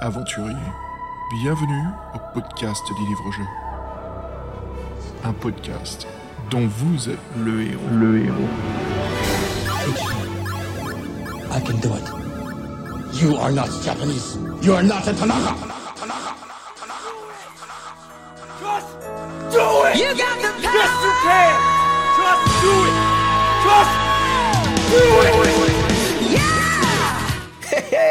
aventuriers. Bienvenue au podcast des livres-jeux. Un podcast dont vous êtes le héros. Le héros. I can do it. You are not Japanese. You are not a Tanaka. Do it! You got the power! Yes, you can! Just do it! Just do it!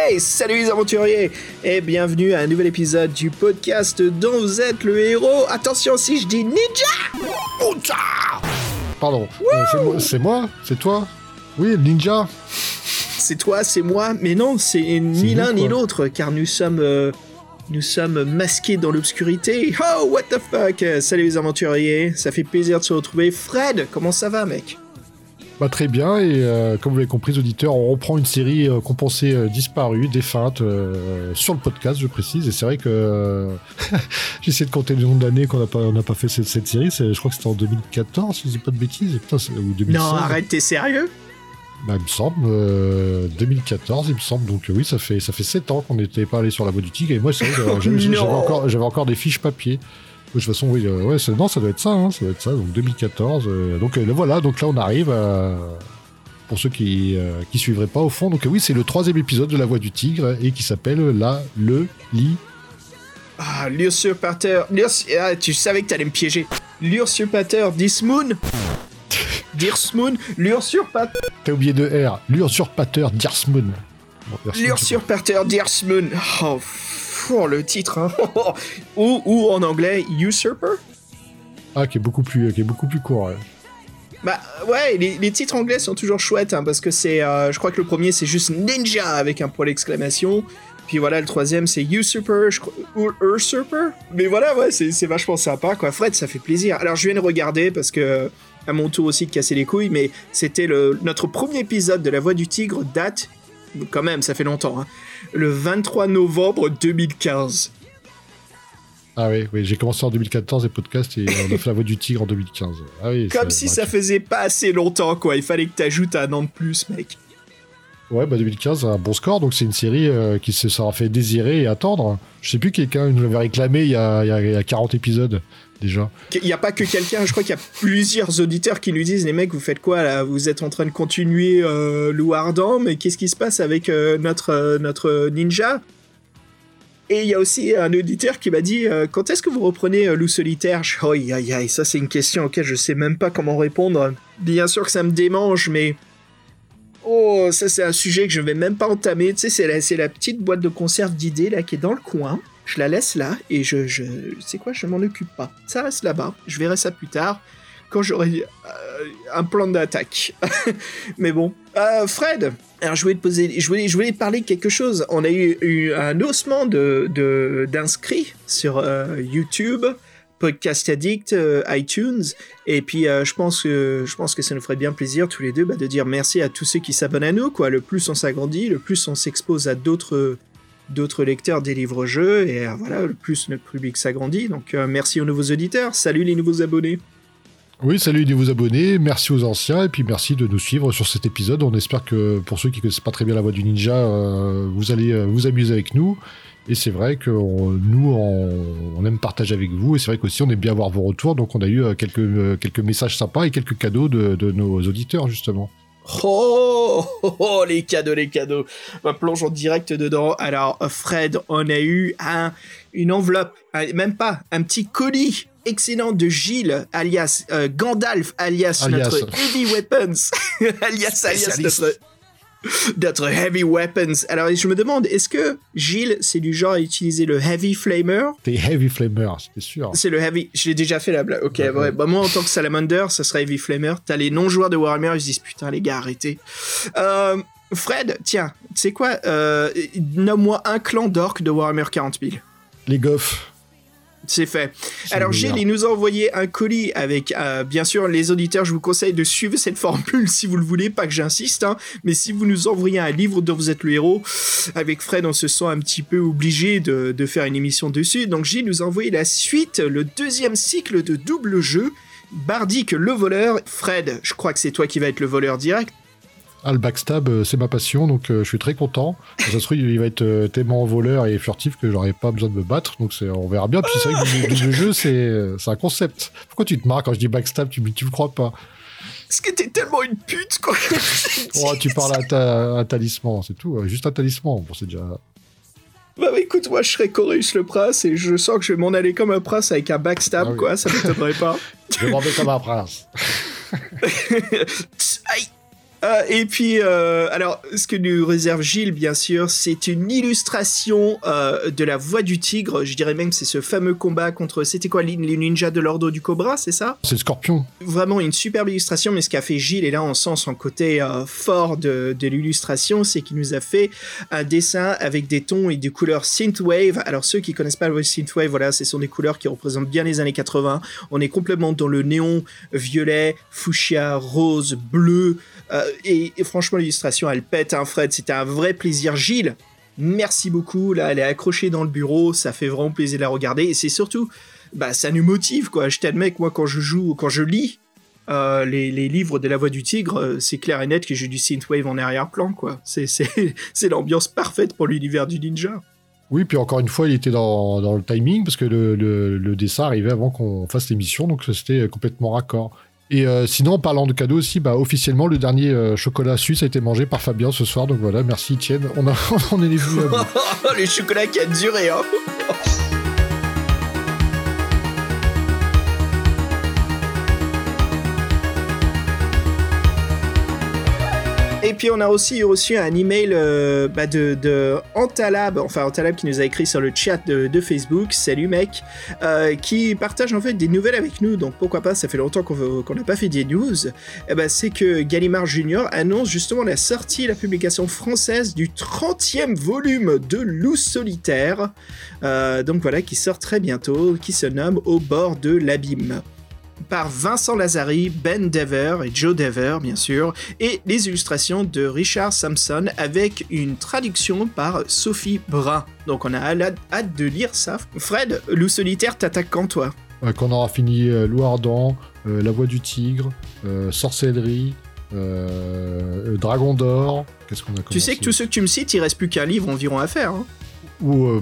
Hey, salut les aventuriers et bienvenue à un nouvel épisode du podcast dont vous êtes le héros. Attention si je dis ninja! Pardon, euh, c'est moi- c'est toi? Oui, Ninja. C'est toi, c'est moi, mais non, c'est ni l'un ni l'autre car nous sommes euh, nous sommes masqués dans l'obscurité. Oh what the fuck? Salut les aventuriers, ça fait plaisir de se retrouver. Fred, comment ça va mec? Bah très bien, et euh, comme vous l'avez compris, les auditeurs, on reprend une série euh, qu'on pensait euh, disparue, défunte, euh, sur le podcast, je précise, et c'est vrai que j'essaie de compter le nombre d'années qu'on n'a pas, on n'a pas fait cette, cette série, c'est- je crois que c'était en 2014, si je dis pas de bêtises, et putain, ou 2016. Non, arrête, t'es sérieux? Bah, il me semble, euh, 2014, il me semble, donc euh, oui, ça fait, ça fait 7 ans qu'on n'était pas allé sur la voie du tigre, et moi, c'est vrai, j'avais- encore, j'avais encore des fiches papier. De toute façon, oui, euh, ouais, non, ça doit être ça, hein, ça doit être ça, donc 2014. euh, donc euh, voilà, donc là, on arrive à- Pour ceux qui euh, qui suivraient pas au fond, donc euh, oui, c'est le troisième épisode de La Voix du Tigre et qui s'appelle La Le Lit. Ah, l'usurpateur. Ah, tu savais que t'allais me piéger. L'usurpateur Dismoon. Dismoon, l'usurpateur. T'as oublié de R, l'usurpateur Diersmoon. Bon. L'usurpateur Dismoon. Oh, oh, le titre, hein. ou, ou en anglais, Usurper. Ah, qui est beaucoup plus, qui est beaucoup plus court. ouais. Bah ouais, les, les titres anglais sont toujours chouettes hein, parce que c'est, euh, je crois que le premier c'est juste Ninja avec un point d'exclamation. Puis voilà, le troisième c'est Usurper, je crois, ou Usurper. Mais voilà, ouais, c'est vachement sympa quoi. Fred, ça fait plaisir. Alors je viens de regarder parce que à mon tour aussi de casser les couilles, mais c'était notre premier épisode de La Voix du Tigre date quand même, ça fait longtemps. hein, le 23 novembre 2015. Ah oui, oui, j'ai commencé en 2014 les podcasts et on a fait La Voix du Tigre en 2015. Ah oui, Comme si ça faisait pas assez longtemps quoi. Il fallait que t'ajoutes un an de plus, mec. Ouais, bah 2015, un bon score, donc c'est une série euh, qui se sera fait désirer et attendre. Je sais plus, quelqu'un nous l'avait réclamé il y, a, il y a- il y a 40 épisodes déjà. Il n'y a pas que quelqu'un, je crois qu'il y a plusieurs auditeurs qui nous disent les mecs, vous faites quoi là? Vous êtes en train de continuer euh, Loup Ardent, mais qu'est-ce qui se passe avec euh, notre, euh, notre ninja? Et il y a aussi un auditeur qui m'a dit euh, quand est-ce que vous reprenez Loup Solitaire? Je oh, aïe aïe ça c'est une question auquel je sais même pas comment répondre. Bien sûr que ça me démange, mais. Oh, ça c'est un sujet que je vais même pas entamer. Tu sais, c'est la, la petite boîte de conserve d'idées là qui est dans le coin. Je la laisse là et je, je c'est quoi, je m'en occupe pas. Ça reste là-bas. Je verrai ça plus tard quand j'aurai euh, un plan d'attaque. Mais bon, Euh, Fred. Alors je voulais te poser, je voulais, je voulais parler de quelque chose. On a eu, un haussement de d'inscrits sur euh, YouTube. Podcast Addict, iTunes, et puis je pense que je pense que ça nous ferait bien plaisir tous les deux bah, de dire merci à tous ceux qui s'abonnent à nous. Quoi, le plus on s'agrandit, le plus on s'expose à d'autres d'autres lecteurs des livres-jeux, et euh, voilà, plus notre public s'agrandit. Donc euh, merci aux nouveaux auditeurs, salut les nouveaux abonnés. Oui, salut les nouveaux abonnés, merci aux anciens, et puis merci de nous suivre sur cet épisode. On espère que pour ceux qui connaissent pas très bien la voix du ninja, euh, vous allez vous amuser avec nous. Et c'est vrai que nous, on, aime partager avec vous, et c'est vrai qu'aussi on aime bien avoir vos retours. Donc on a eu quelques, quelques messages sympas et quelques cadeaux de, de nos auditeurs, justement. Oh, oh, oh, les cadeaux, les cadeaux. On plonge en direct dedans. Alors, Fred, on a eu un, une enveloppe, un- même pas, un petit colis excellent de Gilles, alias euh, Gandalf, alias, Alias. notre Heavy Weapons, alias, alias notre, notre Heavy Weapons. Alors, je me demande, est-ce que Gilles, c'est du genre à utiliser le Heavy Flamer? T'es Heavy Flamer, c'était sûr. c'est le heavy. Je l'ai déjà fait la blague. Ok, ouais. Bah, moi, en tant que salamander, ça serait heavy flamer. T'as les non-joueurs de Warhammer, ils se disent putain, les gars, arrêtez. Euh, Fred, tiens, tu sais quoi euh, Nomme-moi un clan d'orques de Warhammer 40 000. Les goffs. C'est fait. Alors le Gilles, il nous a envoyé un colis avec, euh, bien sûr, les auditeurs, je vous conseille de suivre cette formule si vous le voulez, pas que j'insiste, hein, mais si vous nous envoyez un livre dont vous êtes le héros, avec Fred, on se sent un petit peu obligé de, de faire une émission dessus. Donc Gilles nous a envoyé la suite, le deuxième cycle de double jeu, Bardic le voleur. Fred, je crois que c'est toi qui vas être le voleur direct. Ah, le backstab, euh, c'est ma passion, donc euh, je suis très content. Ça se trouve, il va être euh, tellement voleur et furtif que j'aurai pas besoin de me battre, donc on verra bien. Puis c'est vrai que le, le jeu, c'est, un concept. Pourquoi tu te marres quand je dis backstab Tu, tu me crois pas? Parce que t'es tellement une pute, quoi. Oh, tu parles à, ta, un talisman, c'est tout. Juste un talisman, bon, c'est déjà. Bah, bah, écoute, moi je serais Chorus le prince et je sens que je vais m'en aller comme un prince avec un backstab, Ah oui. quoi, ça m'étonnerait pas. Je vais m'en vais comme un prince. Aïe Euh, et puis, euh, alors, ce que nous réserve Gilles, bien sûr, c'est une illustration euh, de la voix du tigre. Je dirais même que c'est ce fameux combat contre, c'était quoi, les ninjas de l'ordre du cobra, c'est ça? C'est le scorpion. Vraiment une superbe illustration, mais ce qu'a fait Gilles, et là on sent son côté fort de, de l'illustration, c'est qu'il nous a fait un dessin avec des tons et des couleurs synthwave. Alors ceux qui connaissent pas le synthwave, voilà, ce sont des couleurs qui représentent bien les années 80. On est complètement dans le néon, violet, fuchsia, rose, bleu. Euh, et, franchement, l'illustration, elle pète un Fred. C'était un vrai plaisir. Gilles, merci beaucoup. Là, elle est accrochée dans le bureau. Ça fait vraiment plaisir de la regarder. Et c'est surtout, bah, ça nous motive, quoi. Je t'admets que moi, quand je joue, quand je lis euh, les, livres de la voix du tigre, euh, c'est clair et net que j'ai du synthwave en arrière-plan, quoi. C'est, l'ambiance parfaite pour l'univers du ninja. Oui, puis encore une fois, il était dans, le timing parce que le, le, le dessin arrivait avant qu'on fasse l'émission, donc c'était complètement raccord. Et euh, sinon, en parlant de cadeaux aussi, bah, officiellement, le dernier euh, chocolat suisse a été mangé par Fabien ce soir. Donc voilà, merci Etienne. On, a, on est venu à bout. le chocolat qui a duré, hein. Et puis on a aussi reçu un email euh, bah, de, Antalab, enfin Antalab qui nous a écrit sur le chat de, Facebook, salut mec, euh, qui partage en fait des nouvelles avec nous, donc pourquoi pas, ça fait longtemps qu'on n'a pas fait des news. Eh ben, c'est que Gallimard Junior annonce justement la sortie, la publication française du 30e volume de Loup solitaire, euh, donc voilà, qui sort très bientôt, qui se nomme Au bord de l'abîme par Vincent Lazari, Ben Dever et Joe Dever, bien sûr, et les illustrations de Richard Sampson avec une traduction par Sophie Brun. Donc on a hâte de lire ça. Fred, Loup solitaire t'attaque quand toi? Euh, Quand on aura fini euh, Loup Ardent, euh, La Voix du Tigre, euh, Sorcellerie, Dragon d'Or. Qu'est-ce qu'on a Tu sais que tous ceux que tu me cites, il reste plus qu'un livre environ à faire. hein. Ou euh,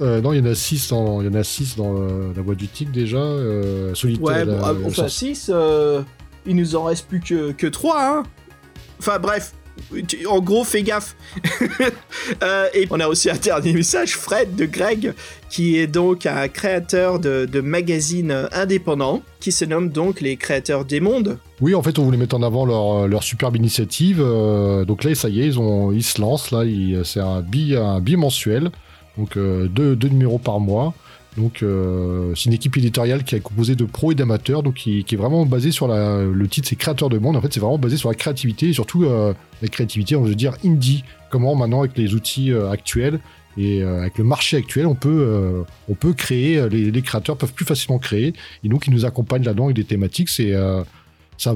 euh, non, il y en a 6 dans, il y en a six dans euh, La Voix du Tigre déjà. Euh, Solitaire. Ouais, bon, ah, la enfin sorc- 6, il nous en reste plus que, que 3, hein Enfin bref, en gros, fais gaffe. Euh, et on a aussi un dernier message, Fred de Greg, qui est donc un créateur de, de magazines indépendants, qui se nomme donc les créateurs des mondes. Oui, en fait, on voulait mettre en avant leur, leur superbe initiative. euh, donc là, ça y est, ils, se lancent. Là, c'est un bi, un bimensuel, donc euh, deux, deux numéros par mois. Donc, euh, c'est une équipe éditoriale qui est composée de pros et d'amateurs, donc qui, est vraiment basée sur la, le titre, c'est créateurs de monde. En fait, c'est vraiment basé sur la créativité et surtout euh, la créativité, on veut dire indie. Comment maintenant, avec les outils euh, actuels et avec le marché actuel, on peut, on peut créer, les, créateurs peuvent plus facilement créer. Et donc, ils nous accompagnent là-dedans avec des thématiques. Ça,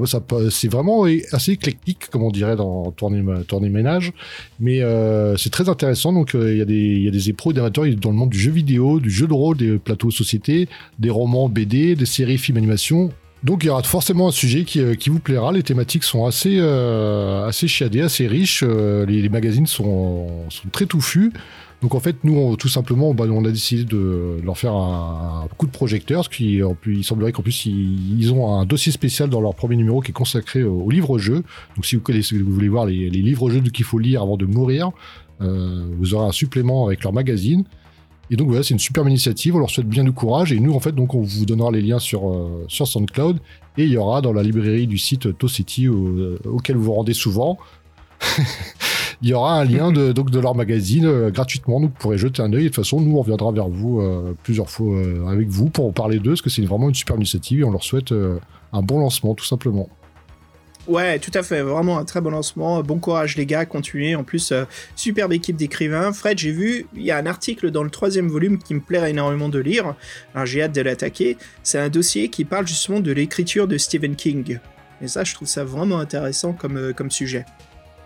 c'est vraiment assez éclectique, comme on dirait dans Tournée, Ménage. Mais euh, c'est très intéressant. Donc, euh, il y, a des- y a des dans le monde du jeu vidéo, du jeu de rôle, des plateaux société, des romans BD, des séries, films, animation. Donc, il y aura forcément un sujet qui, euh, vous plaira. Les thématiques sont assez, euh, assez chiadées, assez riches. Euh, les, magazines sont très touffus. Donc en fait, nous, tout simplement, bah, on a décidé de leur faire un, coup de projecteur, ce qui, il semblerait qu'en plus, ils, ont un dossier spécial dans leur premier numéro qui est consacré au, au livre-jeu. Donc si vous connaissez, vous voulez voir les, livres-jeux qu'il faut lire avant de mourir, euh, vous aurez un supplément avec leur magazine. Et donc voilà, c'est une superbe initiative, on leur souhaite bien du courage, et nous, en fait, donc, on vous donnera les liens sur, euh, sur SoundCloud, et il y aura dans la librairie du site ToCity, au- auquel vous vous rendez souvent, il y aura un lien de, donc de leur magazine euh, gratuitement, donc vous pourrez jeter un œil. Et de toute façon, nous, on reviendra vers vous euh, plusieurs fois euh, avec vous pour en parler d'eux, parce que c'est vraiment une super initiative et on leur souhaite un bon lancement, tout simplement. Ouais, tout à fait, vraiment un très bon lancement. Bon courage les gars, continuez. En plus, euh, superbe équipe d'écrivains. Fred, j'ai vu, il y a un article dans le troisième volume qui me plairait énormément de lire. Alors j'ai hâte de l'attaquer. C'est un dossier qui parle justement de l'écriture de Stephen King. Et ça, je trouve ça vraiment intéressant comme, euh, comme sujet.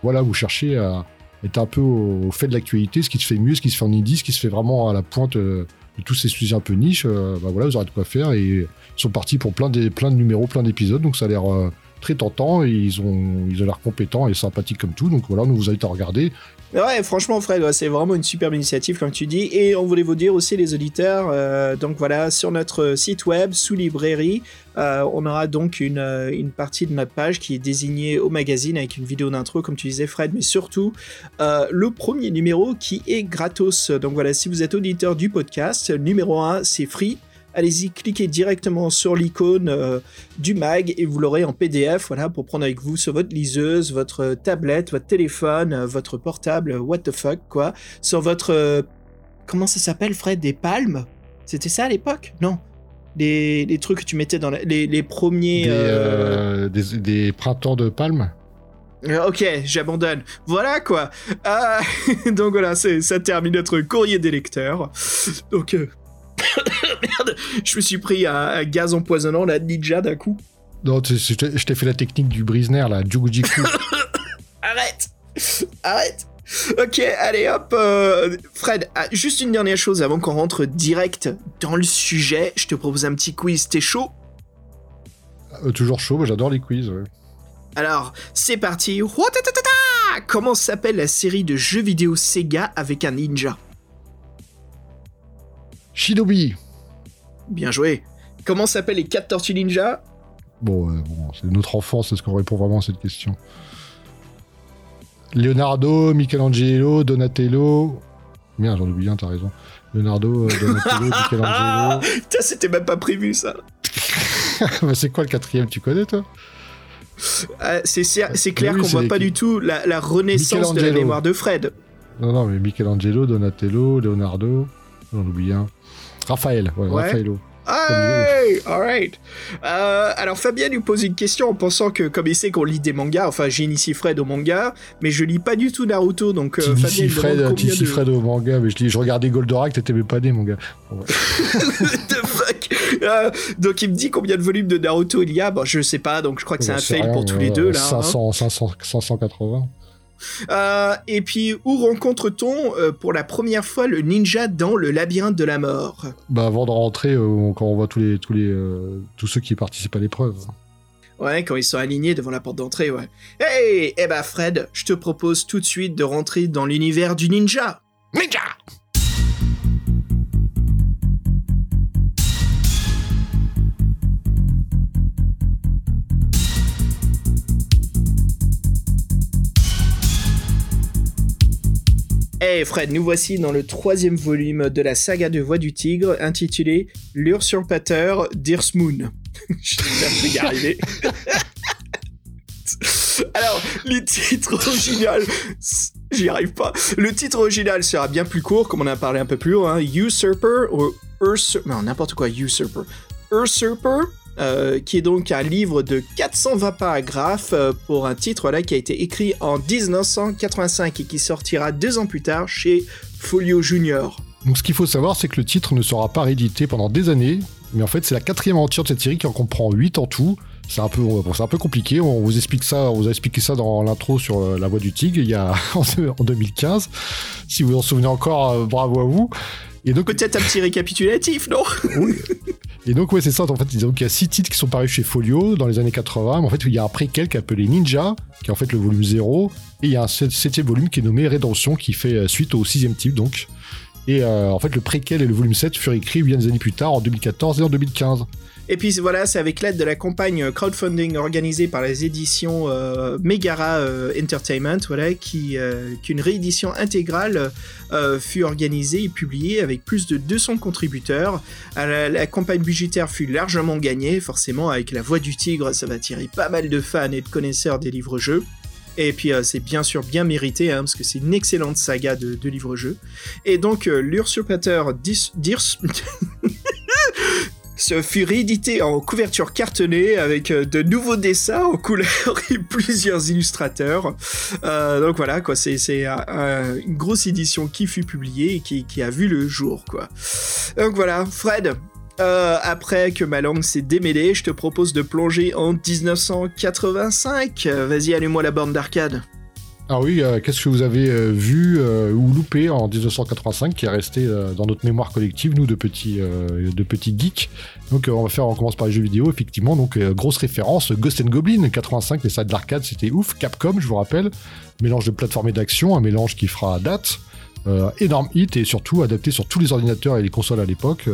Voilà, vous cherchez à être un peu au, fait de l'actualité, ce qui se fait mieux, ce qui se fait en indie, ce qui se fait vraiment à la pointe euh, de tous ces sujets un peu niches. euh, bah voilà, vous aurez de quoi faire et ils sont partis pour plein de, plein de numéros, plein d'épisodes, donc ça a l'air euh, très tentant et ils ont ils ont l'air compétents et sympathiques comme tout. Donc voilà, nous vous invite à regarder. Ouais, franchement, Fred, c'est vraiment une superbe initiative, comme tu dis. Et on voulait vous dire aussi, les auditeurs, euh, donc voilà, sur notre site web, sous librairie, euh, on aura donc une, euh, une partie de notre page qui est désignée au magazine avec une vidéo d'intro, comme tu disais, Fred, mais surtout le premier numéro qui est gratos. Donc voilà, si vous êtes auditeur du podcast, numéro 1, c'est free. Allez-y, cliquez directement sur l'icône euh, du mag et vous l'aurez en PDF, voilà, pour prendre avec vous sur votre liseuse, votre tablette, votre téléphone, euh, votre portable, euh, what the fuck, quoi, sur votre... euh, comment ça s'appelle, Fred Des palmes? C'était ça à l'époque? Non. Les, les trucs que tu mettais dans la- les, les premiers... Des, euh, euh, des, des printemps de palme. euh, Ok, j'abandonne. Voilà quoi. Ah, donc voilà, ça termine notre courrier des lecteurs. Donc, euh, merde, je me suis pris un, un gaz empoisonnant, la ninja d'un coup. Non, je t'ai fait la technique du Brisner, là, Jugujiku. Arrête Arrête Ok, allez hop. euh, Fred, ah, juste une dernière chose avant qu'on rentre direct dans le sujet. Je te propose un petit quiz. T'es chaud? Euh, toujours chaud, j'adore les quiz. ouais. Alors, c'est parti. Comment s'appelle la série de jeux vidéo Sega avec un ninja? Shinobi. Bien joué. Comment s'appellent les 4 tortues ninja? Bon, euh, bon c'est notre enfance, est-ce qu'on répond vraiment à cette question? Leonardo, Michelangelo, Donatello. Merde, j'en oublie un, t'as raison. Leonardo, euh, Donatello, Michelangelo. Putain, c'était même pas prévu ça. Bah, c'est quoi le quatrième, tu connais toi? Ah, c'est clair qu'on voit pas du tout la, la renaissance de la mémoire de Fred. Non, non, mais Michelangelo, Donatello, Leonardo. J'en oublie un. Raphaël, ouais, Ouais. Raffaello. Hey, alright. Euh, alors Fabien nous pose une question en pensant que comme il sait qu'on lit des mangas, enfin j'initie Fred au manga, mais je lis pas du tout Naruto, donc euh, Fabien Fred, de... Fred au manga, mais je, lis- je regardais Goldorak, t'étais même pas né, mon gars. Ouais. What the fuck? Euh, Donc il me dit combien de volumes de Naruto il y a, bon je sais pas, donc je crois que c'est un fail rien, pour tous les deux là. hein. 500, 500, 580. Euh, et puis, où rencontre-t-on euh, pour la première fois le ninja dans le labyrinthe de la mort? Bah, avant de rentrer, euh, quand on voit tous les, tous les, euh, tous ceux qui participent à l'épreuve. Ouais, quand ils sont alignés devant la porte d'entrée, ouais. Hey, eh bah Fred, je te propose tout de suite de rentrer dans l'univers du ninja. Ninja Hey Fred, nous voici dans le troisième volume de la saga de Voix du Tigre, intitulé L'usurpateur d'Irsmoon. Je arriver. Alors, le titre original, j'y arrive pas. Le titre original sera bien plus court, comme on a parlé un peu plus haut, hein. Usurper ou Usurper, non, n'importe quoi, Usurper. Usurper, euh, qui est donc un livre de 420 paragraphes euh, pour un titre là qui a été écrit en 1985 et qui sortira deux ans plus tard chez Folio Junior. Donc, ce qu'il faut savoir, c'est que le titre ne sera pas réédité pendant des années, mais en fait, c'est la quatrième aventure de cette série qui en comprend 8 en tout. C'est un peu, bon, c'est un peu compliqué. On vous explique ça, on vous a expliqué ça dans l'intro sur euh, la voix du tigre il y a en 2015. Si vous en souvenez encore, bravo à vous. Et donc, Peut-être un petit récapitulatif, non? Et donc, ouais, c'est ça. En fait, donc, il y a six titres qui sont parus chez Folio dans les années 80. Mais en fait, il y a un préquel qui est appelé Ninja, qui est en fait le volume 0. Et il y a un sept- septième volume qui est nommé Rédemption, qui fait euh, suite au sixième type, donc. Et euh, en fait, le préquel et le volume 7 furent écrits bien des années plus tard, en 2014 et en 2015. Et puis voilà, c'est avec l'aide de la campagne crowdfunding organisée par les éditions euh, Megara euh, Entertainment, voilà, euh, qu'une réédition intégrale euh, fut organisée et publiée avec plus de 200 contributeurs. Euh, La, campagne budgétaire fut largement gagnée, forcément avec la voix du tigre, ça va attirer pas mal de fans et de connaisseurs des livres-jeux. Et puis euh, c'est bien sûr bien mérité, hein, parce que c'est une excellente saga de, de livres-jeux. Et donc euh, l'usurpateur Dis- Dirs... Ce fut réédité en couverture cartonnée avec euh, de nouveaux dessins en couleur et plusieurs illustrateurs. Euh, donc voilà, quoi, c'est c'est un- un- une grosse édition qui fut publiée et qui, a vu le jour, quoi. Donc voilà, Fred. euh, après que ma langue s'est démêlée, je te propose de plonger en 1985. Euh, Vas-y, allume-moi la borne d'arcade. Ah oui, euh, qu'est-ce que vous avez euh, vu euh, ou loupé en 1985 qui est resté dans notre mémoire collective, nous de petits, de petits geeks. Donc on va faire, on commence par les jeux vidéo, effectivement. Donc grosse référence, Ghost and Goblin 85, les salles d'arcade, c'était ouf. Capcom, je vous rappelle, mélange de plateforme et d'action, un mélange qui fera date. Énorme hit et surtout adapté sur tous les ordinateurs et les consoles à l'époque.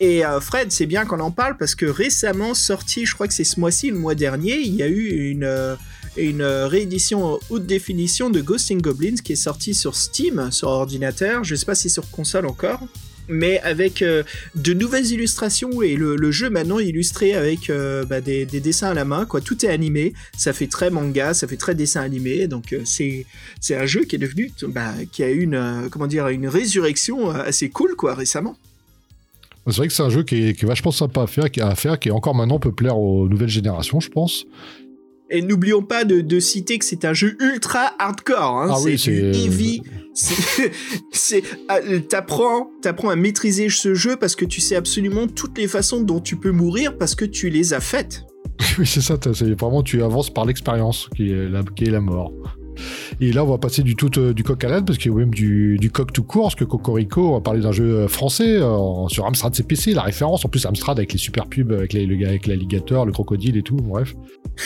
Et Fred, c'est bien qu'on en parle parce que récemment sorti, je crois que c'est ce mois-ci, le mois dernier, il y a eu une, une réédition haute définition de Ghost and Goblins qui est sortie sur Steam, sur ordinateur, je sais pas si sur console encore, mais avec euh, de nouvelles illustrations et le, jeu maintenant illustré avec euh, bah, des, des dessins à la main, quoi. Tout est animé, ça fait très manga, ça fait très dessin animé, donc euh, c'est un jeu qui est devenu, bah, qui a eu une comment dire une résurrection assez cool, quoi, récemment. C'est vrai que c'est un jeu qui est, qui est vachement sympa à faire, qui, à faire, qui encore maintenant peut plaire aux nouvelles générations, je pense. Et n'oublions pas de, de citer que c'est un jeu ultra hardcore. Hein. Ah c'est oui, du c'est- heavy. C'est, ah, t'apprends, t'apprends à maîtriser ce jeu parce que tu sais absolument toutes les façons dont tu peux mourir parce que tu les as faites. oui, c'est ça, c'est vraiment tu avances par l'expérience qui est la, qui est la mort. Et là, on va passer du tout euh, du coq à l'âne, parce qu'il y a même du, du coq tout court, parce que Cocorico, on va parler d'un jeu euh, français euh, sur Amstrad CPC, la référence. En plus, Amstrad avec les super pubs, avec, les, le avec l'alligator, le crocodile et tout, bref.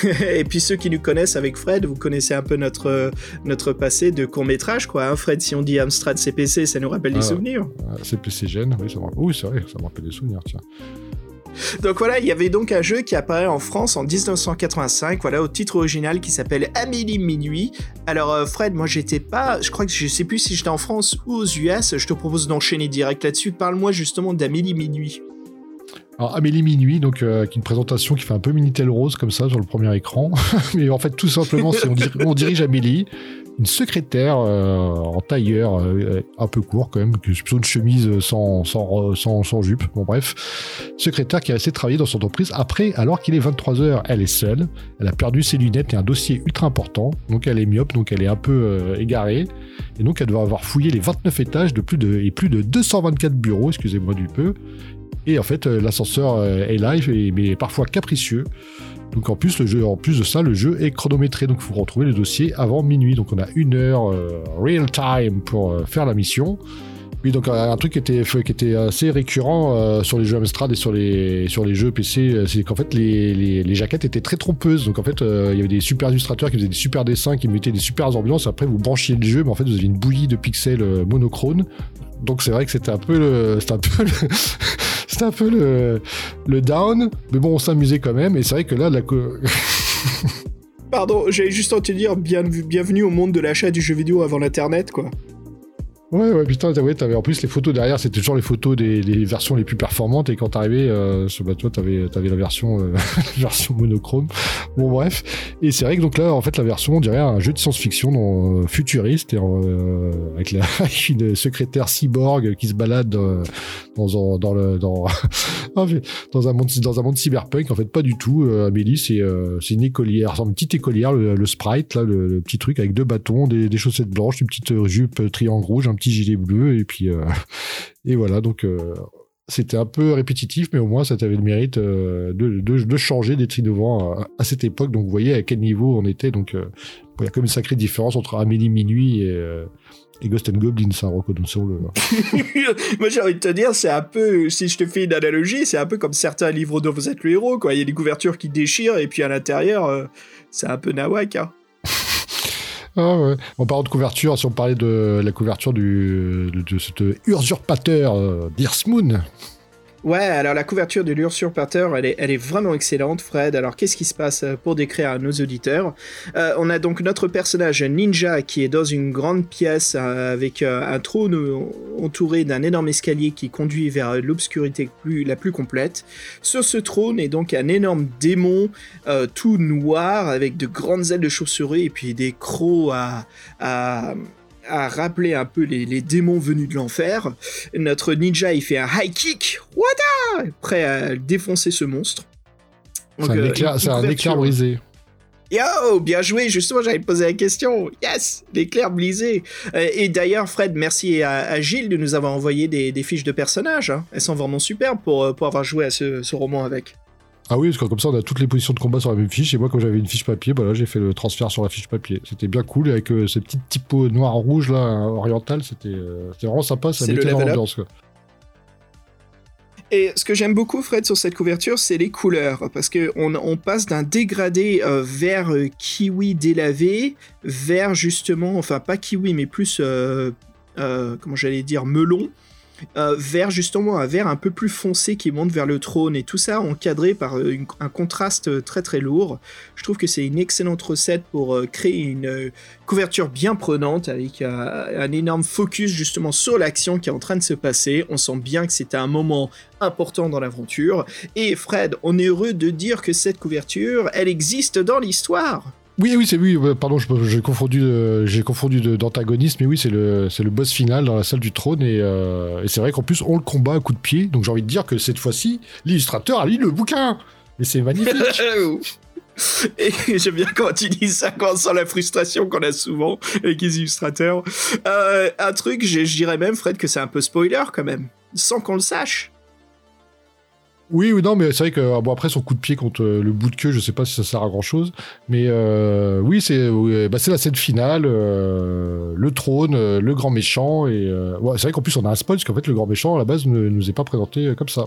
Et puis ceux qui nous connaissent avec Fred, vous connaissez un peu notre, notre passé de court métrage, quoi. Hein, Fred, si on dit Amstrad CPC, ça nous rappelle des souvenirs. CPC gène, oui, ça me rappelle- oui, c'est vrai, ça me rappelle des souvenirs, tiens. Donc voilà, il y avait donc un jeu qui apparaît en France en 1985, voilà, au titre original qui s'appelle Amélie Minuit. Alors euh, Fred, moi j'étais pas, je crois que je sais plus si j'étais en France ou aux US, je te propose d'enchaîner direct là-dessus. Parle-moi justement d'Amélie Minuit. Alors Amélie Minuit, donc euh, une présentation qui fait un peu Minitel Rose comme ça sur le premier écran, mais en fait tout simplement on, on dirige Amélie, une secrétaire euh, en tailleur euh, un peu court quand même, plutôt une chemise sans, sans, sans, jupe, bon bref, secrétaire qui a resté travailler dans son entreprise après alors qu'il est 23h, elle est seule, elle a perdu ses lunettes et un dossier ultra important, donc elle est myope, donc elle est un peu euh, égarée, et donc elle doit avoir fouillé les 29 étages de plus de, et plus de 224 bureaux, excusez-moi du peu, et en fait, euh, l'ascenseur euh, est live, mais parfois capricieux. Donc en plus, le jeu, en plus de ça, le jeu est chronométré, donc il faut retrouver le dossier avant minuit. Donc on a une heure euh, real time pour faire la mission. Oui, donc un truc qui était, qui était assez récurrent sur les jeux Amstrad et sur les, sur les jeux PC, c'est qu'en fait les, les, jaquettes étaient très trompeuses. Donc en fait, il y avait des super illustrateurs qui faisaient des super dessins, qui mettaient des super ambiances. Après, vous branchiez le jeu, mais en fait, vous aviez une bouillie de pixels monochrome. Donc c'est vrai que c'était un peu le, un peu le, un peu le, le down. Mais bon, on s'amusait quand même. Et c'est vrai que là, la, Pardon, j'avais juste envie de dire bien, bienvenue au monde de l'achat du jeu vidéo avant l'internet, quoi. Ouais, ouais, putain, t'avais, t'avais en plus les photos derrière, c'était toujours les photos des, des versions les plus performantes. Et quand t'arrivais euh, sur bah, toi, t'avais, t'avais la version, euh, version monochrome. Bon, bref. Et c'est vrai que donc là, en fait, la version, on dirait un jeu de science-fiction euh, futuriste, et, euh, avec, la, avec une secrétaire cyborg qui se balade euh, dans, un- dans, le, dans, dans un monde, dans un monde cyberpunk. En fait, pas du tout. Euh, Amélie, c'est, c'est une écolière, c'est une petite écolière, le, le sprite, là, le, le petit truc avec deux bâtons, des, des chaussettes blanches, une petite jupe triangle rouge, petit gilet bleu, et puis euh, et voilà. Donc euh, c'était un peu répétitif, mais au moins ça avait le mérite euh, de, de, changer, d'être innovant à, à cette époque. Donc vous voyez à quel niveau on était. Donc il y a comme une sacrée différence entre Amélie Minuit et, et Ghost and Goblins, hein, reconnaissons-le. Moi j'ai envie de te dire, c'est un peu, si je te fais une analogie, c'est un peu comme certains livres dont vous êtes le héros, quoi. Il y a des couvertures qui déchirent et puis à l'intérieur, c'est un peu nawak, hein. Ah ouais. En parlant de couverture, si on parlait de la couverture du, de, de cet usurpateur euh, Moon, Ouais, alors la couverture de l'usurpateur, elle est, elle est vraiment excellente, Fred. Alors qu'est-ce qui se passe euh, pour décrire à nos auditeurs? Euh, On a donc notre personnage ninja qui est dans une grande pièce euh, avec un trône entouré d'un énorme escalier qui conduit vers l'obscurité la plus complète. Sur ce trône est donc un énorme démon tout noir avec de grandes ailes de chauve-souris et puis des crocs à, à, à rappeler un peu les, les démons venus de l'enfer. Notre ninja, il fait un high kick, wada, prêt à défoncer ce monstre. c'est un, euh, éclair, une c'est un couverture- éclair brisé. Yo, bien joué, justement, j'allais te poser la question. Yes, l'éclair brisé. Euh, et d'ailleurs, Fred, merci à, à Gilles de nous avoir envoyé des, des fiches de personnages. hein. Elles sont vraiment superbes pour, euh, pour avoir joué à ce, ce roman avec. Ah oui, parce que comme ça, on a toutes les positions de combat sur la même fiche. Et moi, comme j'avais une fiche papier, bah là, j'ai fait le transfert sur la fiche papier. C'était bien cool. Et avec euh, ces petites typos noir-rouge, là, orientales, c'était euh, c'était vraiment sympa. Ça mettait l'ambiance, quoi. Et ce que j'aime beaucoup, Fred, sur cette couverture, c'est les couleurs. Parce que on, passe d'un dégradé euh, vert euh, kiwi délavé vers justement, enfin pas kiwi, mais plus, euh, euh, comment j'allais dire, melon, euh, vers justement un vert un peu plus foncé qui monte vers le trône. Et tout ça encadré par euh, un contraste euh, très très lourd. Je trouve que c'est une excellente recette pour euh, créer une couverture bien prenante avec un énorme focus justement sur l'action qui est en train de se passer. On sent bien que c'était un moment important dans l'aventure. Et Fred, on est heureux de dire que cette couverture, elle existe dans l'histoire. Oui, oui, c'est oui. euh, Pardon, j'ai confondu, euh, j'ai confondu d'antagoniste, mais oui, c'est le, c'est le boss final dans la salle du trône, et, euh, c'est vrai qu'en plus on le combat à coup de pied. Donc j'ai envie de dire que cette fois-ci, l'illustrateur a lu le bouquin, et c'est magnifique. Et j'aime bien quand il dit ça, quand on sent la frustration qu'on a souvent avec les illustrateurs. Un truc, je dirais même, Fred, que c'est un peu spoiler quand même, sans qu'on le sache. Oui, oui, non, mais c'est vrai que ah, bon après son coup de pied contre euh, le bout de queue, je sais pas si ça sert à grand chose, mais euh, oui, c'est oui, bah, c'est la scène finale, euh, le trône, euh, le grand méchant, et ouais, c'est vrai qu'en plus on a un spoil parce qu'en fait le grand méchant à la base ne nous est pas présenté comme ça.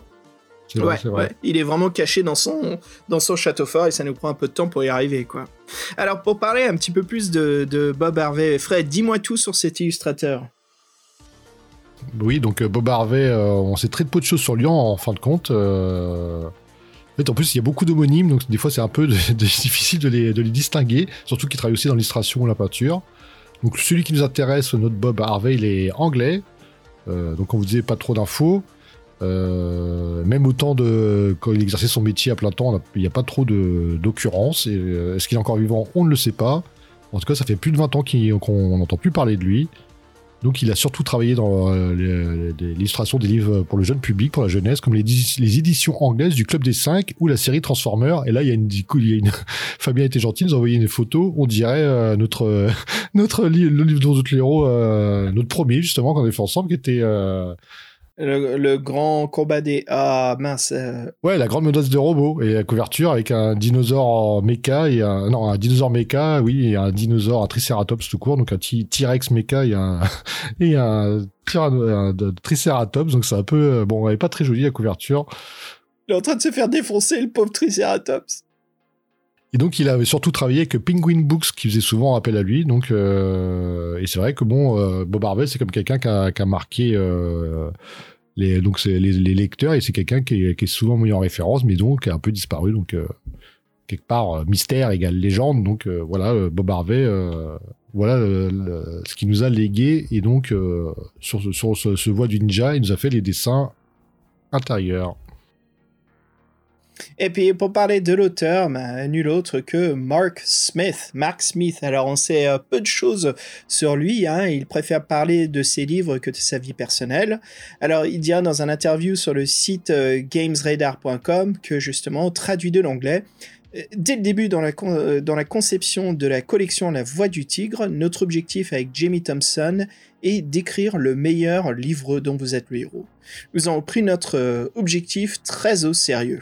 C'est vrai, Ouais, c'est vrai. ouais. Il est vraiment caché dans son, dans son château fort et ça nous prend un peu de temps pour y arriver, quoi. Alors, pour parler un petit peu plus de, de Bob Harvey, Fred, dis-moi tout sur cet illustrateur. Oui, donc euh, Bob Harvey, euh, on sait très peu de choses sur lui en, fin de compte. euh. En fait, en plus, il y a beaucoup d'homonymes, donc des fois, c'est un peu de- difficile de les, distinguer, surtout qu'il travaille aussi dans l'illustration ou la peinture. Donc, celui qui nous intéresse, notre Bob Harvey, il est anglais. Donc, on vous disait pas trop d'infos. Même autant de quand il exerçait son métier à plein temps, il n'y a pas trop d'occurrences. Est-ce qu'il est encore vivant? On ne le sait pas. En tout cas, ça fait plus de 20 ans qu'on n'entend plus parler de lui. Donc il a surtout travaillé dans euh, l'illustration des livres pour le jeune public, pour la jeunesse, comme les, éditions anglaises du Club des 5 ou la série Transformers. Et là, il y a une, il y a une... Fabien était gentil, il nous a envoyé une photo. On dirait euh, notre notre li- le livre notre héros, euh, notre premier justement qu'on a fait ensemble, qui était euh, Le, le grand combat des... Ah, mince. euh, ouais la grande menace de robots et la couverture avec un dinosaure méca et un non un dinosaure méca, oui, et un dinosaure, un Triceratops tout court, donc un T-Rex méca et un et un, un de- Triceratops. Donc c'est un peu euh, bon, elle est pas très jolie la couverture. Il est en train de se faire défoncer, le pauvre Triceratops. Et donc, il avait surtout travaillé avec Penguin Books, qui faisait souvent appel à lui. Donc, euh, et c'est vrai que bon, euh, Bob Harvey, c'est comme quelqu'un qui a, marqué euh, les, donc les, lecteurs, et c'est quelqu'un qui est, souvent mis en référence, mais donc qui a un peu disparu. Donc, quelque part, mystère égale légende. Donc, voilà, Bob Harvey, voilà ce qu'il nous a légué. Et donc, sur ce, ce voie du ninja, il nous a fait les dessins intérieurs. Et puis pour parler de l'auteur, ben, nul autre que Mark Smith. Mark Smith, alors on sait euh, peu de choses sur lui, hein, il préfère parler de ses livres que de sa vie personnelle. Alors il dira dans un interview sur le site euh, gamesradar.com que justement, traduit de l'anglais, euh, Dès le début dans la, dans la conception de la collection La Voix du Tigre, notre objectif avec Jamie Thompson est d'écrire le meilleur livre dont vous êtes le héros. Nous avons pris notre euh, objectif très au sérieux.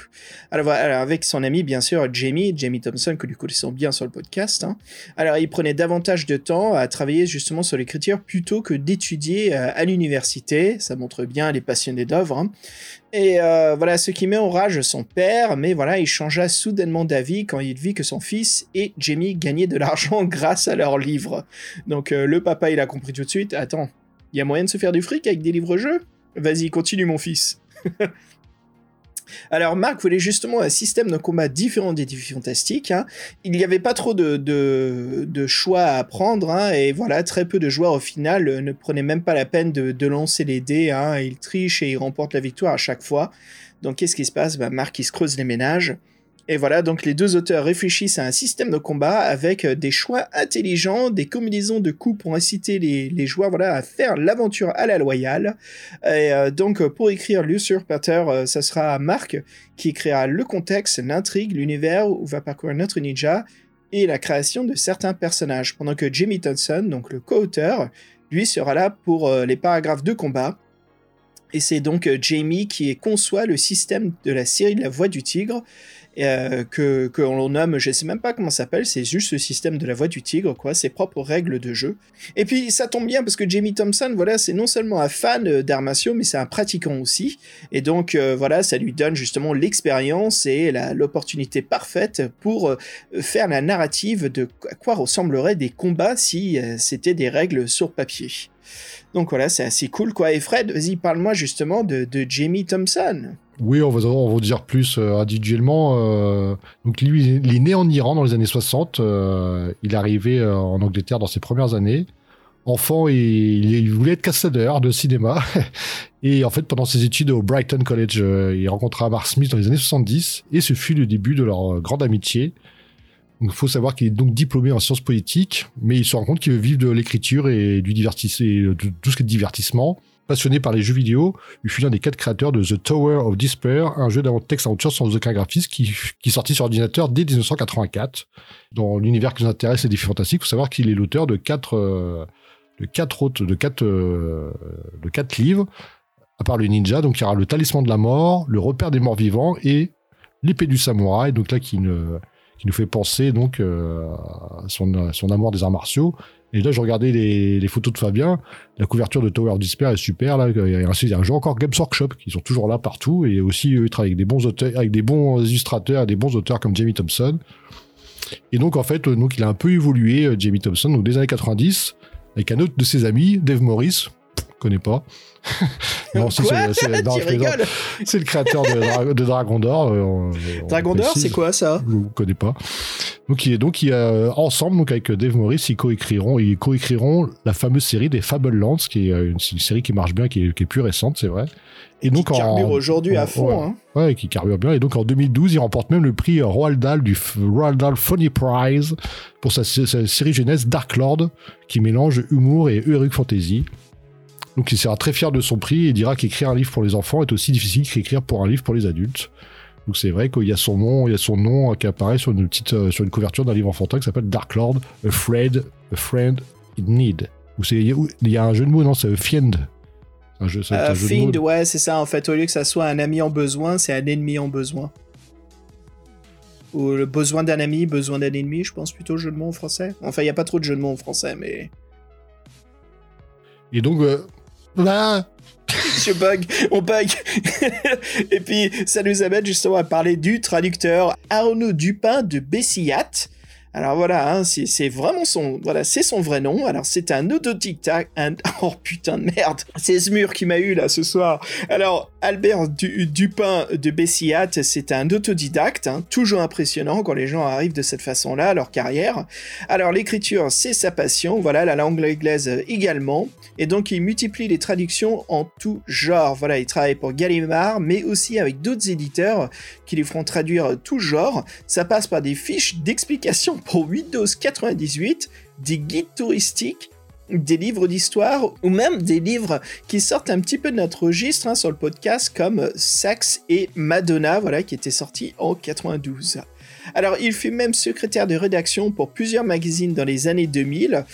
Alors, alors, avec son ami, bien sûr, Jamie, Jamie Thompson, que nous connaissons bien sur le podcast. hein. Alors, il prenait davantage de temps à travailler justement sur l'écriture plutôt que d'étudier euh, à l'université. Ça montre bien les passionnés d'œuvre. hein. Et euh, voilà, ce qui met en rage son père, mais voilà, il changea soudainement d'avis quand il vit que son fils et Jamie gagnaient de l'argent grâce à leurs livres. Donc, le papa, il a compris tout de suite, attends, il y a moyen de se faire du fric avec des livres-jeux? Vas-y, continue mon fils. Alors Marc voulait justement un système de combat différent des défis fantastiques. hein. Il n'y avait pas trop de, choix à prendre hein, et voilà, très peu de joueurs au final ne prenaient même pas la peine de, de lancer les dés. Hein, ils trichent et ils remportent la victoire à chaque fois. Donc qu'est-ce qui se passe? Bah, Marc il se creuse les ménages. Et voilà, donc les deux auteurs réfléchissent à un système de combat avec euh, des choix intelligents, des combinaisons de coups pour inciter les, joueurs voilà, à faire l'aventure à la loyale. Et euh, donc, euh, pour écrire l'usurpateur, euh, ça sera Marc qui créera le contexte, l'intrigue, l'univers où va parcourir notre ninja et la création de certains personnages. Pendant que Jamie Thompson, donc le co-auteur, lui sera là pour les paragraphes de combat. Et c'est donc Jamie qui conçoit le système de la série de la Voix du Tigre. Euh, que l'on nomme, je sais même pas comment ça s'appelle, c'est juste ce système de la voix du tigre, quoi, ses propres règles de jeu. Et puis ça tombe bien parce que Jamie Thompson, voilà, c'est non seulement un fan euh, d'arts martiaux, mais c'est un pratiquant aussi. Et donc euh, voilà, ça lui donne justement l'expérience et l'opportunité parfaite pour faire la narrative de à quoi ressembleraient des combats si c'était des règles sur papier. Donc voilà, c'est assez cool quoi. Et Fred, vas-y, parle-moi justement de, de Jamie Thompson. Oui, on va, on va dire plus euh, individuellement. euh, donc lui, il est né en Iran dans les années 60. euh, il est arrivé euh, en Angleterre dans ses premières années. Enfant, il, il voulait être cascadeur de cinéma. Et en fait, pendant ses études au Brighton College, euh, il rencontra Mark Smith dans les années 70. Et ce fut le début de leur euh, grande amitié. Il faut savoir qu'il est donc diplômé en sciences politiques, mais il se rend compte qu'il veut vivre de l'écriture et du divertissement, de tout ce qui est divertissement. Passionné par les jeux vidéo, il fut l'un des quatre créateurs de The Tower of Despair, un jeu texte aventure sans aucun graphisme qui, qui sortit sur ordinateur dès 1984. Dans l'univers qui nous intéresse, les défis fantastiques, il faut savoir qu'il est l'auteur de quatre, euh, de quatre autres, de quatre, euh, de quatre livres, à part le ninja. Donc il y aura le talisman de la mort, le repère des morts vivants et l'épée du samouraï. Donc là qui, nous fait penser donc euh, son amour des arts martiaux. Et là, je regardais les, les photos de Fabien. La couverture de Tower of Despair est super. Là, il y a un, il y a un jeu encore Games Workshop qui sont toujours là partout. Et aussi, eux, ils travaillent avec des bons auteurs, avec des bons illustrateurs des bons auteurs comme Jamie Thompson. Et donc, en fait, donc, il a un peu évolué, euh, Jamie Thompson, donc des années 90, avec un autre de ses amis, Dave Morris. Pff, connais pas. non, si, Quoi c'est- je le créateur de, Dra- de Dragon d'Or. euh, on- on Dragon d'Or, c'est quoi ça? Je ne connais pas. Donc, il est donc il, euh, ensemble, donc avec Dave Morris, ils coécriront, ils coécriront la fameuse série des Fable Lands, qui est euh, une, une série qui marche bien, qui est, qui est plus récente, c'est vrai. Et donc Qui carbure aujourd'hui à fond. ouais. hein. Ouais, qui carbure bien. Et donc en 2012, il remporte même le prix Roald Dahl du Roald Dahl Funny Prize pour sa, sa série jeunesse Dark Lord, qui mélange humour et heroic fantasy. Donc il sera très fier de son prix et dira qu'écrire un livre pour les enfants est aussi difficile qu'écrire pour un livre pour les adultes. Donc c'est vrai qu'il y a son nom, il y a son nom qui apparaît sur une petite, euh, sur une couverture d'un livre enfantin qui s'appelle Dark Lord, A Friend, A Friend in Need. Ou c'est, il y a un jeu de mots, non, c'est Fiend. Un jeu, c'est Euh, un jeu de mots. Fiend, ouais, c'est ça. En fait, au lieu que ça soit un ami en besoin, c'est un ennemi en besoin. Ou le besoin d'un ami, besoin d'un ennemi, je pense plutôt jeu de mots en français. Enfin, il n'y a pas trop de jeux de mots en français, mais. Et donc, euh, bah, Je bug, on bug. Et puis, ça nous amène justement à parler du traducteur Arnaud Dupin de Bessillat. Alors voilà, hein, c'est vraiment son, voilà, c'est son vrai nom. Alors c'est un autodidacte, un, oh putain de merde, c'est ce mur qui m'a eu là ce soir. Alors Albert Du- Dupin de Bessillat, c'est un autodidacte, hein, toujours impressionnant quand les gens arrivent de cette façon-là à leur carrière. Alors l'écriture, c'est sa passion, voilà, la langue anglaise également. Et donc il multiplie les traductions en tout genre. Voilà, il travaille pour Gallimard, mais aussi avec d'autres éditeurs qui lui feront traduire tout genre. Ça passe par des fiches d'explication pour Windows 98, des guides touristiques, des livres d'histoire ou même des livres qui sortent un petit peu de notre registre hein, sur le podcast comme Sax et Madonna, voilà, qui étaient sortis en 92. Alors, il fut même secrétaire de rédaction pour plusieurs magazines dans les années 2000.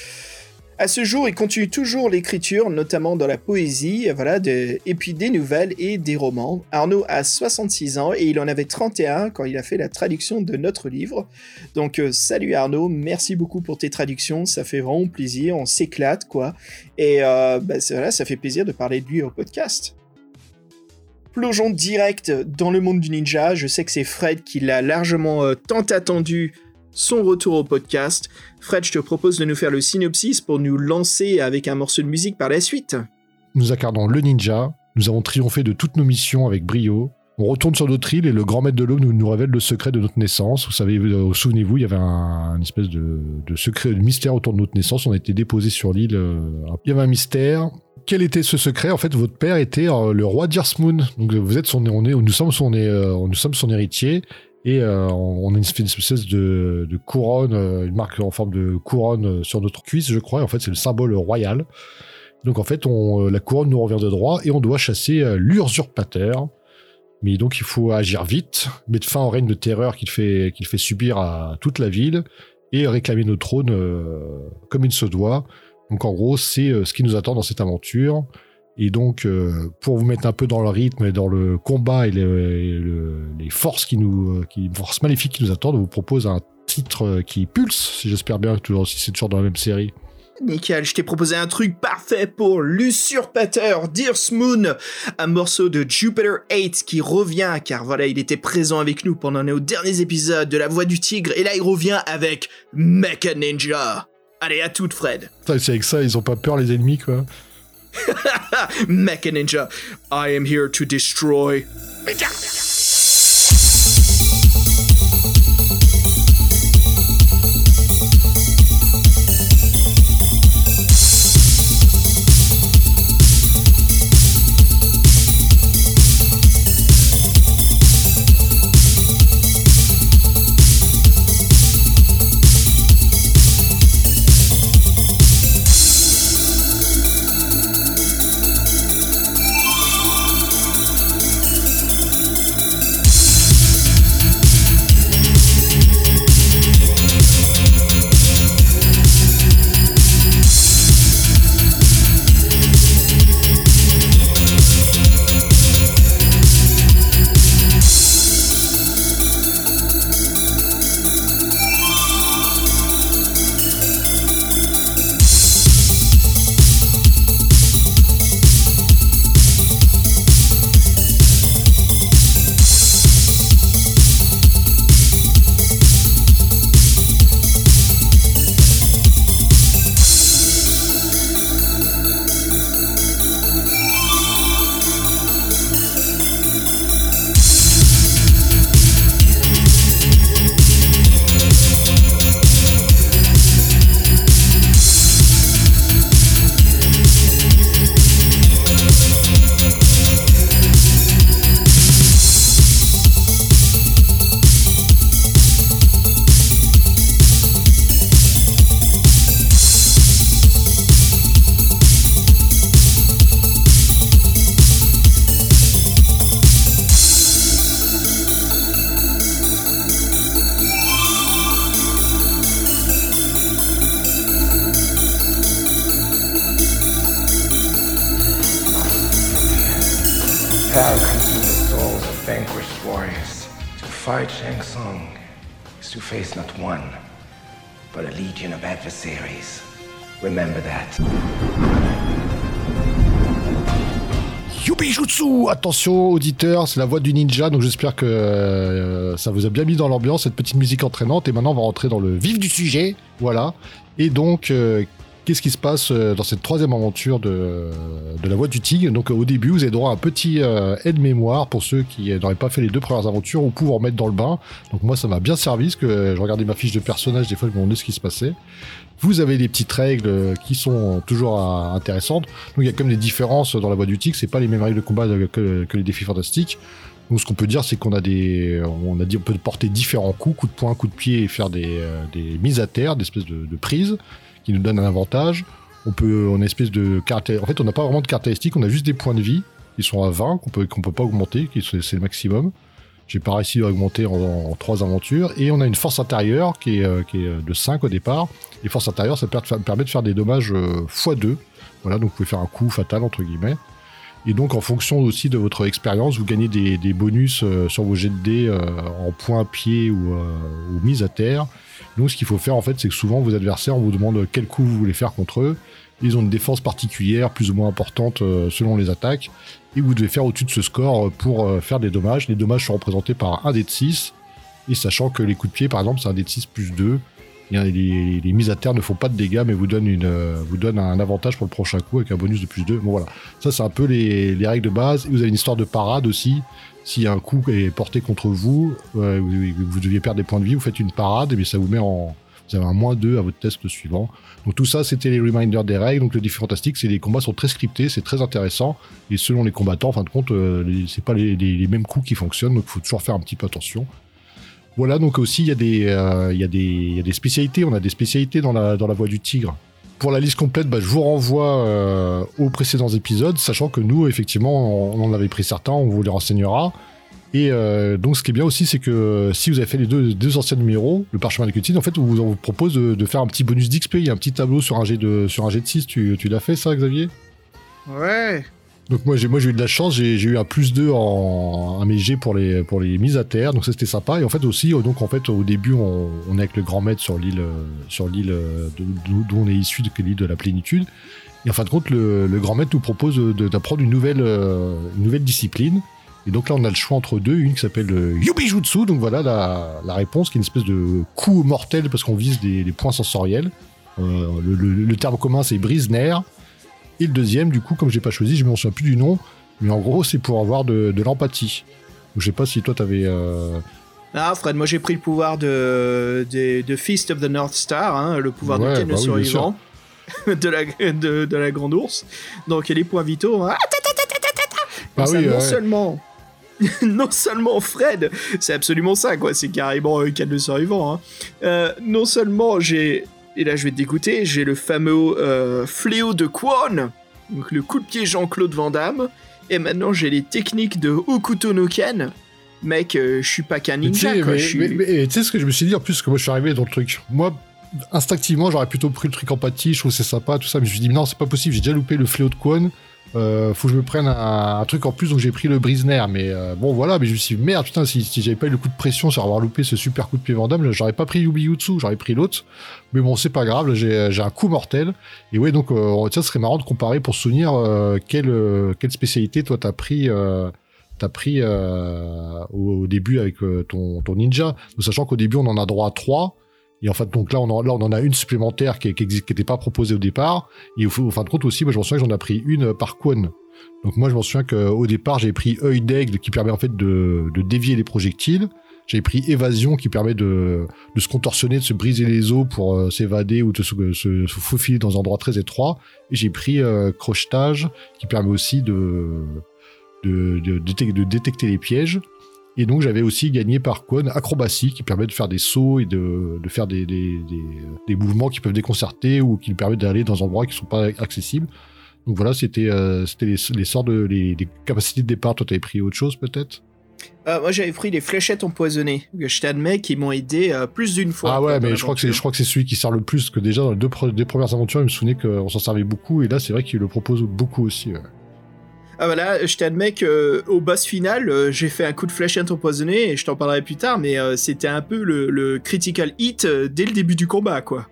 À ce jour, il continue toujours l'écriture, notamment dans la poésie, voilà, et puis des nouvelles et des romans. Arnaud a 66 ans et il en avait 31 quand il a fait la traduction de notre livre. Donc euh, salut Arnaud, merci beaucoup pour tes traductions, ça fait vraiment plaisir, on s'éclate quoi. Et euh, bah, voilà, ça fait plaisir de parler de lui au podcast. Plongeons direct dans le monde du ninja. Je sais que c'est Fred qui l'a largement euh, tant attendu son retour au podcast. Fred, je te propose de nous faire le synopsis pour nous lancer avec un morceau de musique par la suite. Nous incarnons le ninja, nous avons triomphé de toutes nos missions avec brio. On retourne sur notre île et le grand maître de l'eau nous, révèle le secret de notre naissance. Vous savez, euh, souvenez-vous, il y avait un, espèce de, secret, de mystère autour de notre naissance. On a été déposé sur l'île. euh, il y avait un mystère. Quel était ce secret? En fait, votre père était euh, le roi d'Irsmoon. Vous êtes nous sommes son héritier. Et euh, on a une espèce de, couronne, euh, une marque en forme de couronne euh, sur notre cuisse, je crois. En fait, c'est le symbole royal. Donc en fait, on, la couronne nous revient de droit et on doit chasser l'usurpateur. Mais donc il faut agir vite, mettre fin au règne de terreur qu'il fait, fait subir à toute la ville et réclamer nos trônes comme il se doit. Donc en gros, c'est ce qui nous attend dans cette aventure. Et donc, euh, pour vous mettre un peu dans le rythme et dans le combat et, le- et le- les forces qui nous, qui, forces maléfiques qui nous attendent, on vous propose un titre euh, qui pulse, si j'espère bien, toujours, si c'est toujours dans la même série. Nickel, je t'ai proposé un truc parfait pour l'usurpateur Dearth Moon, un morceau de Jupiter 8 qui revient, car voilà, il était présent avec nous pendant nos derniers épisodes de La Voix du Tigre, et là il revient avec Mecha Ninja. Allez, à toute Fred. C'est avec ça, ils ont pas peur les ennemis, quoi. Mecha Ninja, I am here to destroy. Attention auditeurs, c'est la voix du ninja, donc j'espère que euh, ça vous a bien mis dans l'ambiance, cette petite musique entraînante, et maintenant on va rentrer dans le vif du sujet, voilà. Et donc, euh, qu'est-ce qui se passe euh, dans cette troisième aventure de, de la voix du tigre Donc au début, vous avez droit à un petit euh, aide-mémoire pour ceux qui n'auraient pas fait les deux premières aventures, ou en mettre dans le bain. Donc moi, ça m'a bien servi, parce que je regardais ma fiche de personnage, des fois je me demandais ce qui se passait. Vous avez des petites règles qui sont toujours euh, intéressantes. Donc il y a comme des différences dans la voie du tigre, c'est pas les mêmes règles de combat que, les défis fantastiques. Donc ce qu'on peut dire, c'est qu'on a des, on a dit, on peut porter différents coups, coups de poing, coups de pied, et faire des, euh, des mises à terre, des espèces de prises qui nous donnent un avantage. On peut, on espèce de caractère. En fait, on n'a pas vraiment de caractéristiques, on a juste des points de vie qui sont à 20 qu'on peut qu'on peut pas augmenter, c'est le maximum. J'ai pas réussi à augmenter en, en trois aventures. Et on a une force intérieure qui est, euh, euh, de 5 au départ. Et force intérieure, ça per- permet de faire des dommages euh, x2. Voilà, donc vous pouvez faire un coup fatal, entre guillemets. Et donc, en fonction aussi de votre expérience, vous gagnez des, bonus euh, sur vos jets de dés en points, pieds ou, ou mise à terre. Donc, ce qu'il faut faire, en fait, c'est que souvent, vos adversaires, on vous demande quel coup vous voulez faire contre eux. Ils ont une défense particulière, plus ou moins importante euh, selon les attaques. Et vous devez faire au-dessus de ce score euh, pour euh, faire des dommages. Les dommages sont représentés par un dé de 6. Et sachant que les coups de pied, par exemple, c'est un dé de 6 plus 2. Et les, les- mises à terre ne font pas de dégâts, mais vous donnent, une, vous un avantage pour le prochain coup avec un bonus de plus 2. Bon, voilà. Ça, c'est un peu les, les règles de base. Et vous avez une histoire de parade aussi. Si un coup est porté contre vous, euh, vous, vous deviez perdre des points de vie, vous faites une parade, et ça vous met en. Vous avez un moins 2 à votre test suivant. Donc tout ça, c'était les reminders des règles. Donc le défi fantastique, c'est les combats sont très scriptés, c'est très intéressant. Et selon les combattants, en fin de compte, euh, c'est pas les, mêmes coups qui fonctionnent, donc il faut toujours faire un petit peu attention. Voilà, donc aussi, il y, a des, euh, il y a des spécialités. On a des spécialités dans la, dans la voie du tigre. Pour la liste complète, bah, je vous renvoie euh, aux précédents épisodes, sachant que nous, effectivement, on en avait pris certains, on vous les renseignera. Et euh, donc, ce qui est bien aussi, c'est que si vous avez fait les deux, anciens numéros, le parchemin de Cutine, en fait, on vous, propose de, de faire un petit bonus d'XP. Il y a un petit tableau sur un G de, sur un G de 6. Tu, tu l'as fait, ça, Xavier? Ouais. Donc moi j'ai moi j'ai eu de la chance, j'ai eu un plus 2 en un pour les pour les mises à terre, donc ça c'était sympa. Et en fait aussi euh, donc en fait au début on, est avec le grand maître sur l'île euh, sur l'île euh, d'où on est issu, de l'île de la plénitude. Et en fin de compte le, grand maître nous propose d'apprendre une nouvelle une nouvelle discipline. Et donc là on a le choix entre deux, une qui s'appelle le Yubijutsu, donc voilà la, réponse qui est une espèce de coup mortel parce qu'on vise des, points sensoriels. Le, le- terme commun c'est brise-nerf. Et le deuxième, du coup, comme j'ai pas choisi, je me souviens plus du nom, mais en gros, c'est pour avoir de, de l'empathie. Je sais pas si toi t'avais. Euh... Ah, Fred, moi j'ai pris le pouvoir de, de, de Feast of the North Star, hein, le pouvoir Ouais, de Ken bah oui, survivant de, la, de, de la grande ours. Donc les points vitaux. hein. Bah ça, non ouais. seulement. non seulement Fred, c'est absolument ça, quoi. C'est carrément euh, Ken le survivant. hein. Euh, non seulement j'ai. Et là, je vais te dégoûter, j'ai le fameux euh, fléau de Kwon, donc le coup de pied Jean-Claude Van Damme. Et maintenant, j'ai les techniques de Hokuto no Ken. Mec, euh, je suis pas qu'un ninja, mais- tu sais ce que je me suis dit en plus, que moi je suis arrivé dans le truc. Moi, instinctivement, j'aurais plutôt pris le truc empathie, je trouve que c'est sympa, tout ça, mais je me suis dit, non, c'est pas possible, j'ai déjà loupé le fléau de Kwon. Euh, faut que je me prenne un, un truc en plus, donc j'ai pris le brise-nerf. Mais euh, bon, voilà, mais je me suis dit, merde, putain, si, si j'avais pas eu le coup de pression sur avoir loupé ce super coup de pied Vandame, j'aurais pas pris Yubiyutsu, j'aurais pris l'autre. Mais bon, c'est pas grave, j'ai un coup mortel. Et ouais, donc, euh, ce serait marrant de comparer pour se souvenir euh, quelle, euh, quelle spécialité toi t'as pris. Euh, T'as pris au, au début avec ton, ton ninja, Donc, sachant qu'au début on en a droit à trois, et en fait donc là on en, a une supplémentaire qui, qui, existe- qui était pas proposée au départ, et au, au fin de compte aussi, moi je m'en souviens que j'en ai pris une par Kwon. Donc moi je m'en souviens qu'au départ j'ai pris œil d'aigle qui permet en fait de, dévier les projectiles. J'ai pris évasion qui permet de, se contorsionner, de se briser les os pour euh, s'évader ou de se, se, faufiler dans un endroit très étroit. Et j'ai pris euh, crochetage qui permet aussi de détecter les pièges. Et donc j'avais aussi gagné par Kwon acrobatie qui permet de faire des sauts et de, de faire des, des, des, des mouvements qui peuvent déconcerter ou qui permettent d'aller dans des endroits qui sont pas accessibles. Donc voilà, c'était euh, les, les sorts de les, les capacités de départ. Toi, t'avais pris autre chose peut-être? Euh, moi, j'avais pris les fléchettes empoisonnées. que Je t'admets qu'ils m'ont aidé euh, plus d'une fois. Ah ouais, mais je crois que c'est je crois que c'est celui qui sert le plus que déjà dans les deux, deux premières aventures, il me souvenait qu'on s'en servait beaucoup et là c'est vrai qu'il le propose beaucoup aussi. ouais. Ah voilà, je t'admets que euh, au boss final, euh, j'ai fait un coup de fléchette empoisonnée et je t'en parlerai plus tard, mais euh, c'était un peu le, le critical hit dès le début du combat, quoi.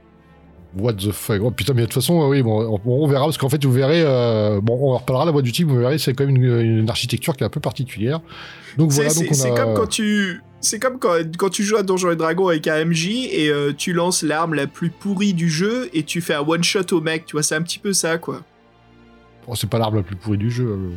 What the fuck oh, Putain, mais de toute façon, oui, bon, on, on verra parce qu'en fait, vous verrez, euh, bon, on reparlera la voix du type, vous verrez, c'est quand même une, une architecture qui est un peu particulière. Donc voilà, donc on a. comme quand tu, c'est comme quand, quand tu joues à Donjons et Dragons avec un MJ et euh, tu lances l'arme la plus pourrie du jeu et tu fais un one shot au mec, tu vois, c'est un petit peu ça, quoi. Oh, c'est pas l'arme la plus pourrie du jeu. euh.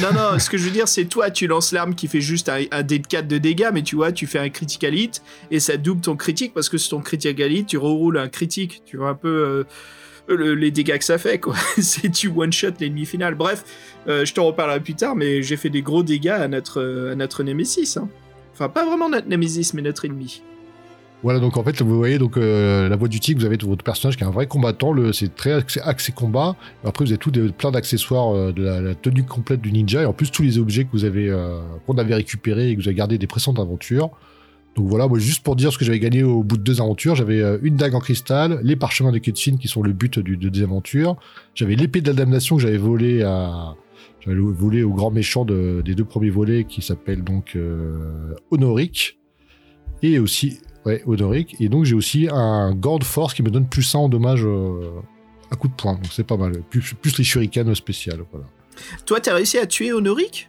Non, non, ce que je veux dire, c'est toi, tu lances l'arme qui fait juste un, un dé de 4 de dégâts, mais tu vois, tu fais un critical hit et ça double ton critique parce que sur ton critical hit, tu reroules un critique. Tu vois un peu euh, le- les dégâts que ça fait, quoi. c'est tu one-shot l'ennemi final. Bref, euh, je t'en reparlerai plus tard, mais j'ai fait des gros dégâts à notre, à notre Nemesis. hein. Enfin, pas vraiment notre Nemesis, mais notre ennemi. Voilà, donc en fait, vous voyez donc euh, la voix du tigre, vous avez votre personnage qui est un vrai combattant, c'est très axé, combat. Après, vous avez tout plein d'accessoires euh, de la, la tenue complète du ninja, et en plus tous les objets que vous avez, euh, qu'on avait récupérés et que vous avez gardés des précédentes aventures. Donc voilà, moi juste pour dire ce que j'avais gagné au bout de deux aventures, j'avais euh, une dague en cristal, les parchemins de cutscene qui sont le but du, de des aventures, j'avais l'épée de la damnation que j'avais volée à, j'avais volé au grand méchant de- des deux premiers volets qui s'appelle donc euh, Honoric, et aussi Ouais, Honoric. Et donc j'ai aussi un gant force qui me donne plus 100 en dommage euh, à coup de poing. Donc c'est pas mal. Plus, plus les shurikens spéciales. Voilà. Toi, t'as réussi à tuer Honoric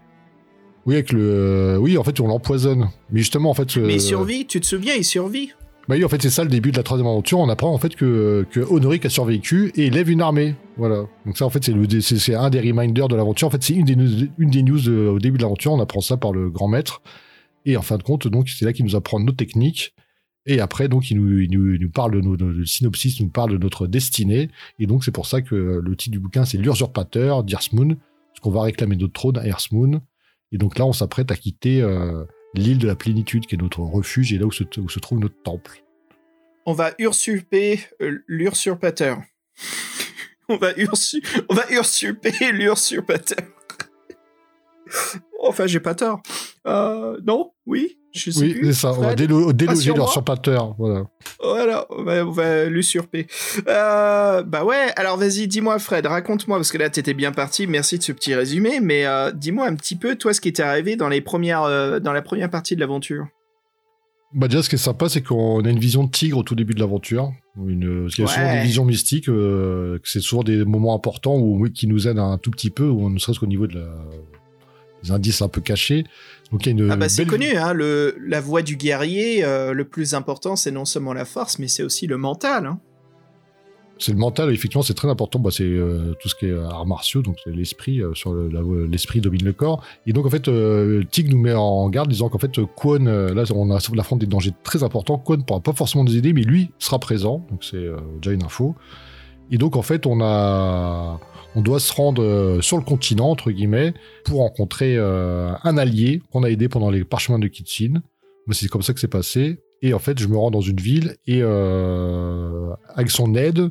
Oui, avec le. euh, oui, en fait, on l'empoisonne. Mais justement, en fait. Mais euh, il survit, tu te souviens, il survit. Bah oui, en fait, c'est ça le début de la troisième aventure. On apprend en fait que, que Honoric a survécu et élève une armée. Voilà. Donc ça, en fait, c'est un des reminders de l'aventure. En fait, c'est une des news, une des news de- au début de l'aventure. On apprend ça par le grand maître. Et en fin de compte, donc, c'est là qu'il nous apprend nos techniques. Et après, donc, il nous, parle de nos, synopsis, nous parle de notre destinée. Et donc, c'est pour ça que le titre du bouquin, c'est l'usurpateur d'Earthmoon. Parce qu'on va réclamer notre trône à Earthmoon. Et donc là, on s'apprête à quitter euh, l'île de la plénitude, qui est notre refuge, et là où se, trouve notre temple. On va usurper euh, l'usurpateur. on va ursu... on va usurper l'usurpateur. enfin, j'ai pas tort. Euh, non Oui Je sais Oui, c'est ça. On va Fred délo- déloger sur leur. Voilà. Voilà, on va, on va l'usurper. Euh, bah ouais, alors vas-y, dis-moi Fred, raconte-moi, parce que là t'étais bien parti, merci de ce petit résumé, mais euh, dis-moi un petit peu, toi, ce qui t'est arrivé dans, les premières, euh, dans la première partie de l'aventure. Bah déjà, ce qui est sympa, c'est qu'on a une vision de tigre au tout début de l'aventure. Une, parce qu'il y a souvent des visions mystiques, euh, que c'est souvent des moments importants où, qui nous aident un tout petit peu, ou ne serait-ce qu'au niveau de la, des indices un peu cachés. Donc il y a une Ah bah c'est belle- connu, hein, le, la voix du guerrier, euh, le plus important, c'est non seulement la force, mais c'est aussi le mental. Hein. C'est le mental, effectivement, c'est très important. Bah, c'est euh, tout ce qui est arts martiaux, donc c'est l'esprit, euh, sur le- l'esprit domine le corps. Et donc, en fait, Tig nous met en garde, disant qu'en fait, Kwon, là, on, affronte des dangers très importants. Kwon pourra pas forcément nous aider, mais lui sera présent, donc c'est déjà une info. Et donc, en fait, on a, on doit se rendre euh, sur le continent, entre guillemets, pour rencontrer euh, un allié qu'on a aidé pendant les parchemins de Kitsin. Mais c'est comme ça que c'est passé. Et en fait, je me rends dans une ville et euh, avec son aide,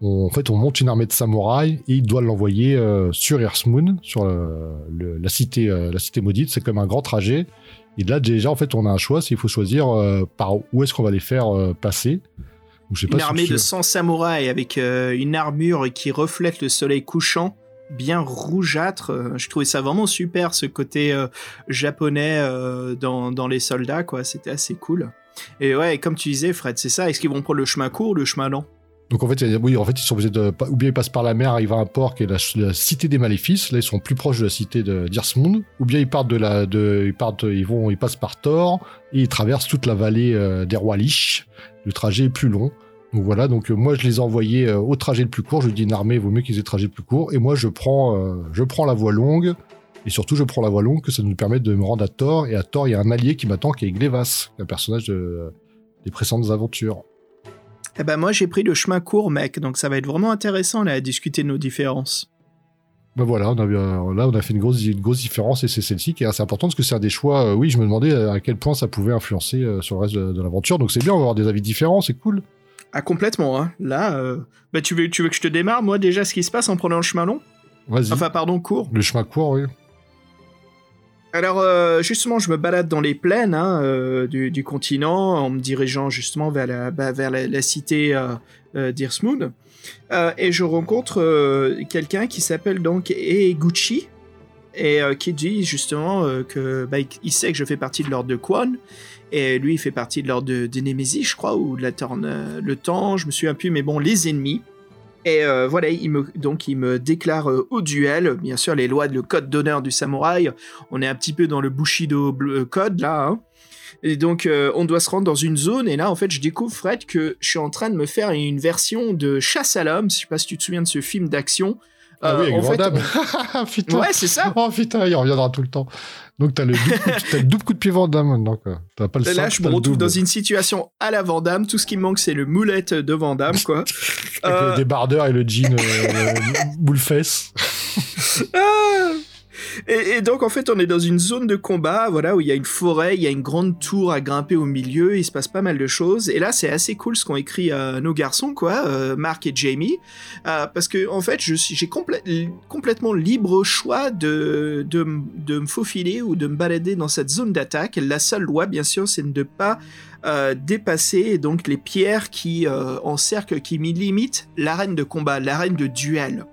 on, en fait, on monte une armée de samouraïs et il doit l'envoyer sur Earthmoon, sur la cité, la cité maudite. C'est comme un grand trajet. Et là, déjà, en fait, on a un choix. Il faut choisir par où est-ce qu'on va les faire passer. Une armée de 100 samouraïs avec euh, une armure qui reflète le soleil couchant, bien rougeâtre. Euh, Je trouvais ça vraiment super, ce côté euh, japonais euh, dans, dans les soldats, quoi. C'était assez cool. Et ouais, comme tu disais, Fred, c'est ça. Est-ce qu'ils vont prendre le chemin court ou le chemin lent? Donc en fait, il y a- oui, en fait, ils sont obligés de, ou bien ils passent par la mer, arrivent à un port qui est la, la cité des maléfices. Là, ils sont plus proches de la cité de d'Irsmund. Ou bien ils partent de la, de, ils partent, ils vont, ils passent par Thor et ils traversent toute la vallée euh, des rois Lich. Le trajet est plus long. Donc voilà. Donc euh, moi, je les ai envoyés euh, au trajet le plus court. Je dis une armée, il vaut mieux qu'ils aient le trajet le plus court. Et moi, je prends, euh, je prends la voie longue. Et surtout, je prends la voie longue que ça nous permet de me rendre à Thor. Et à Thor, il y a un allié qui m'attend, qui est Glevas, un personnage de, des précédentes aventures. Eh ben moi, j'ai pris le chemin court, mec. Donc ça va être vraiment intéressant là à discuter de nos différences. Ben voilà, on a, euh, là on a fait une grosse, une grosse différence et c'est celle-ci qui est assez importante parce que c'est un des choix. euh, oui, je me demandais à quel point ça pouvait influencer euh, sur le reste de, de l'aventure. Donc c'est bien, on va avoir des avis différents, c'est cool. Ah complètement. Hein. Là, euh, bah tu veux, tu veux que je te démarre moi déjà ce qui se passe en prenant le chemin long? Vas-y. Enfin pardon court. le chemin court, oui. Alors euh, justement, je me balade dans les plaines hein, euh, du, du continent en me dirigeant justement vers la, bah, vers la, la cité euh, euh, et je rencontre euh, quelqu'un qui s'appelle donc Eguchi et euh, qui dit justement que bah, il- sait que je fais partie de l'ordre de Quan et lui il fait partie de l'ordre de, de je crois, ou de la Torne, le temps, je me souviens plus, mais bon, les ennemis. Et voilà, il me, donc il me déclare au duel, bien sûr, les lois, le code d'honneur du samouraï. On est un petit peu dans le Bushido code là. hein. Et donc, euh, on doit se rendre dans une zone. Et là, en fait, je découvre, Fred, que je suis en train de me faire une version de Chasse à l'homme. Je sais pas si tu te souviens de ce film d'action. Ah Euh, oui, avec fait, Van Damme. on- putain. Ouais, c'est ça. Oh putain, il reviendra tout le temps. Donc t'as le double coup, de- t'as le double coup de pied Van Damme maintenant. T'as pas le Là, simple, je me retrouve dans une situation à la Vandame. Tout ce qui me manque, c'est le moulette de Vandame, quoi. Avec Euh, le débardeur et le jean euh, boule-fesse. Ah et, donc en fait on est dans une zone de combat, voilà où il y a une forêt, il y a une grande tour à grimper au milieu, il se passe pas mal de choses. Et là c'est assez cool ce qu'ont écrit euh, nos garçons quoi, euh, Marc et Jamie, euh, parce que en fait j'ai complè- complètement libre choix de, de de me faufiler ou de me balader dans cette zone d'attaque. La seule loi bien sûr c'est de ne pas euh, dépasser donc les pierres qui encerclent, qui limitent l'arène de combat, l'arène de duel.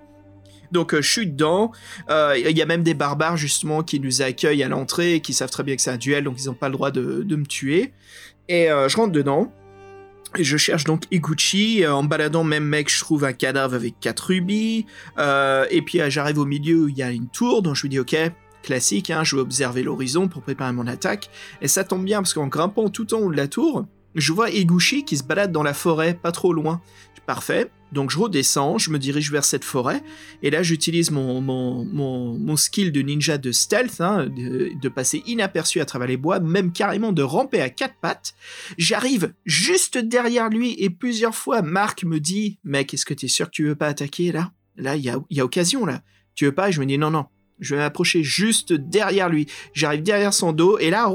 Donc je suis dedans. Il y a même des barbares justement qui nous accueillent à l'entrée qui savent très bien que c'est un duel, donc ils n'ont pas le droit de, me tuer. Et euh, je rentre dedans. Et je cherche donc Iguchi. Euh, en baladant, même mec, je trouve un cadavre avec quatre rubis. Euh, et puis j'arrive au milieu où il y a une tour, donc je me dis ok, classique, hein, je vais observer l'horizon pour préparer mon attaque. Et ça tombe bien parce qu'en grimpant tout en haut de la tour, je vois Iguchi qui se balade dans la forêt, pas trop loin. Parfait. Donc je redescends, je me dirige vers cette forêt. Et là, j'utilise mon, mon, mon, skill de ninja de stealth, hein, de, passer inaperçu à travers les bois, même carrément de ramper à quatre pattes. J'arrive juste derrière lui et plusieurs fois, Marc me dit Mec, est-ce que tu es sûr que tu veux pas attaquer là? Là, il y a, y a occasion là. Tu veux pas? Je me dis Non, non. Je vais m'approcher juste derrière lui. J'arrive derrière son dos et là,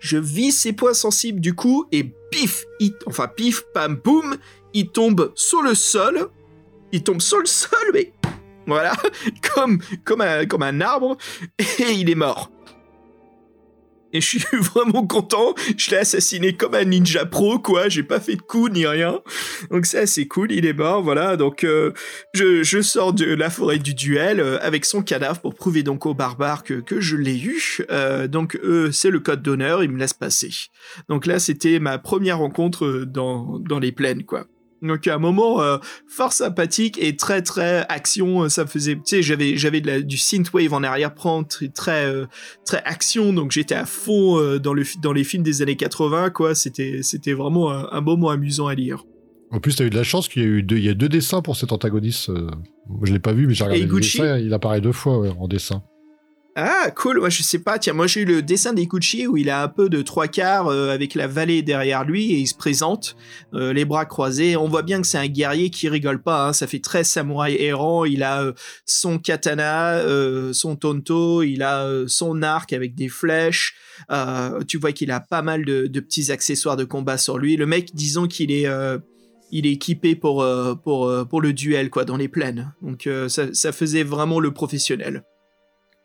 je vise ses points sensibles du coup et pif, il- enfin pif, pam, boum, il tombe sur le sol. Il tombe sur le sol, mais voilà, comme, comme, un, comme un arbre, et il est mort. Et je suis vraiment content. Je l'ai assassiné comme un ninja pro, quoi. J'ai pas fait de coup ni rien. Donc c'est cool. Il est mort, voilà. Donc euh, je, je, sors de la forêt du duel euh, avec son cadavre pour prouver donc aux barbares que, que je l'ai eu. Euh, donc c'est le code d'honneur. Ils me laissent passer. Donc là, c'était ma première rencontre dans, dans les plaines, quoi. Donc à un moment euh, fort sympathique et très très action, euh, ça faisait tu sais j'avais j'avais du synthwave en arrière-plan très très, euh, très action donc j'étais à fond euh, dans le dans les films des années 80 quoi, c'était c'était vraiment un, un, moment amusant à lire. En plus, tu as eu de la chance qu'il y a eu deux, il y a deux dessins pour cet antagoniste. Je l'ai pas vu, mais j'ai regardé le dessin. Il apparaît deux fois ouais, en dessin. Ah, cool. Moi, je sais pas. Tiens, moi, j'ai eu le dessin d'Ikuchi où il a un peu de trois quarts euh, avec la vallée derrière lui et il se présente, euh, les bras croisés. On voit bien que c'est un guerrier qui rigole pas. Hein. Ça fait très samouraï errant. Il a euh, son katana, son tonto, il a son arc avec des flèches. tu vois qu'il a pas mal de, petits accessoires de combat sur lui. Le mec, disons qu'il est il est équipé pour, pour, pour le duel, quoi, dans les plaines. Donc, ça faisait vraiment le professionnel.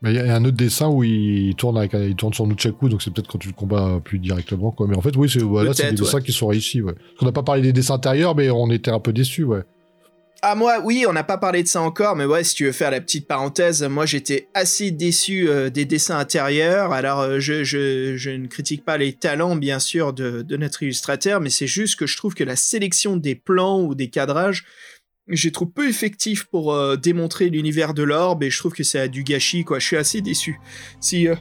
Il y a un autre dessin où il tourne, avec, il tourne sur Nunchaku, donc c'est peut-être quand tu le combats plus directement. Quoi. Mais en fait, oui, c'est voilà, des ouais. dessins qui sont réussis. Ouais. On n'a pas parlé des dessins intérieurs, mais on était un peu déçus. Ouais. Ah moi oui, on n'a pas parlé de ça encore, mais ouais, si tu veux faire la petite parenthèse, moi j'étais assez déçu euh, des dessins intérieurs. Alors euh, je, je, je, ne critique pas les talents bien sûr de, de notre illustrateur, mais c'est juste que je trouve que la sélection des plans ou des cadrages j'ai trop peu effectif pour euh, démontrer l'univers de l'orbe et je trouve que c'est du gâchis quoi. Je suis assez déçu. Si euh,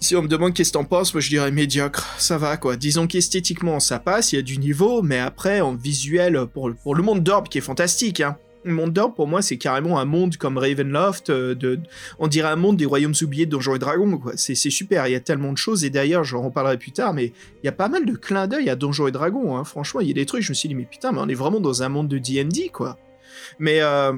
si on me demande qu'est-ce que t'en penses, moi je dirais médiocre. Ça va quoi. Disons qu'esthétiquement ça passe, il y a du niveau, mais après en visuel pour pour le monde d'orbe qui est fantastique hein. Monde d'orbe pour moi c'est carrément un monde comme Ravenloft, euh, on dirait un monde des royaumes oubliés de Donjons et Dragons. C'est super, il y a tellement de choses et d'ailleurs j'en reparlerai plus tard, mais il y a pas mal de clins d'œil à Donjons et Dragons. Hein. Franchement, il y a des trucs, je me suis dit mais putain, mais on est vraiment dans un monde de D&D quoi. Mais euh,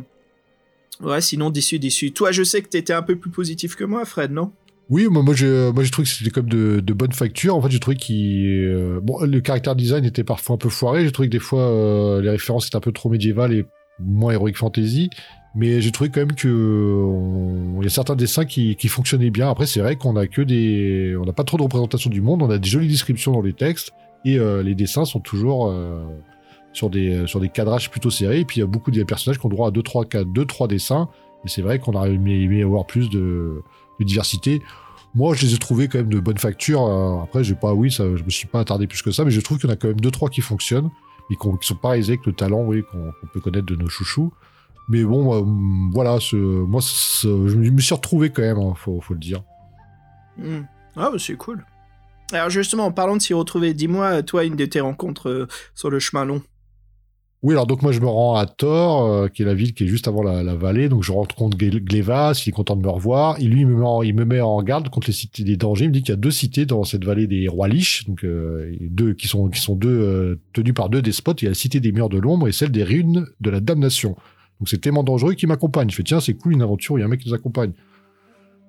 ouais, sinon déçu, déçu. Toi, je sais que t'étais un peu plus positif que moi, Fred, non? Oui, moi, moi j'ai trouvé que c'était comme de, de bonne facture. En fait, j'ai trouvé qu'il euh, bon, le caractère design était parfois un peu foiré. J'ai trouvé que des fois les références étaient un peu trop médiévales et moins heroic fantasy. Mais j'ai trouvé quand même que il y a certains dessins qui, qui fonctionnaient bien. Après, c'est vrai qu'on a que des, on n'a pas trop de représentation du monde. On a des jolies descriptions dans les textes et euh, les dessins sont toujours euh, sur des, sur des cadrages plutôt serrés. Et puis il y a beaucoup de personnages qui ont droit à 2-3 deux, trois dessins. Et c'est vrai qu'on aurait aimé, avoir plus de, de, diversité. Moi, je les ai trouvés quand même de bonne facture. Euh, après, j'ai pas, oui, ça, je me suis pas attardé plus que ça, mais je trouve qu'il y en a quand même 2-3 qui fonctionnent et qui sont pas avec le talent oui, qu'on qu peut connaître de nos chouchous. Mais bon, voilà, moi, je me suis retrouvé quand même, hein, faut, le dire. Mmh. Ah, bah, c'est cool. Alors justement, en parlant de s'y retrouver, dis-moi, toi, une de tes rencontres euh, sur le chemin long. Oui, alors donc moi je me rends à Thor, euh, qui est la ville qui est juste avant la, la vallée, donc je rencontre Glevas, il est content de me revoir, et lui il me met en, il me met en garde contre les cités des dangers, il me dit qu'il y a deux cités dans cette vallée des rois liches, donc euh, deux qui sont qui sont deux euh, tenues par deux despotes, il y a la cité des murs de l'ombre et celle des runes de la damnation. Donc c'est tellement dangereux qu'il m'accompagne. Je fais tiens c'est cool une aventure, il y a un mec qui nous accompagne.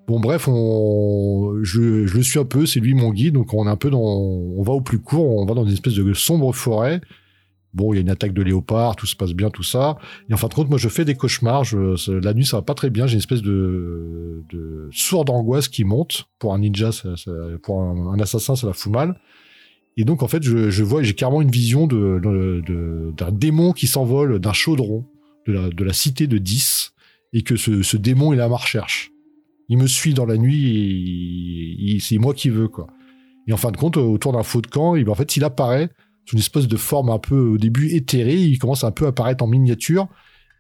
Bon bref, je, je le suis un peu, c'est lui mon guide, donc on est un peu dans, on va au plus court, on va dans une espèce de sombre forêt. Bon, il y a une attaque de léopard, tout se passe bien, tout ça. Et en fin de compte, moi, je fais des cauchemars. Je, la nuit, ça va pas très bien. J'ai une espèce de, de sourde angoisse qui monte. Pour un ninja, pour un, assassin, ça la fout mal. Et donc, en fait, je, vois, j'ai carrément une vision d'un démon qui s'envole d'un chaudron de la, cité de 10 et que ce, ce démon il est à ma recherche. Il me suit dans la nuit et, c'est moi qui veux, quoi. Et en fin de compte, autour d'un faux de camp, ben, en fait, s'il apparaît, sous une espèce de forme un peu au début éthérée. Il commence un peu à apparaître en miniature.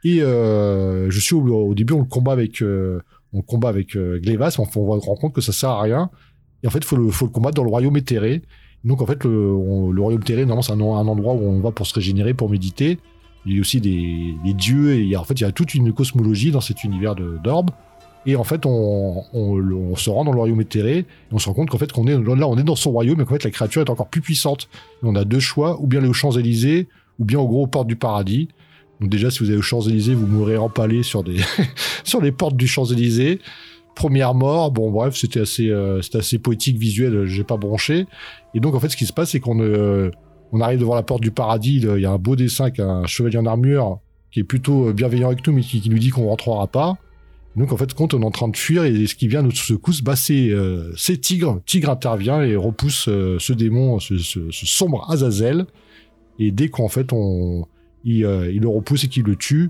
Et euh, je suis au, au, début, on le combat avec, euh, on combat avec euh, Glevas, mais on, on se rend compte que ça sert à rien. Et en fait, faut le, faut le combattre dans le royaume éthéré. Donc en fait, le, le royaume éthéré, normalement, c'est un, un, endroit où on va pour se régénérer, pour méditer. Il y a aussi des, des dieux, et il y a, en fait, il y a toute une cosmologie dans cet univers d'orbe. Et en fait, on, se rend dans le royaume éthéré, et on se rend compte qu'en fait, là, on est dans son royaume, et qu'en fait, la créature est encore plus puissante. On a deux choix, ou bien aller aux Champs-Élysées, ou bien au gros portes du paradis. Donc déjà, si vous allez aux Champs-Élysées, vous mourrez empalé sur des sur les portes du Champs-Élysées. Première mort, bon bref, c'était assez euh, assez poétique, visuel, j'ai pas bronché. Et donc en fait, ce qui se passe, c'est qu'on euh, on arrive devant la porte du paradis, il y a un beau dessin, un chevalier en armure qui est plutôt bienveillant avec nous, mais qui, qui nous dit qu'on rentrera pas. Donc en fait, quand on est en train de fuir et ce qui vient nous secousse, bah c'est euh, Tigre. Tigre intervient et repousse euh, ce démon, ce, sombre Azazel. Et dès qu'en fait on il, euh, le repousse et qu'il le tue,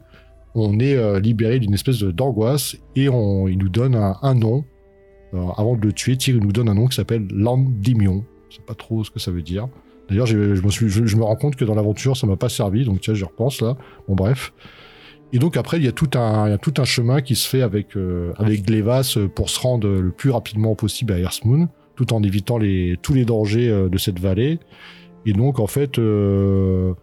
on est libéré d'une espèce d'angoisse et on, il nous donne un, nom. Avant de le tuer, Tigre nous donne un nom qui s'appelle Landimion. Je sais pas trop ce que ça veut dire. D'ailleurs, je me rends compte que dans l'aventure, ça m'a pas servi, donc tiens, j'y repense là. Bon, bref. Et donc après, il y a tout un, il y a tout un chemin qui se fait avec euh, avec Glevas euh, pour se rendre le plus rapidement possible à Earthmoon, tout en évitant les tous les dangers euh, de cette vallée. Et donc en fait, euh,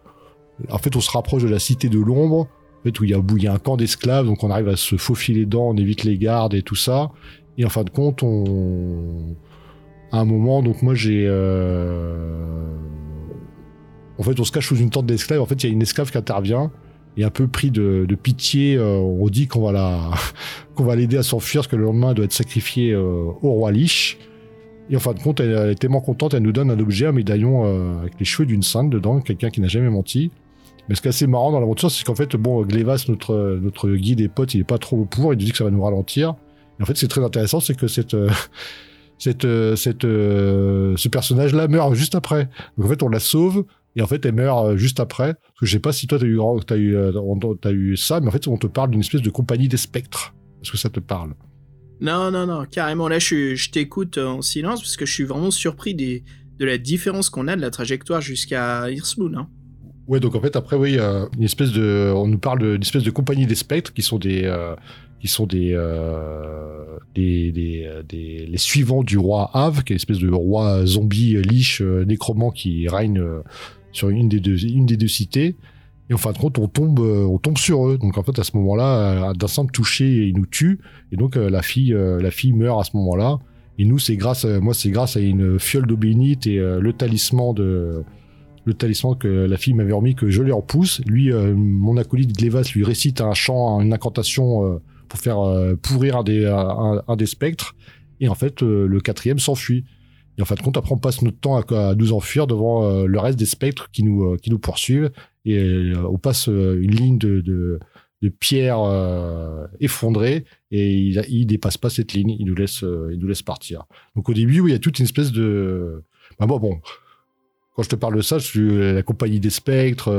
en fait, on se rapproche de la cité de l'ombre, en fait, où il y a où il y a un camp d'esclaves, donc on arrive à se faufiler dedans, on évite les gardes et tout ça. Et en fin de compte, on à un moment, donc moi j'ai euh, en fait, on se cache sous une tente d'esclaves. En fait, il y a une esclave qui intervient et un peu pris de, pitié, euh, on dit qu'on va la, qu'on va l'aider à s'enfuir parce que le lendemain elle doit être sacrifiée euh, au roi Lich. Et en fin de compte, elle, est tellement contente, elle nous donne un objet, un médaillon euh, avec les cheveux d'une sainte dedans, quelqu'un qui n'a jamais menti. Mais ce qui est assez marrant dans l'aventure, c'est qu'en fait, bon, Glevas, notre, guide et pote, il est pas trop pour, il nous dit que ça va nous ralentir. Et en fait, c'est très intéressant, c'est que cette, cette, cette, ce personnage-là meurt juste après. Donc en fait, on la sauve, et en fait, elle meurt euh, juste après. Parce que je sais pas si toi, t'as eu, t'as eu, euh, t'as eu ça, mais en fait, on te parle d'une espèce de compagnie des spectres. Est-ce que ça te parle? Non, non, non, carrément. Là, je, je t'écoute en silence parce que je suis vraiment surpris des, de la différence qu'on a de la trajectoire jusqu'à Earthmoon. Hein. Ouais, donc en fait, après, oui, euh, une espèce de, on nous parle d'une espèce de compagnie des spectres qui sont des, euh, qui sont des, euh, des, des, des- les suivants du roi Av, qui est une espèce de roi zombie liche nécromant qui règne sur une des deux, une des deux cités. Et en fin de compte, on tombe, euh, on tombe sur eux. Donc en fait, à ce moment-là, euh, d'un simple toucher, ils nous tuent. Et donc euh, la fille, la fille meurt à ce moment-là. Et nous, c'est grâce, à, moi, c'est grâce à une fiole d'eau bénite et le talisman de, le talisman que la fille m'avait remis que je lui repousse. Lui, mon acolyte Glevas lui récite un chant, une incantation pour faire pourrir un des, un, des spectres. Et en fait, le quatrième s'enfuit. Et en fin de compte, après, on passe notre temps à, à nous enfuir devant euh, le reste des spectres qui nous, euh, qui nous poursuivent. Et euh, on passe une ligne de, de, de pierres effondrées et il, il dépasse pas cette ligne. Il nous laisse, il nous laisse partir. Donc au début, oui, il y a toute une espèce de... Bah, bon, bon, quand je te parle de ça, je suis la compagnie des spectres.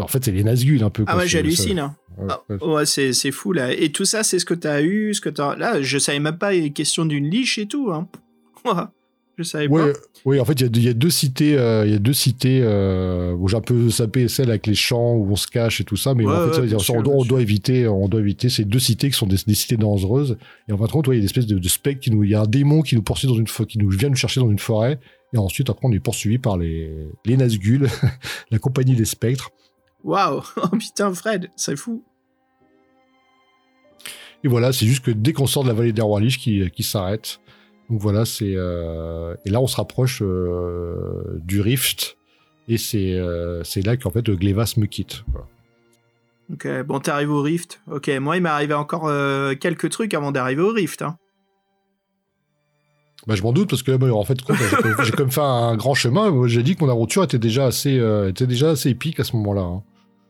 en fait, c'est les Nazgûl un peu. Ah ouais, j'hallucine. hein. ça- ouais, Ah, ouais. ouais, c'est, fou là. Et tout ça, c'est ce que t'as eu, ce que t'as. Là, je savais même pas, il est question d'une liche et tout. Hein. Ouah, je savais Ouais, pas. oui, en fait, il y a deux- il y, a deux cités, euh, il y a deux cités euh, où j'ai un peu sapé celle avec les champs où on se cache et tout ça, mais Ouais, en fait, ouais, ça sûr, on, doit, bien on doit éviter, on doit éviter ces deux cités qui sont des, des cités dangereuses. Et en fin de compte, il y a une espèce de, de spectre qui nous, il y a un démon qui nous poursuit dans une, qui nous vient nous chercher dans une forêt, et ensuite après on est poursuivi par les, les Nazgûl, la compagnie des spectres. Waouh, oh putain, Fred, c'est fou. Et voilà, c'est juste que dès qu'on sort de la vallée des rois qui, qui s'arrête. Donc voilà, c'est euh, et là on se rapproche euh, du rift et c'est euh, c'est là qu'en fait Glevas me quitte. Voilà. Ok, bon, t'arrives au Rift. Ok, moi, il m'est arrivé encore euh, quelques trucs avant d'arriver au Rift. Hein. Bah, je m'en doute parce que bah, en fait, j'ai même fait un grand chemin. J'ai dit que mon aventure était déjà assez, euh, était déjà assez épique à ce moment-là. hein.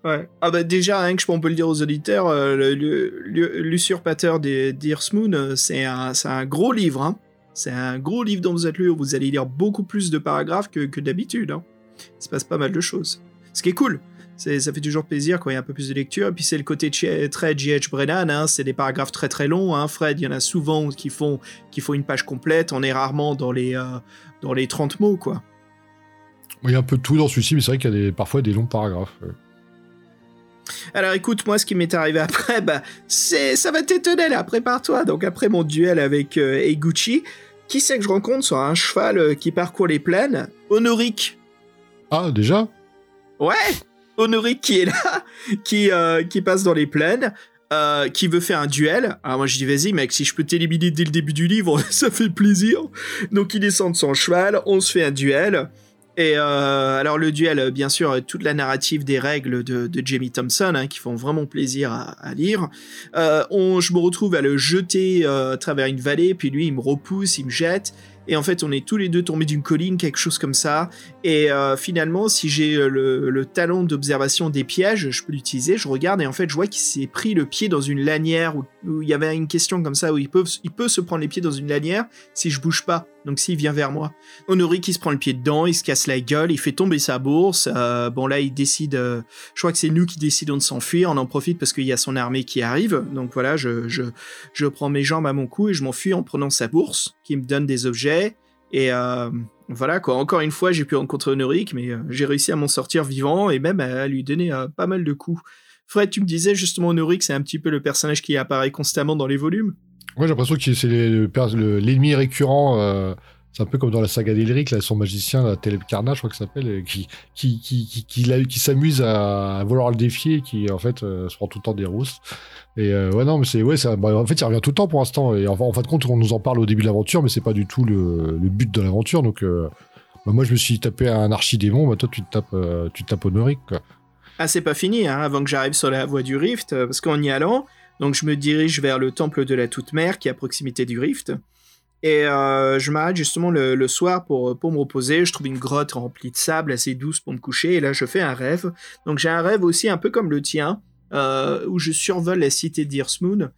Ouais. Ah bah déjà, rien que je on peut le dire aux auditeurs, euh, l'usurpateur des d'Earthmoon, c'est un, c'est un gros livre. Hein. C'est un gros livre dont vous êtes lu. Vous allez lire beaucoup plus de paragraphes que, que d'habitude. Hein. Il se passe pas mal de choses. Ce qui est cool. Ça fait toujours plaisir quand il y a un peu plus de lecture. Et puis c'est le côté très J.H. Brennan. Hein. C'est des paragraphes très très longs. Hein. Fred, il y en a souvent qui font, qui font une page complète. On est rarement dans les, euh, dans les 30 mots, quoi. Il y a un peu de tout dans celui-ci, mais c'est vrai qu'il y a des, parfois des longs paragraphes. Alors écoute, moi ce qui m'est arrivé après, bah, c'est, ça va t'étonner là, prépare-toi. Donc après mon duel avec euh, Eiguchi, qui c'est que je rencontre sur un cheval euh, qui parcourt les plaines? Honoric. Ah, déjà? Ouais Honoric qui est là, qui, euh, qui passe dans les plaines, euh, qui veut faire un duel. Alors moi je dis vas-y mec, si je peux t'éliminer dès le début du livre, ça fait plaisir. Donc il descend de son cheval, on se fait un duel. Et euh, alors le duel, euh, bien sûr, euh, toute la narrative des règles de, Jamie Thompson, hein, qui font vraiment plaisir à, lire. On, je me retrouve à le jeter à travers une vallée, puis lui il me repousse, il me jette. Et en fait, on est tous les deux tombés d'une colline, quelque chose comme ça. Et finalement, si j'ai le, le talon d'observation des pièges, je peux l'utiliser. Je regarde et en fait, je vois qu'il s'est pris le pied dans une lanière où, où il y avait une question comme ça où il peut, il peut se prendre les pieds dans une lanière si je bouge pas. Donc s'il vient vers moi. Honori qui se prend le pied dedans, il se casse la gueule, il fait tomber sa bourse. Euh, bon là, il décide. euh, je crois que c'est nous qui décidons de s'enfuir. On en profite parce qu'il y a son armée qui arrive. Donc voilà, je, je, je prends mes jambes à mon cou et je m'enfuis en prenant sa bourse qui me donne des objets. Et euh, voilà quoi. Encore une fois, j'ai pu rencontrer Honoric, mais j'ai réussi à m'en sortir vivant et même à lui donner pas mal de coups. Fred, tu me disais justement Honoric, c'est un petit peu le personnage qui apparaît constamment dans les volumes. Moi, j'ai l'impression que c'est l'ennemi récurrent. euh, c'est un peu comme dans la saga d'Elric, là, son magicien, la Telecarna, je crois que ça s'appelle, euh, qui, qui, qui, qui, qui, s'amuse à, vouloir le défier qui, en fait, euh, se prend tout le temps des rousses. Et ouais, non, mais c'est. Ouais, bah, en fait, il revient tout le temps pour l'instant. Et en, fin de compte, on nous en parle au début de l'aventure, mais c'est pas du tout le, but de l'aventure. Donc, bah, moi, je me suis tapé un archidémon, bah, toi, tu te tapes, tu te tapes. Ah, c'est pas fini, hein, avant que j'arrive sur la voie du Rift, parce qu'en y allant, donc je me dirige vers le temple de la Toute-Mère qui est à proximité du Rift. Et euh, je m'arrête justement le, soir pour, me reposer. Je trouve une grotte remplie de sable assez douce pour me coucher. Et là, je fais un rêve. Donc j'ai un rêve aussi un peu comme le tien, euh, où je survole la cité d'Irsmoon.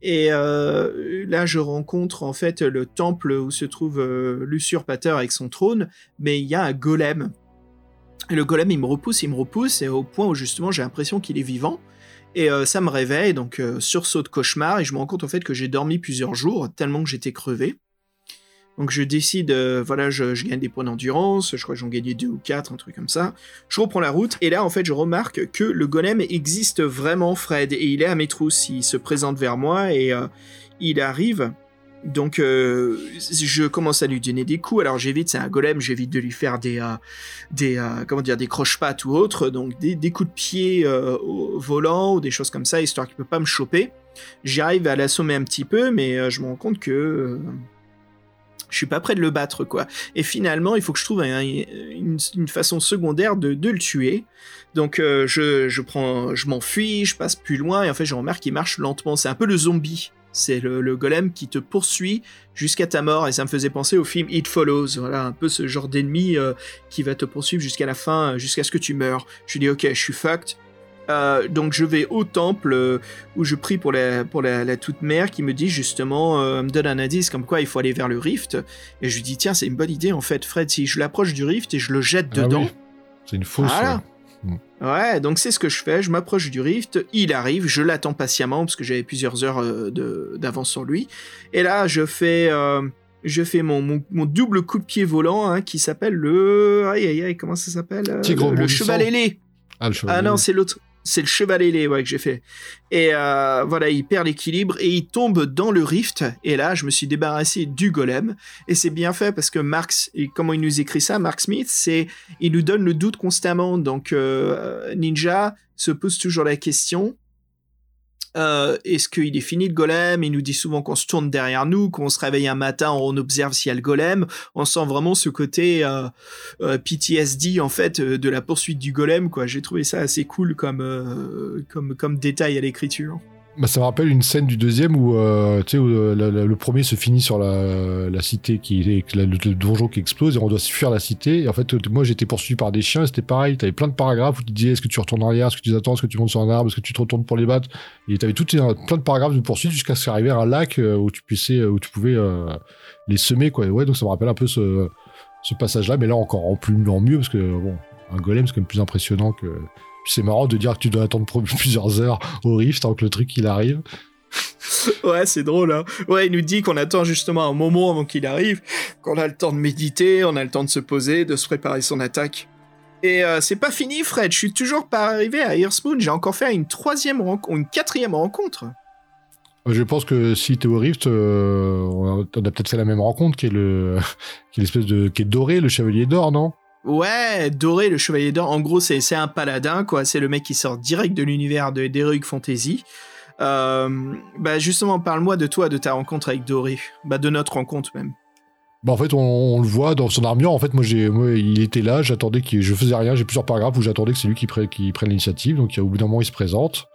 Et euh, là, je rencontre en fait le temple où se trouve l'usurpateur avec son trône, mais il y a un golem. Et le golem, il me repousse, il me repousse, et au point où justement j'ai l'impression qu'il est vivant. Et euh, ça me réveille, donc euh, sursaut de cauchemar, et je me rends compte en fait que j'ai dormi plusieurs jours, tellement que j'étais crevé. Donc je décide, euh, voilà, je, gagne des points d'endurance, je crois que j'en gagnais deux ou quatre, un truc comme ça. Je reprends la route, et là en fait je remarque que le golem existe vraiment, Fred, et il est à mes trousses, il se présente vers moi, et il arrive. Donc euh, je commence à lui donner des coups, alors j'évite, c'est un golem, j'évite de lui faire des, euh, des euh, comment dire, des croche-pattes ou autres, donc des, coups de pied euh, au volant ou des choses comme ça, histoire qu'il peut pas me choper. J'arrive à l'assommer un petit peu, mais je me rends compte que je suis pas prêt de le battre, quoi. Et finalement, il faut que je trouve un- une, façon secondaire de, de le tuer. Donc je, je prends, je m'enfuis, je passe plus loin, et en fait je remarque qu'il marche lentement. C'est un peu le zombie. C'est le, le golem qui te poursuit jusqu'à ta mort, et ça me faisait penser au film It Follows. Voilà, un peu ce genre d'ennemi euh, qui va te poursuivre jusqu'à la fin, euh, jusqu'à ce que tu meurs. Je dis ok, je suis fucked. Euh, donc je vais au temple euh, où je prie pour la, pour la, la toute mère qui me dit justement, euh, me donne un indice comme quoi il faut aller vers le rift. Et je lui dis tiens c'est une bonne idée en fait Fred si je l'approche du rift et je le jette Ah dedans. oui. C'est une fausse. Voilà. ouais. Ouais, donc c'est ce que je fais, je m'approche du rift, il arrive, je l'attends patiemment parce que j'avais plusieurs heures euh, d'avance sur lui. Et là, je fais, euh, je fais mon, mon, mon double coup de pied volant hein, qui s'appelle le... Aïe aïe aïe, comment ça s'appelle euh, Le, cheval ailé. Ah, le cheval. Ah non, c'est l'autre. C'est le cheval ailé ouais, que j'ai fait. Et euh, voilà, il perd l'équilibre et il tombe dans le rift. Et là, je me suis débarrassé du golem. Et c'est bien fait parce que Marx, comment il nous écrit ça, Mark Smith, c'est il nous donne le doute constamment. Donc euh, Ninja se pose toujours la question. Euh, Est-ce qu'il est fini le golem? Il nous dit souvent qu'on se tourne derrière nous, qu'on se réveille un matin, on observe s'il y a le golem. On sent vraiment ce côté euh, euh, PTSD en fait euh, de la poursuite du golem quoi. J'ai trouvé ça assez cool comme euh, comme comme détail à l'écriture. Bah, ça me rappelle une scène du deuxième où, euh, où, euh, le premier se finit sur la, la cité qui est le, donjon qui explose et on doit fuir la cité. Et en fait, euh, moi j'étais poursuivi par des chiens. C'était pareil. T'avais plein de paragraphes où tu disais est-ce que tu retournes en arrière, est-ce que tu attends, est-ce que tu montes sur un arbre, est-ce que tu te retournes pour les battre? Et t'avais tout plein de paragraphes de poursuite jusqu'à ce qu'arriver à un lac où tu puissais, où tu pouvais les semer quoi. Ouais, donc ça me rappelle un peu ce, ce passage-là, mais là encore en plus en mieux parce que bon, un golem c'est quand même plus impressionnant que. C'est marrant de dire que tu dois attendre plusieurs heures au rift tant que le truc il arrive. Ouais, c'est drôle. Hein ouais, il nous dit qu'on attend justement un moment avant qu'il arrive, qu'on a le temps de méditer, on a le temps de se poser, de se préparer son attaque. Et euh, c'est pas fini, Fred. Je suis toujours pas arrivé à Earthmoon. J'ai encore fait une troisième rencontre, une quatrième rencontre. Je pense que si t'es au Rift, euh, on a, on a peut-être fait la même rencontre, qui est le, qui est l'espèce de, qui est doré, le chevalier d'or, non? Ouais, Doré, le chevalier d'or. En gros, c'est un paladin, quoi. C'est le mec qui sort direct de l'univers de d'Heroic Fantasy. Euh, bah justement, parle-moi de toi, de ta rencontre avec Doré. Bah de notre rencontre même. Bah en fait, on, le voit dans son armure. En fait, moi, j'ai, il était là, j'attendais qu'il, je faisais rien. J'ai plusieurs paragraphes où j'attendais que c'est lui qui prenne l'initiative. Donc, au bout d'un moment, il se présente.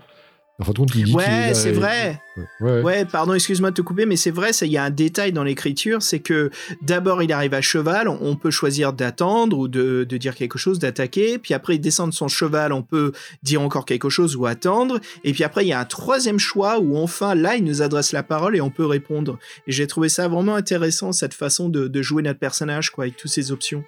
En fin de compte, il dit qu'il est Ouais, c'est vrai. Ouais, ouais. Ouais, pardon, excuse-moi de te couper, mais c'est vrai, ça, il y a un détail dans l'écriture, c'est que d'abord il arrive à cheval, on, on peut choisir d'attendre ou de, de dire quelque chose, d'attaquer, puis après il descend de son cheval, on peut dire encore quelque chose ou attendre, et puis après il y a un troisième choix où enfin là il nous adresse la parole et on peut répondre. Et j'ai trouvé ça vraiment intéressant, cette façon de, de jouer notre personnage, quoi, avec toutes ces options.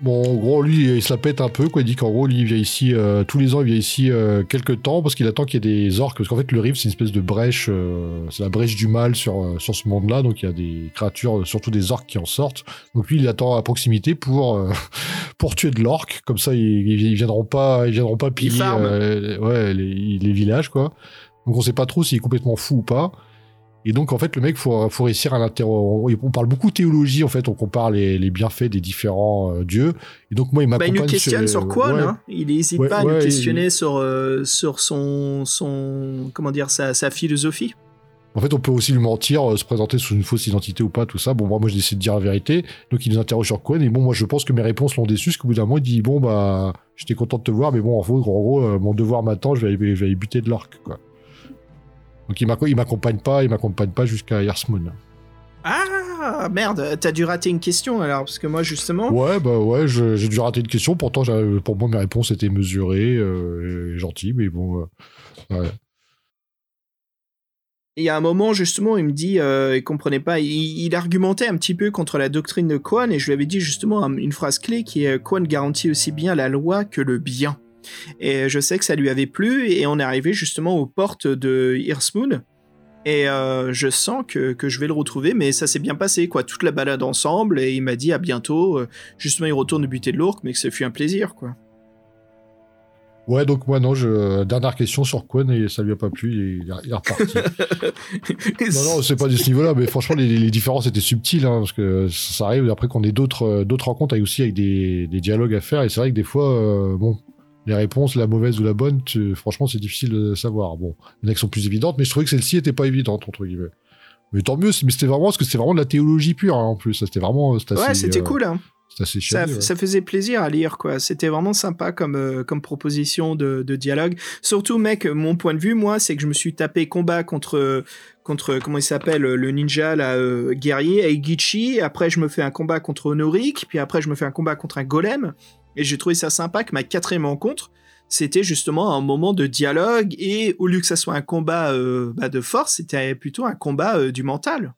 Bon, en gros, lui, il se la pète un peu, quoi. Il dit qu'en gros, lui, il vient ici, euh, tous les ans, il vient ici euh, quelques temps, parce qu'il attend qu'il y ait des orques, parce qu'en fait, le Rift, c'est une espèce de brèche, euh, c'est la brèche du mal sur, euh, sur ce monde-là, donc il y a des créatures, surtout des orques qui en sortent. Donc lui, il attend à proximité pour, euh, pour tuer de l'orque, comme ça, ils, ils viendront pas, ils viendront pas piller, euh, ouais, les, les villages, quoi. Donc on sait pas trop s'il est complètement fou ou pas. Et donc, en fait, le mec, faut, faut réussir à l'interroger. On parle beaucoup de théologie, en fait, on compare les, les bienfaits des différents euh, dieux. Et donc, moi, il Bah, m'accompagne il nous questionne sur, sur quoi, ouais, hein Il n'hésite Ouais, pas à ouais, nous il- questionner sur, euh, sur son, son, comment dire, sa, sa philosophie. En fait, on peut aussi lui mentir, euh, se présenter sous une fausse identité ou pas, tout ça. Bon, moi, moi, je décide de dire la vérité. Donc, il nous interroge sur Cohen. Et bon, moi, je pense que mes réponses l'ont déçu, parce qu'au bout d'un moment, il dit Bon, bah, j'étais content de te voir, mais bon, en gros, en gros euh, mon devoir m'attend, je vais aller, je vais aller buter de l'orque, quoi. Donc, il m'acco- il m'accompagne pas, il m'accompagne pas jusqu'à Earthmoon. Ah merde, t'as dû rater une question alors, parce que moi justement, Ouais, bah ouais, j'ai dû rater une question. Pourtant, j'avais- pour moi, mes réponses étaient mesurées, euh, et gentilles, mais bon. euh, ouais. il y a un moment justement, il me dit, euh, il comprenait pas, il, il argumentait un petit peu contre la doctrine de Quan, et je lui avais dit justement un- une phrase clé qui est Quan garantit aussi bien la loi que le bien. Et je sais que ça lui avait plu, et on est arrivé justement aux portes de Earthmoon. Et euh, je sens que, que je vais le retrouver, mais ça s'est bien passé, quoi. Toute la balade ensemble, et il m'a dit à bientôt. Euh, justement, il retourne buter de l'orque, mais que ce fut un plaisir, quoi. Ouais, donc moi, non, je... dernière question sur Quan, et ça lui a pas plu, et il est- reparti. Non, non, c'est pas de ce niveau-là, mais franchement, les, les différences étaient subtiles, hein, parce que ça arrive après qu'on ait d'autres euh, d'autres rencontres avec aussi avec des, des dialogues à faire, et c'est vrai que des fois, euh, bon, les réponses, la mauvaise ou la bonne, tu- franchement, c'est difficile de savoir. Bon, il y en a qui sont plus évidentes, mais je trouvais que celle-ci était pas évidente, entre guillemets. Mais tant mieux, mais c'était vraiment, parce que c'était vraiment de la théologie pure, hein, en plus, ça, c'était vraiment, Ouais, c'était euh, cool, hein. assez Ça, ouais. ça faisait plaisir à lire, quoi. C'était vraiment sympa comme, euh, comme proposition de, de dialogue. Surtout, mec, mon point de vue, moi, c'est que je me suis tapé combat contre, contre comment il s'appelle, le ninja, là, euh, guerrier, Eigichi. Après, je me fais un combat contre Honorik. Puis après, je me fais un combat contre un golem. Et j'ai trouvé ça sympa que ma quatrième rencontre, c'était justement un moment de dialogue. Et au lieu que ça soit un combat euh, bah, de force, c'était plutôt un combat euh, du mental.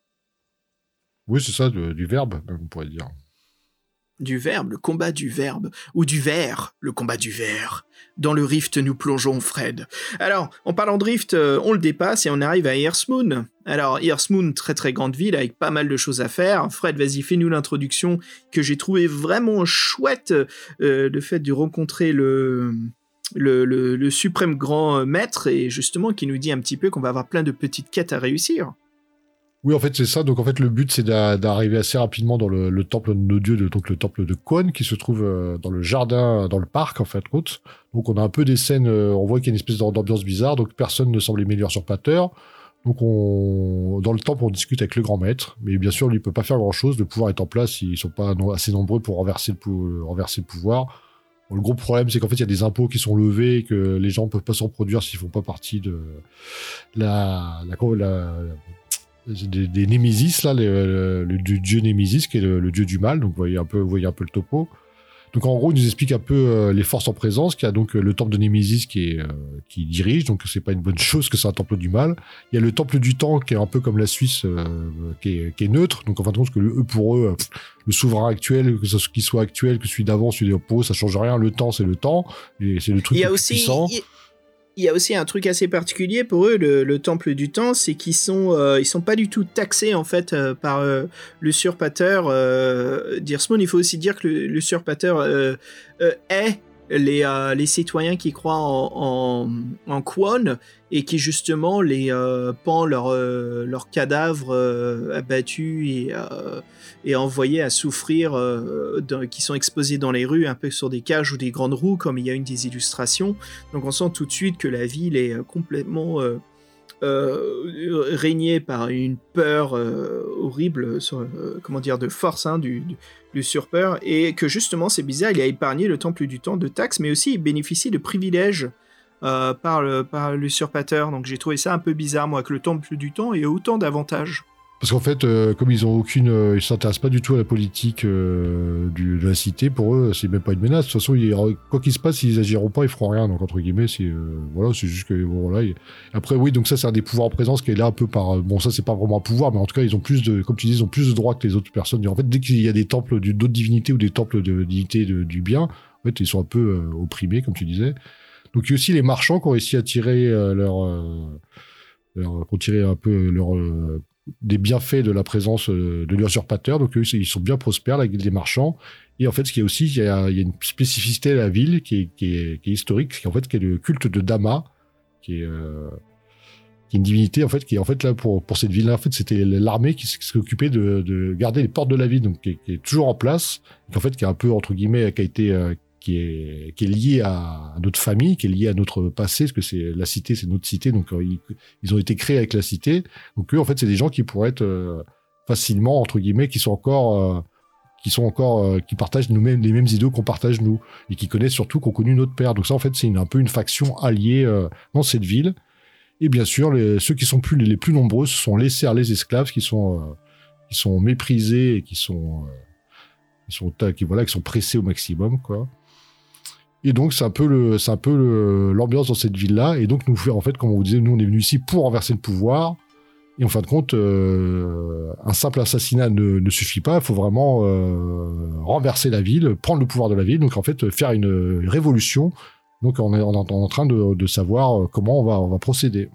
Oui, c'est ça, du verbe, on pourrait dire. Du verbe, le combat du verbe, ou du verre, le combat du verre. Dans le rift, nous plongeons, Fred. Alors, en parlant de rift, euh, on le dépasse et on arrive à Earthmoon. Alors, Earthmoon, très très grande ville avec pas mal de choses à faire. Fred, vas-y, fais-nous l'introduction que j'ai trouvé vraiment chouette, euh, le fait de rencontrer le, le, le- le suprême grand maître et justement qui nous dit un petit peu qu'on va avoir plein de petites quêtes à réussir. Oui, en fait, c'est ça. Donc, en fait, le but, c'est d'a- d'arriver assez rapidement dans le, le temple de nos dieux, donc le temple de Kwon, qui se trouve euh, dans le jardin, dans le parc, en fait, route. Donc, on a un peu des scènes, euh, on voit qu'il y a une espèce d'am- d'ambiance bizarre, donc personne ne semble aimer l'usurpateur. Donc, on, dans le temple, on discute avec le grand maître, mais bien sûr, lui, il peut pas faire grand chose. Le pouvoir est en place, ils sont pas assez nombreux pour renverser le, pouvoir. Le gros problème, c'est qu'en fait, il y a des impôts qui sont levés et que les gens peuvent pas s'en produire s'ils font pas partie de la, des, des Némésis, là, le, le- le dieu- Némésis, qui est le, le dieu du mal. Donc, vous voyez un peu, vous voyez un peu le topo. Donc, en gros, il nous explique un peu euh, les forces en présence, qu'il y a donc euh, le temple de Némésis qui, est, euh, qui dirige, donc c'est pas une bonne chose que c'est un temple du mal. Il y a le temple du temps, qui est un peu comme la Suisse, euh, qui, est, qui est neutre. Donc, en fin de compte, que le, eux, pour eux, euh, le souverain actuel, que ce qu'il soit actuel, que celui d'avant, celui eux, ça change rien. Le temps, c'est le temps. Et c'est le truc Il y a aussi, puissant. il- il y a aussi un truc assez particulier pour eux, le, le temple du temps, c'est qu'ils sont, euh, ils sont pas du tout taxés en fait euh, par euh, l'usurpateur euh, d'Irsmon. Il faut aussi dire que l'usurpateur est les, euh, les citoyens qui croient en, en, Kwon et qui justement les euh, pend leurs euh, cadavres abattus et, et envoyés à souffrir, qui sont exposés dans les rues, un peu sur des cages ou des grandes roues, comme il y a une des illustrations. Donc on sent tout de suite que la ville est complètement euh, régnée par une peur euh, horrible, euh, comment dire, de force hein, du, et que justement c'est bizarre, il a épargné le temple du temps de taxes, mais aussi il bénéficie de privilèges par l'usurpateur. Donc j'ai trouvé ça un peu bizarre moi que le temple du temps ait autant d'avantages. Parce qu'en fait, euh, comme ils ont aucune, euh, ils s'intéressent pas du tout à la politique euh, du, de la cité, pour eux, c'est même pas une menace. De toute façon, ils- quoi qu'il se passe, ils agiront pas, ils feront rien. Donc entre guillemets, c'est euh, voilà, c'est juste que bon, voilà. ils- Après, oui, donc ça, c'est un des pouvoirs en présence qui est là un peu par. euh, Bon, ça, c'est pas vraiment un pouvoir, mais en tout cas, ils ont plus de, comme tu dis, ils ont plus de droits que les autres personnes. En fait, dès qu'il y a des temples d'autres divinités ou des temples de divinités de- du bien, en fait, ils sont un peu euh, opprimés, comme tu disais. Donc il y a aussi les marchands qui ont réussi à tirer euh, leur, euh, leur, qui ont tiré un peu leur euh, des bienfaits de la présence euh, de l'usurpateur. Donc ils sont bien prospères, la guilde des marchands. Et en fait, ce qu'il y a aussi, il y a, une spécificité à la ville qui est, qui est, qui est historique, qui est en fait qui est le culte de Dama, qui est, euh, qui est une divinité en fait qui est en fait là pour pour cette ville-là. En fait, c'était l'armée qui s- qui s'occupait de, de garder les portes de la ville, donc qui est, qui est toujours en place, et en fait qui est un peu entre guillemets qui a été euh, qui est qui est lié à, notre famille, qui est lié à notre passé, parce que c'est la cité, c'est notre cité, donc euh, ils, ont été créés avec la cité. Donc eux, en fait, c'est des gens qui pourraient être euh, facilement entre guillemets, qui sont encore euh, qui sont encore euh, qui partagent nous-mêmes les mêmes idéaux qu'on partage nous et qui connaissent surtout qu'on connu notre père. Donc ça, en fait, c'est un peu une faction alliée euh, dans cette ville. Et bien sûr, les, ceux qui sont plus les plus nombreux, ce sont les serfs, les esclaves, qui sont qui sont méprisés et qui sont qui sont qui voilà qui sont pressés au maximum quoi. Et donc c'est un peu le c'est un peu l'ambiance dans cette ville là et donc nous en fait comme on vous disait nous on est venu ici pour renverser le pouvoir. Et en fin de compte euh, un simple assassinat ne, ne suffit pas. Il faut vraiment euh, renverser la ville prendre le pouvoir de la ville. Donc en fait faire une, révolution. Donc on est, en train de, de savoir comment on va procéder.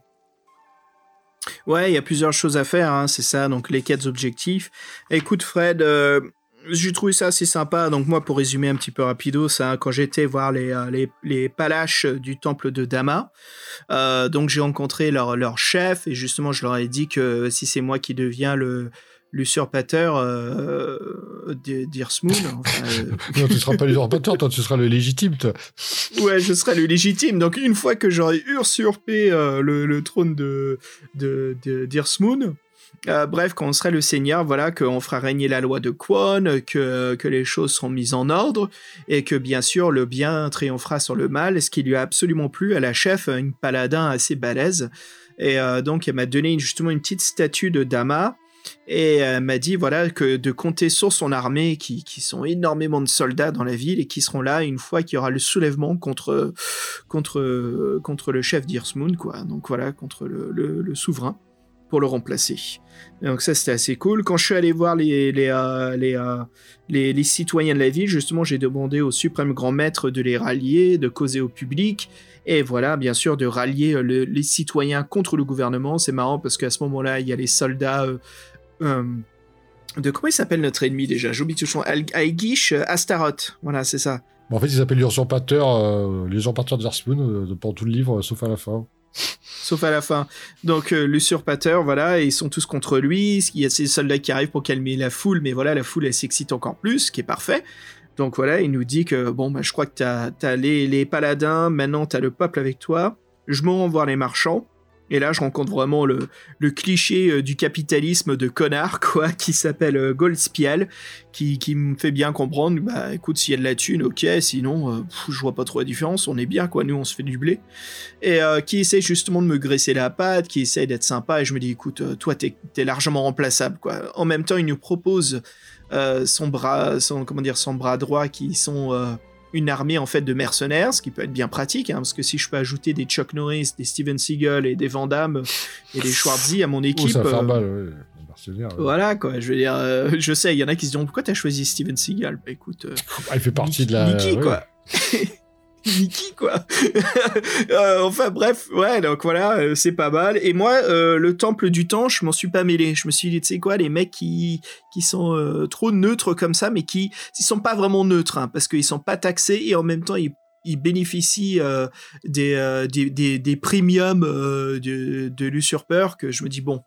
Ouais, il y a plusieurs choses à faire, hein, c'est ça, donc les quatre objectifs. Écoute Fred, euh, j'ai trouvé ça assez sympa, donc moi pour résumer un petit peu rapido, ça, quand j'étais voir les, euh, les, les palaches du temple de Dama, euh, donc j'ai rencontré leur, leur chef, et justement je leur ai dit que si c'est moi qui deviens le l'usurpateur euh, enfin, euh, non tu seras pas l'usurpateur toi tu seras le légitime toi. Ouais, je serai le légitime. Donc, une fois que j'aurai usurpé euh, le, le trône de, de, euh, bref, quand on sera le seigneur, voilà, qu'on fera régner la loi de Kwon, que, que les choses seront mises en ordre, et que bien sûr le bien triomphera sur le mal, ce qui lui a absolument plu à la chef, une paladin assez balèze. Et euh, donc, elle m'a donné justement une petite statue de Dama. Et elle m'a dit voilà que de compter sur son armée qui, qui sont énormément de soldats dans la ville et qui seront là une fois qu'il y aura le soulèvement contre contre contre le chef d'Irsmoon quoi donc voilà contre le souverain pour le remplacer donc ça c'était assez cool quand je suis allé voir les les euh, euh, les, les citoyens de la ville justement j'ai demandé au suprême grand maître de les rallier de causer au public et voilà, bien sûr, de rallier euh, le- les citoyens contre le gouvernement. C'est marrant parce qu'à ce moment-là, il y a les soldats de comment il s'appelle notre ennemi déjà? J'oublie tout Al- Aegish Astaroth. Voilà, c'est ça. En fait ils s'appellent l'usurpateur euh, usurpateurs d'Earthmoon euh, pendant tout le livre sauf à la fin Sauf à la fin. Donc euh, l'usurpateur, voilà, ils sont tous contre lui. Il y a ces soldats qui arrivent pour calmer la foule, mais voilà, la foule elle s'excite encore plus, ce qui est parfait. Donc voilà, il nous dit que bon, bah, je crois que t'as as les, les paladins, maintenant t'as le peuple avec toi. Je m'en voir les marchands. Et là, je rencontre vraiment le, cliché euh, du capitalisme de connard, quoi, qui s'appelle euh, Goldspial, qui, me fait bien comprendre, bah écoute, s'il y a de la thune, ok, sinon, euh, je vois pas trop la différence, on est bien, quoi, nous on se fait du blé. Et qui essaie justement de me graisser la patte, qui essaie d'être sympa, et je me dis, écoute, toi, t'es es largement remplaçable, quoi. En même temps, il nous propose son bras, son, comment dire, son bras droit, qui sont une armée en fait de mercenaires, ce qui peut être bien pratique, hein, parce que si je peux ajouter des Chuck Norris, des Steven Seagal et des Van Damme et des Schwarzy à mon oh équipe, ça va faire euh, mal ouais. les mercenaires, ouais. voilà quoi. Je veux dire, euh, je sais, il y en a qui se diront pourquoi t'as choisi Steven Seagal? Bah écoute, euh, Ah, il fait partie de la Niki, ouais. quoi. Niki, quoi. Euh, enfin, bref, ouais, donc voilà, euh, c'est pas mal. Et moi, euh, le temple du temps, je m'en suis pas mêlé. Je me suis dit, tu sais quoi, les mecs qui, qui sont trop neutres comme ça, mais qui, ils sont pas vraiment neutres, hein, parce qu'ils sont pas taxés et en même temps, ils bénéficient des, des, des, des premiums de, de l'usurpeur que je me dis bon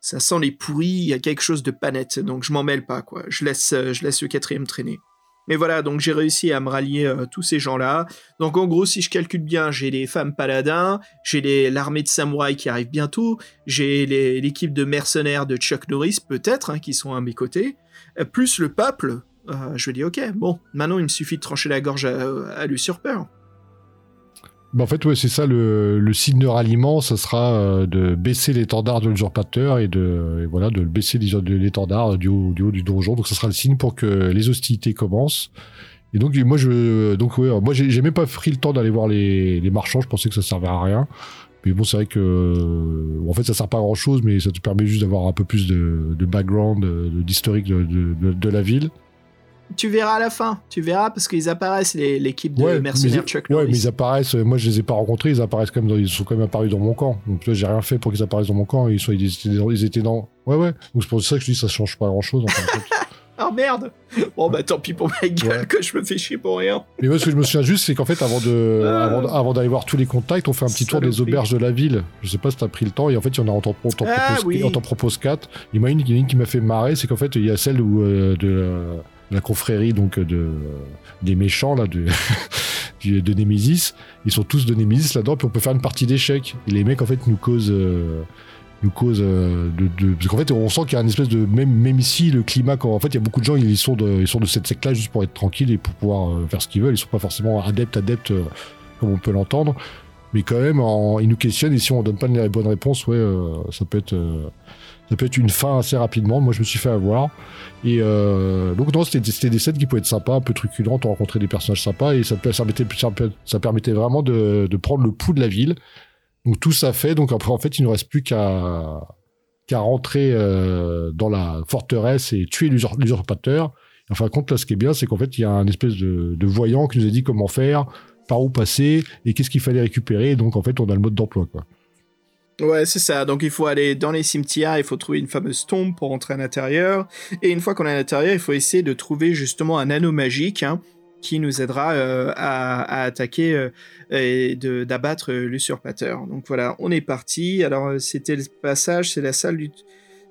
ça sent les pourris il y a quelque chose de pas net donc je m'en mêle pas quoi je laisse je laisse le quatrième traîner mais voilà, donc j'ai réussi à me rallier euh, tous ces gens-là. Donc en gros, si je calcule bien, j'ai les femmes paladins, j'ai l'armée de samouraïs qui arrive bientôt, j'ai l'équipe de mercenaires de Chuck Norris, peut-être, hein, qui sont à mes côtés, euh, plus le peuple. Euh, je dis, ok, bon, maintenant il me suffit de trancher la gorge à, à. Bah, en fait, ouais, c'est ça le, le signe de ralliement, ça sera euh, de baisser l'étendard de l'usurpateur et de et voilà de baisser l'étendard du haut, du haut du donjon. Donc ça sera le signe pour que les hostilités commencent. Et donc moi je donc ouais, moi j'ai même pas pris le temps d'aller voir les, les marchands. Je pensais que ça servait à rien. Mais bon, c'est vrai que euh, en fait ça sert pas à grand chose, mais ça te permet juste d'avoir un peu plus de, de background, d'historique de, de, de la ville. Tu verras à la fin, tu verras parce qu'ils apparaissent les- l'équipe de mercenaires Chuck ouais, mais ils apparaissent. euh, Moi, je les ai pas rencontrés. Ils apparaissent quand même. Dans, ils sont quand même apparus dans mon camp. Donc là, j'ai rien fait pour qu'ils apparaissent dans mon camp. Ils sont, ils étaient, dans- ils étaient dans. Ouais, ouais. Donc c'est pour ça que je dis ça change pas grand chose. En compte. Oh merde Bon bah tant pis pour ma gueule Ouais. que je me fais chier pour rien. mais moi, ce que je me souviens juste, c'est qu'en fait, avant de, Ah. avant, d'aller voir tous les contacts, on fait un petit tour des auberges de la ville. Je sais pas si t'as pris le temps. Et en fait, il y en a on t'en Ah, propose, oui. propose quatre. Il y en a une, il y en a une qui m'a fait marrer, c'est qu'en fait, il y a celle où euh, de la, confrérie donc de des méchants là de de Nemesis. Ils sont tous de Nemesis là-dedans, puis on peut faire une partie d'échecs. Les mecs en fait nous causent euh, nous causent euh, parce qu'en fait on sent qu'il y a une espèce de même même ici le climat quand en fait il y a beaucoup de gens ils sont de ils sont de cette secte là juste pour être tranquilles et pour pouvoir euh, faire ce qu'ils veulent. Ils sont pas forcément adeptes adeptes comme on peut l'entendre. Mais quand même, ils nous questionnent et si on donne pas les bonnes réponses, ouais, ça peut être, ça peut être une fin assez rapidement. Moi, je me suis fait avoir. Et euh, donc non, c'était des scènes qui pouvaient être sympas, un peu truculentes, on rencontrait des personnages sympas et ça, permettait, vraiment de, de prendre le pouls de la ville. Donc tout ça fait, donc après en fait il ne reste plus qu'à rentrer euh, dans la forteresse et tuer l'usur- l'usurpateur. Enfin compte là ce qui est bien c'est qu'en fait il y a un espèce de, de voyant qui nous a dit comment faire, par où passer et qu'est-ce qu'il fallait récupérer. Donc en fait on a le mode d'emploi quoi. Ouais, c'est ça. Donc il faut aller dans les cimetières, il faut trouver une fameuse tombe pour entrer à l'intérieur. Et une fois qu'on est à l'intérieur, il faut essayer de trouver justement un anneau magique hein, qui nous aidera euh, à, attaquer euh, et d'abattre euh, l'usurpateur. Donc voilà, on est parti. Alors c'était le passage, c'est la salle du...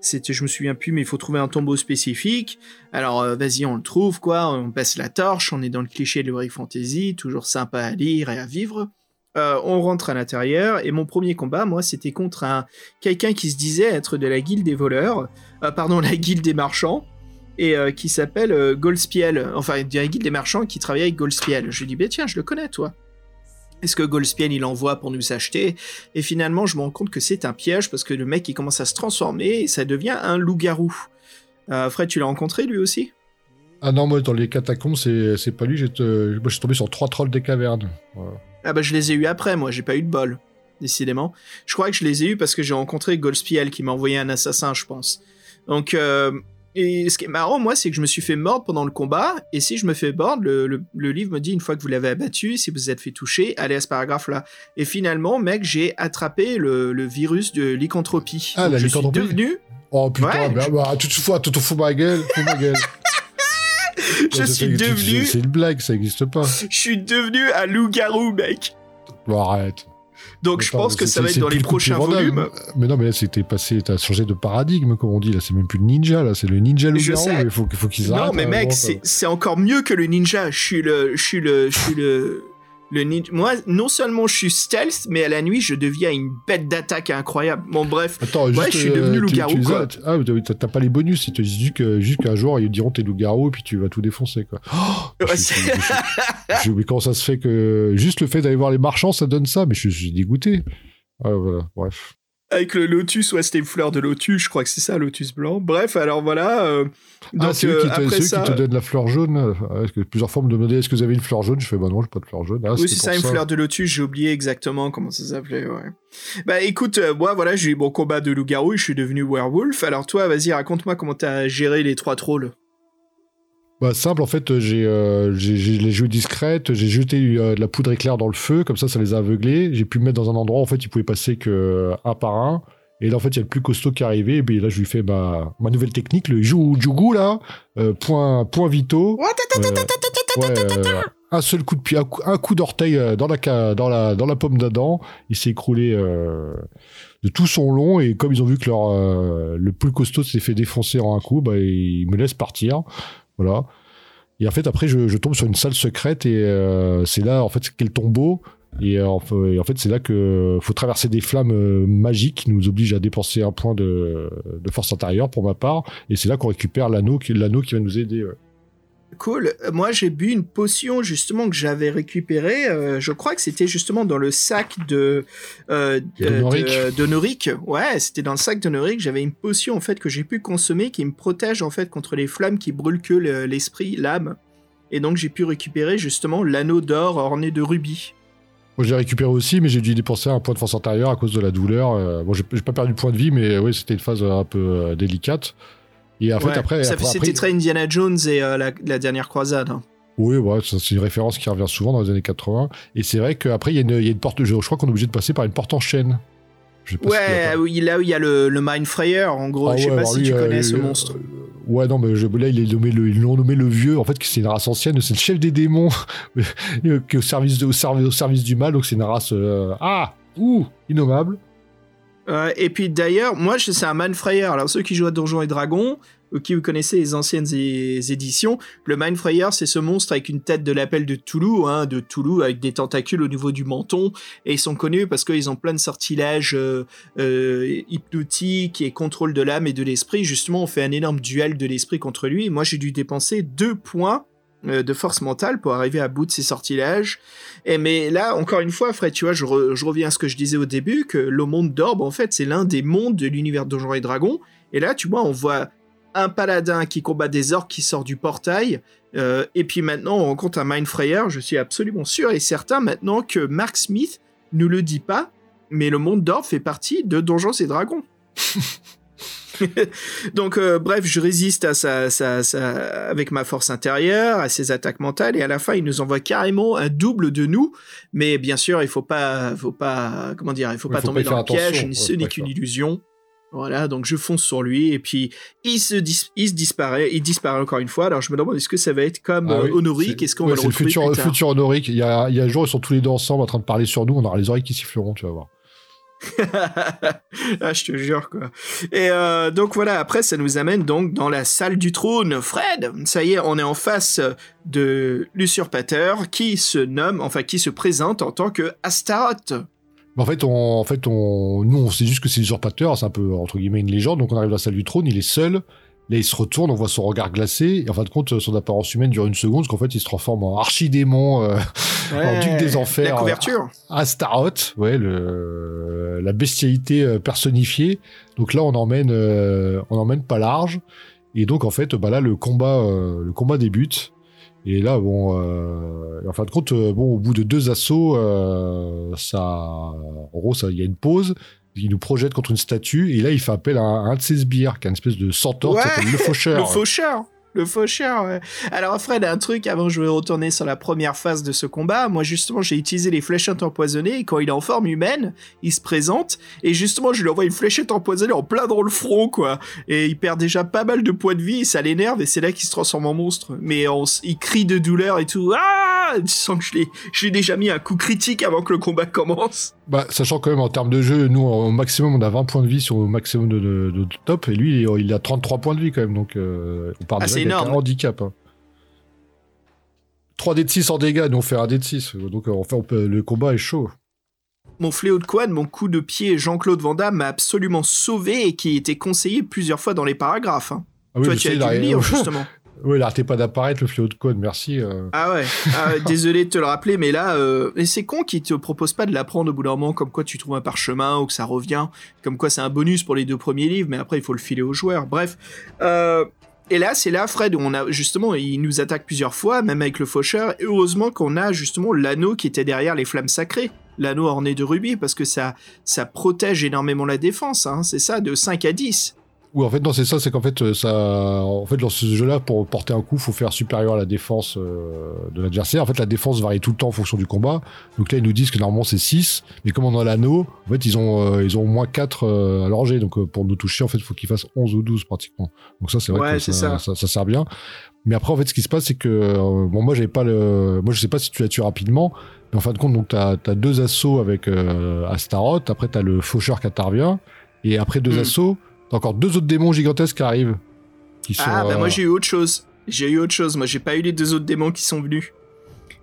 C'était, je me souviens plus, mais il faut trouver un tombeau spécifique. Alors vas-y, on le trouve quoi. On passe la torche. On est dans le cliché de l'Heroic Fantasy, toujours sympa à lire et à vivre. Euh, on rentre à l'intérieur et mon premier combat, moi, c'était contre un quelqu'un qui se disait être de la guilde des voleurs, euh, pardon, la guilde des marchands, et euh, qui s'appelle Goldspiel. Enfin, de la guilde des marchands qui travaillait avec Goldspiel. Je lui dis, bah tiens, je le connais, toi. Est-ce que Goldspiel il envoie pour nous acheter? Et finalement, je me rends compte que c'est un piège parce que le mec il commence à se transformer et ça devient un loup-garou. Fred, tu l'as rencontré lui aussi? Ah non moi dans les catacombes c'est pas lui. Moi je suis tombé sur trois trolls des cavernes. Voilà. Ah bah je les ai eu après, moi j'ai pas eu de bol, décidément. Je crois que je les ai eu parce que j'ai rencontré Goldspiel qui m'a envoyé un assassin, je pense. Donc, euh, et ce qui est marrant, moi, c'est que je me suis fait mordre pendant le combat, et si je me fais mordre, le, le- le livre me dit une fois que vous l'avez abattu, si vous êtes fait toucher, allez à ce paragraphe-là. Et finalement, mec, j'ai attrapé le, le virus de lycanthropie. Ah, Donc, la je suis lycanthropie devenu, Oh putain, Ouais, bah, bah, tu te fous, tu te fous ma gueule, fous ma gueule. je suis devenu, C'est une blague, ça existe pas. je suis devenu un loup-garou, mec. Bon, arrête. Donc je pense que ça va être dans les prochains volumes. Mais non, mais là, c'était passé, t'as changé de paradigme, comme on dit. Là, c'est même plus le ninja, là, c'est le ninja sais. Il faut, faut qu'ils arrêtent. Non, mais un mec, c'est encore mieux que le ninja. Je suis le, je suis le, je suis le, le ninja. Moi, non seulement je suis stealth, mais à la nuit, je deviens une bête d'attaque incroyable. Bon, bref. Attends, Ouais, juste, je suis devenu tu- loup-garou, quoi. as- Ah, t'as- t'as pas les bonus, ils te disent juste que- juste qu'un jour, ils diront t'es loup-garou, et puis tu vas tout défoncer, quoi. Oh, Ouais, suis- mais comment ça se fait que juste le fait d'aller voir les marchands, ça donne ça Mais je, je suis dégoûté. Ah, voilà, bref. Avec le lotus, ouais, c'était une fleur de lotus, je crois que c'est ça, lotus blanc. Bref, alors voilà. euh, ah, c'est eux euh, qui, te, après c'est eux ça. qui te donnent la fleur jaune. que plusieurs fois, on me demandait est-ce que vous avez une fleur jaune? Je fais bah non, j'ai pas de fleur jaune. Ah, Oui, c'est ça, une fleur de lotus, j'ai oublié exactement comment ça s'appelait, ouais. Bah écoute, euh, moi voilà, j'ai eu mon combat de loup-garou et je suis devenu werewolf. Alors toi, vas-y, raconte-moi comment t'as géré les trois trolls. Bah simple, en fait, j'ai euh, les joué discrète, j'ai jeté euh, de la poudre éclair dans le feu, comme ça, ça les a aveuglés. J'ai pu me mettre dans un endroit, en fait, ils pouvaient passer que euh, un par un. Et là, en fait, il y a le plus costaud qui est arrivé. Et puis là, je lui fais ma, ma nouvelle technique, le jugu là, euh, point point vito. Euh, ouais, euh, un seul coup de pied, un coup, un coup d'orteil euh, dans la dans la dans la pomme d'Adam. Il s'est écroulé euh, de tout son long. Et comme ils ont vu que leur euh, le plus costaud s'est fait défoncer en un coup, bah ils me laissent partir. Voilà. Et en fait, après, je, tombe sur une salle secrète et euh, c'est là, en fait, quel tombeau. Et, euh, et en fait, c'est là que faut traverser des flammes euh, magiques qui nous obligent à dépenser un point de, force intérieure pour ma part. Et c'est là qu'on récupère l'anneau qui, l'anneau qui va nous aider. Cool. Euh, Moi, j'ai bu une potion justement que j'avais récupérée. euh, je crois que c'était justement dans le sac de euh, De euh, Noric. de, de Noric. Ouais, c'était dans le sac de Noric. J'avais une potion en fait que j'ai pu consommer qui me protège en fait contre les flammes qui brûlent que le- l'esprit, l'âme. Et donc j'ai pu récupérer justement l'anneau d'or orné de rubis. Moi, je l'ai récupéré aussi, mais j'ai dû dépenser un point de force intérieure à cause de la douleur. Euh, bon, j'ai j'ai pas perdu de point de vie, mais oui, c'était une phase euh, un peu euh, délicate. Et en fait, après, ça après- fait- c'était très Indiana Jones et euh, la, la dernière croisade. hein. Oui, ouais, c'est une référence qui revient souvent dans les années 80. Et c'est vrai qu'après, il y, a une- il y a une porte. Je, je crois qu'on est obligé de passer par une porte en chaîne. Si Ouais, là où il y a le, le Mind Frayer, en gros. Ah je sais pas si lui, tu euh, connais ce euh, monstre. Ouais, non, mais je, là, ils l'ont nommé le vieux. En fait, c'est une race ancienne. C'est le chef des démons qui est au service, de- au, service, au service du mal. Donc, c'est une race. euh, ah Ouh Innommable. Euh, et puis d'ailleurs, moi, c'est un Mindfrayer. Alors, ceux qui jouent à Donjons et Dragons, ou qui vous connaissez les anciennes éditions, le Mindfrayer, c'est ce monstre avec une tête de l'appel de Toulouse, hein, de Toulouse, avec des tentacules au niveau du menton. Et ils sont connus parce qu'ils ont plein de sortilèges euh, euh, hypnotiques et contrôle de l'âme et de l'esprit. Justement, on fait un énorme duel de l'esprit contre lui. Moi, j'ai dû dépenser deux points euh, de force mentale pour arriver à bout de ces sortilèges. Et mais là, encore une fois, Fred, tu vois, je, re- je reviens à ce que je disais au début, que le monde d'Orbe, en fait, c'est l'un des mondes de l'univers Donjons et Dragons. Et là, tu vois, on voit un paladin qui combat des orques qui sort du portail. euh, et puis maintenant, on rencontre un Mindfrayer. Je suis absolument sûr et certain maintenant que Mark Smith ne le dit pas, mais le monde d'Orbe fait partie de Donjons et Dragons. Donc, euh, bref, je résiste à sa, sa- sa- avec ma force intérieure, à ses attaques mentales, et à la fin, il nous envoie carrément un double de nous. Mais bien sûr, il faut pas, faut pas, comment dire, il faut Oui, pas faut tomber pas dans le piège. Ce n'est qu'une illusion. Voilà, donc je fonce sur lui, et puis il se, dis- il se disparaît, il disparaît encore une fois. Alors je me demande est-ce que ça va être comme Ah euh, oui, c'est- est-ce qu'on ouais, va le retrouver futur, plus tard? futur honorique. Il y a, il y a un jour, ils sont tous les deux ensemble en train de parler sur nous. On aura les oreilles qui siffleront, tu vas voir. ah, je te jure, quoi. Et euh, donc voilà, après, ça nous amène donc dans la salle du trône. Fred, ça y est, on est en face de l'usurpateur qui se nomme, enfin, qui se présente en tant que Astaroth. En fait, on, en fait, on, nous, on sait juste que c'est l'usurpateur. C'est un peu, entre guillemets, une légende. Donc, on arrive dans la salle du trône. Il est seul. Là, il se retourne. On voit son regard glacé. Et en fin de compte, son apparence humaine dure une seconde. Parce qu'en fait, il se transforme en archidémon, euh, en duc des enfers. La couverture. Astaroth, ouais, le, la bestialité euh, personnifiée. Donc là, on emmène, euh, on emmène pas large. Et donc, en fait, bah là, le combat, euh, le combat débute. Et là, bon, euh, en fin de compte, euh, bon, au bout de deux assauts, euh, ça, en gros, ça, il y a une pause. Il nous projette contre une statue. Et là, il fait appel à un, à un de ses sbires, qui est une espèce de centaure qui s'appelle le faucheur. Le faucheur. Le faucheur, ouais. Alors Fred, un truc avant je vais retourner sur la première phase de ce combat. Moi justement j'ai utilisé les fléchettes empoisonnées et quand il est en forme humaine, il se présente et justement je lui envoie une fléchette empoisonnée en plein dans le front quoi. Et il perd déjà pas mal de points de vie et ça l'énerve et c'est là qu'il se transforme en monstre. Mais on il crie de douleur et tout. Ah Tu sens que je je l'ai déjà mis un coup critique avant que le combat commence. Bah, sachant quand même en termes de jeu, nous au maximum on a 20 points de vie sur le maximum de, de- de top et lui il, a 33 points de vie quand même donc euh, on part Ah, un énorme. handicap. Hein. 3 d de 6 en dégâts, nous on fait un d de 6 donc euh, en fait on peut- le combat est chaud. Mon fléau de quad, mon coup de pied Jean-Claude Van Damme m'a absolument sauvé et qui était conseillé plusieurs fois dans les paragraphes. hein. Ah oui, Toi tu sais, as dû le lire justement. Oui, il arrêtait pas d'apparaître le fléau de code, merci. euh. Ah ouais, ah désolé de te le rappeler, mais là, euh, et c'est con qu'ils te proposent pas de l'apprendre au bout d'un moment, comme quoi tu trouves un parchemin ou que ça revient, comme quoi c'est un bonus pour les deux premiers livres, mais après il faut le filer aux joueurs. Bref, euh, et là c'est là, Fred, où on a justement, il nous attaque plusieurs fois, même avec le faucheur. Et heureusement qu'on a justement l'anneau qui était derrière les flammes sacrées, l'anneau orné de rubis, parce que ça, ça protège énormément la défense. Hein, c'est ça, de 5 à 10. Oui, en fait, non, c'est ça, c'est qu'en fait, euh, ça, en fait, dans ce jeu-là, pour porter un coup, faut faire supérieur à la défense euh, de l'adversaire. En fait, la défense varie tout le temps en fonction du combat. Donc là, ils nous disent que normalement c'est 6, mais comme on a l'anneau, en fait, ils ont, euh, ils ont au moins 4 euh, à leur jet. Donc pour nous toucher, en fait, il faut qu'ils fassent 11 ou 12 pratiquement. Donc ça, c'est vrai Ouais, que ça, ça. ça. ça sert bien. Mais après, en fait, ce qui se passe, c'est que, bon, moi, j'avais pas le, moi, je sais pas si tu l'as tué rapidement, mais en fin de compte, donc t'as as deux assauts avec Astaroth. Après, t'as le faucheur qui intervient, et après deux Hmm. assauts, t'as encore deux autres démons gigantesques qui arrivent. Qui sont, Ah, bah euh, moi j'ai eu autre chose. J'ai eu autre chose. Moi j'ai pas eu les deux autres démons qui sont venus.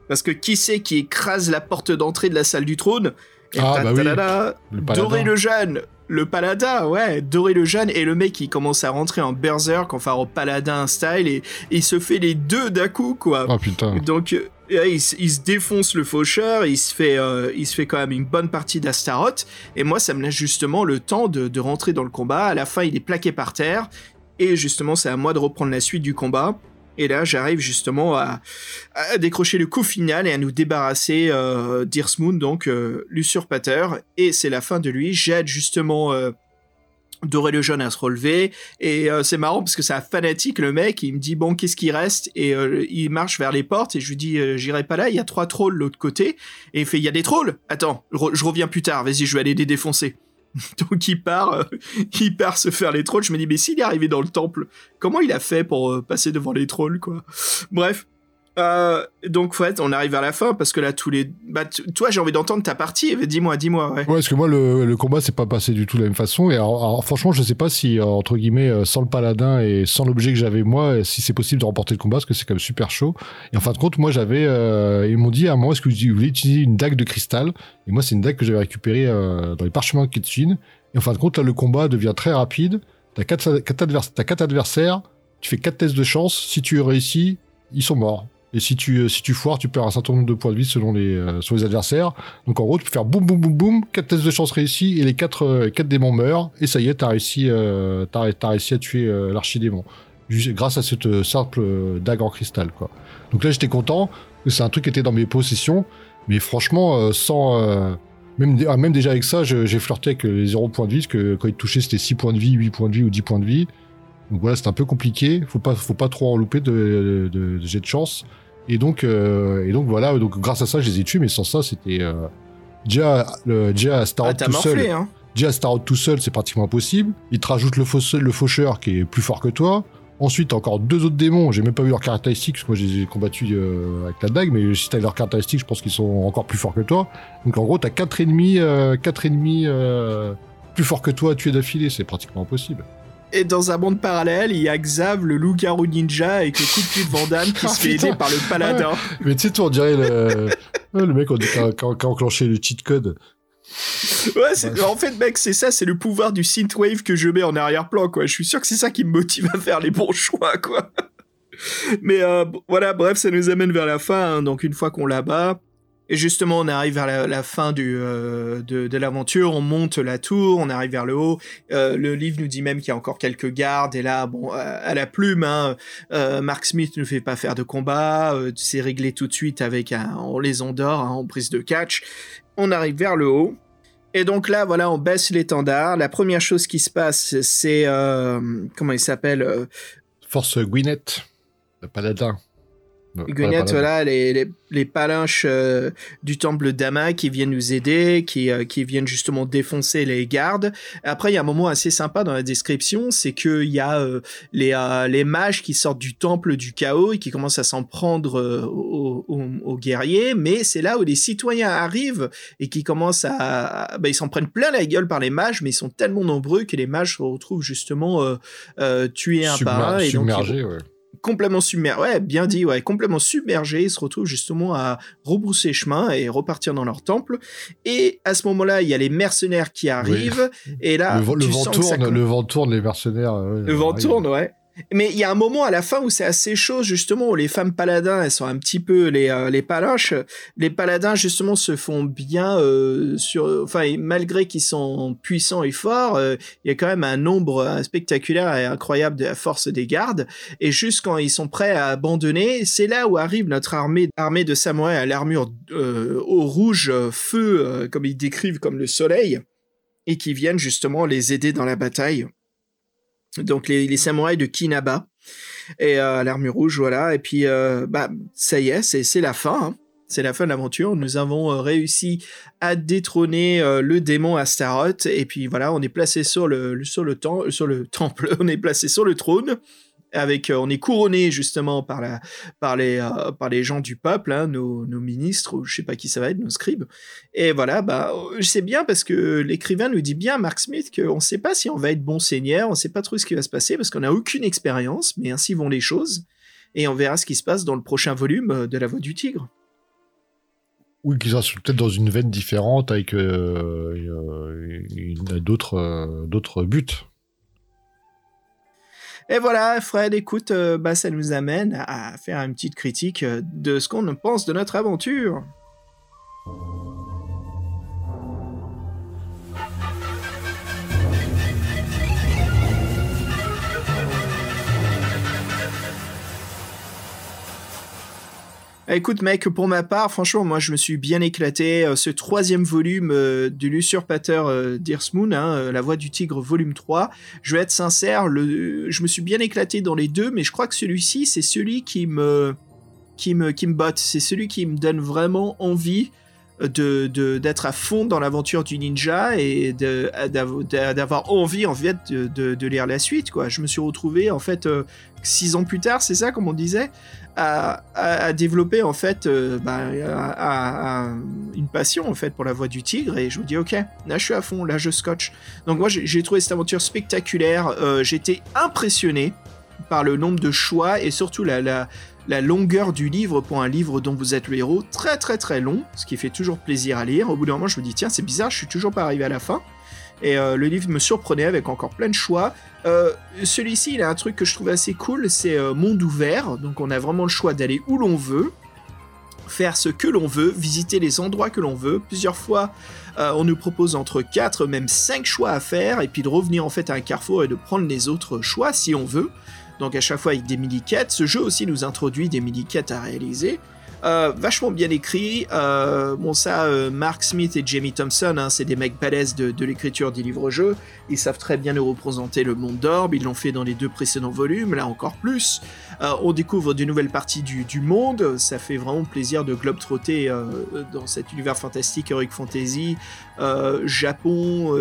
Parce que qui c'est qui écrase la porte d'entrée de la salle du trône? Et Ah, bah oui. Le. Doré le jeune, le paladin, ouais, Doré le jeune, et le mec il commence à rentrer en berserk, enfin en paladin style, et, et il se fait les deux d'un coup, quoi. Oh putain. Donc euh, il, se- il se défonce le faucheur, il se fait, euh, il se fait quand même une bonne partie d'Astaroth, et moi ça me laisse justement le temps de, rentrer dans le combat. À la fin, il est plaqué par terre, et justement c'est à moi de reprendre la suite du combat. Et là, j'arrive justement à, décrocher le coup final et à nous débarrasser euh, donc euh, l'usurpateur. Et c'est la fin de lui. J'aide justement euh, Doré le jeune à se relever. Et euh, c'est marrant parce que c'est fanatique, le mec. Il me dit, bon, qu'est-ce qui reste? Et euh, il marche vers les portes et je lui dis, euh, j'irai pas là, il y a trois trolls l'autre côté. Et il fait, il y a des trolls? Attends, je re- je reviens plus tard, vas-y, je vais aller les défoncer. Donc il part, il part se faire les trolls. Je me dis, mais s'il est arrivé dans le temple, comment il a fait pour passer devant les trolls, quoi? Bref. Euh, donc, en fait, on arrive vers la fin parce que là, tous les. Bah, toi, j'ai envie d'entendre ta partie. Dis-moi, dis-moi, ouais. Ouais, parce que moi, le, combat s'est pas passé du tout de la même façon. Et alors, franchement, je sais pas si, euh, entre guillemets, euh, sans le paladin et sans l'objet que j'avais moi, euh, si c'est possible de remporter le combat, parce que c'est quand même super chaud. Et en fin de compte, moi, j'avais. ils m'ont dit à un moment, est-ce que vous voulez utiliser une dague de cristal? Et moi, c'est une dague que j'avais récupérée dans les parchemins de Kitchen. Et en fin de compte, là, le combat devient très rapide. T'as quatre, quatre, advers- quatre adversaires, tu fais quatre tests de chance. Si tu réussis, ils sont morts. Et si tu, euh, si tu foires, tu perds un certain nombre de points de vie selon les, euh, selon les adversaires. Donc en gros, tu peux faire boum boum boum boum, quatre tests de chance réussis et les quatre, euh, quatre démons meurent et ça y est, t'as réussi, réussi à tuer l'archidémon grâce à cette simple dague en cristal quoi. Donc là, j'étais content c'est un truc qui était dans mes possessions, mais franchement, sans même, ah, même déjà avec ça, j'ai flirté avec les 0 points de vie, parce que quand il touchait, c'était 6 points de vie, 8 points de vie ou 10 points de vie. Donc voilà, c'est un peu compliqué. Faut pas, faut pas trop en louper de, de, de jet de chance. Et donc, euh, et donc voilà. Donc grâce à ça, je les ai tués, mais sans ça, c'était euh, déjà, le, déjà Ah, Staroth t'as tout seul. hein. Déjà Staroth tout seul, c'est pratiquement impossible. Il te rajoute le, fausse- le faucheur qui est plus fort que toi. Ensuite, t'as encore deux autres démons. J'ai même pas vu leurs caractéristiques, parce que moi, je les ai combattus euh, avec la dague, mais si t'as leurs caractéristiques, je pense qu'ils sont encore plus forts que toi. Donc en gros, t'as quatre ennemis, euh, quatre ennemis euh, plus forts que toi à tuer d'affilée. C'est pratiquement impossible. Et dans un monde parallèle, il y a Xav, le loup-garou ninja, avec le coup de pied de Vandame qui Ah, se fait putain. aider par le paladin. Mais tu sais, toi, on dirait le, ouais, le mec qui a, qui a- enclenché le cheat code. Ouais, en fait, mec, c'est ça, c'est le pouvoir du synthwave que je mets en arrière-plan, quoi. Je suis sûr que c'est ça qui me motive à faire les bons choix, quoi. Mais euh, voilà, bref, ça nous amène vers la fin. hein. Donc une fois qu'on l'abat, et justement, on arrive vers la, fin euh, de, de l'aventure, on monte la tour, on arrive vers le haut. Euh, le livre nous dit même qu'il y a encore quelques gardes. Et là, bon, à la plume, hein, euh, Mark Smith ne fait pas faire de combat. c'est réglé tout de suite avec un, on les endort hein, en prise de catch. On arrive vers le haut. Et donc là, voilà, on baisse l'étendard. La première chose qui se passe, c'est comment il s'appelle Force Gwyneth, le paladin. Paladin. voilà, les, les, les palinches euh, du temple d'Ama qui viennent nous aider, qui, euh, qui viennent justement défoncer les gardes. Après, il y a un moment assez sympa dans la description, c'est qu'il y a euh, les, euh, les mages qui sortent du temple du chaos et qui commencent à s'en prendre euh, aux, aux- aux guerriers, mais c'est là où les citoyens arrivent et qui commencent à... à- bah, ils s'en prennent plein la gueule par les mages, mais ils sont tellement nombreux que les mages se retrouvent justement tués un par un. Et donc, ils- ouais. Complètement submergé, ouais, bien dit, ouais, complètement submergés, ils se retrouvent justement à rebrousser chemin et repartir dans leur temple. Et à ce moment-là, il y a les mercenaires qui arrivent, et là, le, vent- le tu vent sens que ça tourne, le vent tourne, les mercenaires. euh, le vent tourne, ouais. Mais il y a un moment à la fin où c'est assez chaud, justement, où les femmes paladins, elles sont un petit peu les, euh, les palinches. Les paladins, justement, se font bien euh, sur... Enfin, malgré qu'ils sont puissants et forts, euh, il y a quand même un nombre spectaculaire et incroyable de la force des gardes. Et juste quand ils sont prêts à abandonner, c'est là où arrive notre armée, armée de samouraïs à l'armure au rouge, feu, comme ils décrivent comme le soleil, et qui viennent justement les aider dans la bataille donc les, les samouraïs de Kinaba et euh, l'armure rouge voilà. Et puis euh, bah ça y est c'est la fin hein. c'est la fin de l'aventure. Nous avons euh, réussi à détrôner le démon Astaroth. Et puis voilà on est placé sur le, sur le sur le temple. On est placé sur le trône avec euh, on est couronné justement par la par les euh, par les gens du peuple hein, nos, nos ministres ou je sais pas qui ça va être nos scribes et voilà, bah, euh, c'est bien parce que l'écrivain nous dit bien, Mark Smith, qu'on ne sait pas si on va être bon seigneur, on ne sait pas trop ce qui va se passer parce qu'on n'a aucune expérience, mais ainsi vont les choses. Et on verra ce qui se passe dans le prochain volume de La Voix du Tigre. Oui, qu'ils soient peut-être dans une veine différente avec euh, d'autres buts. Et voilà, Fred, écoute, euh, bah, ça nous amène à faire une petite critique euh, de ce qu'on pense de notre aventure. Écoute mec, pour ma part, franchement, moi je me suis bien éclaté. Euh, Ce troisième volume euh, de l'usurpateur euh, d'Earthmoon, hein, euh, La Voix du Tigre, volume 3, je vais être sincère, je me suis bien éclaté dans les deux, mais je crois que celui-ci, c'est celui qui me, qui me, qui me botte. C'est celui qui me donne vraiment envie de, de- d'être à fond dans l'aventure du ninja et d'avoir envie, en fait, de, lire la suite. Je me suis retrouvé, en fait, euh, six ans plus tard, c'est ça, comme on disait, à, développer, en fait, euh, à une passion, en fait, pour la voix du tigre et je me dis, ok, là, je suis à fond, là, je scotche. Donc moi, j'ai trouvé cette aventure spectaculaire. Euh, J'étais impressionné par le nombre de choix et surtout la, la, la longueur du livre pour un livre dont vous êtes le héros. Très très très long, ce qui fait toujours plaisir à lire. Au bout d'un moment, je me dis, tiens, c'est bizarre, je suis toujours pas arrivé à la fin. Et euh, le livre me surprenait avec encore plein de choix. Euh, Celui-ci, il a un truc que je trouve assez cool, c'est euh, monde ouvert. Donc on a vraiment le choix d'aller où l'on veut faire ce que l'on veut, visiter les endroits que l'on veut. Plusieurs fois, on nous propose entre 4, même 5 choix à faire, et puis de revenir en fait à un carrefour et de prendre les autres choix si on veut. Donc à chaque fois avec des mini-quêtes. Ce jeu aussi nous introduit des mini-quêtes à réaliser. Euh, vachement bien écrit. Euh, bon, ça, euh, Mark Smith et Jamie Thompson, hein, c'est des mecs balèzes de, l'écriture des livres-jeux. Ils savent très bien nous représenter le monde d'Orbe. Ils l'ont fait dans les deux précédents volumes, là encore plus. On découvre de nouvelles parties du, monde. Ça fait vraiment plaisir de globe-trotter dans cet univers fantastique, heroic fantasy, Japon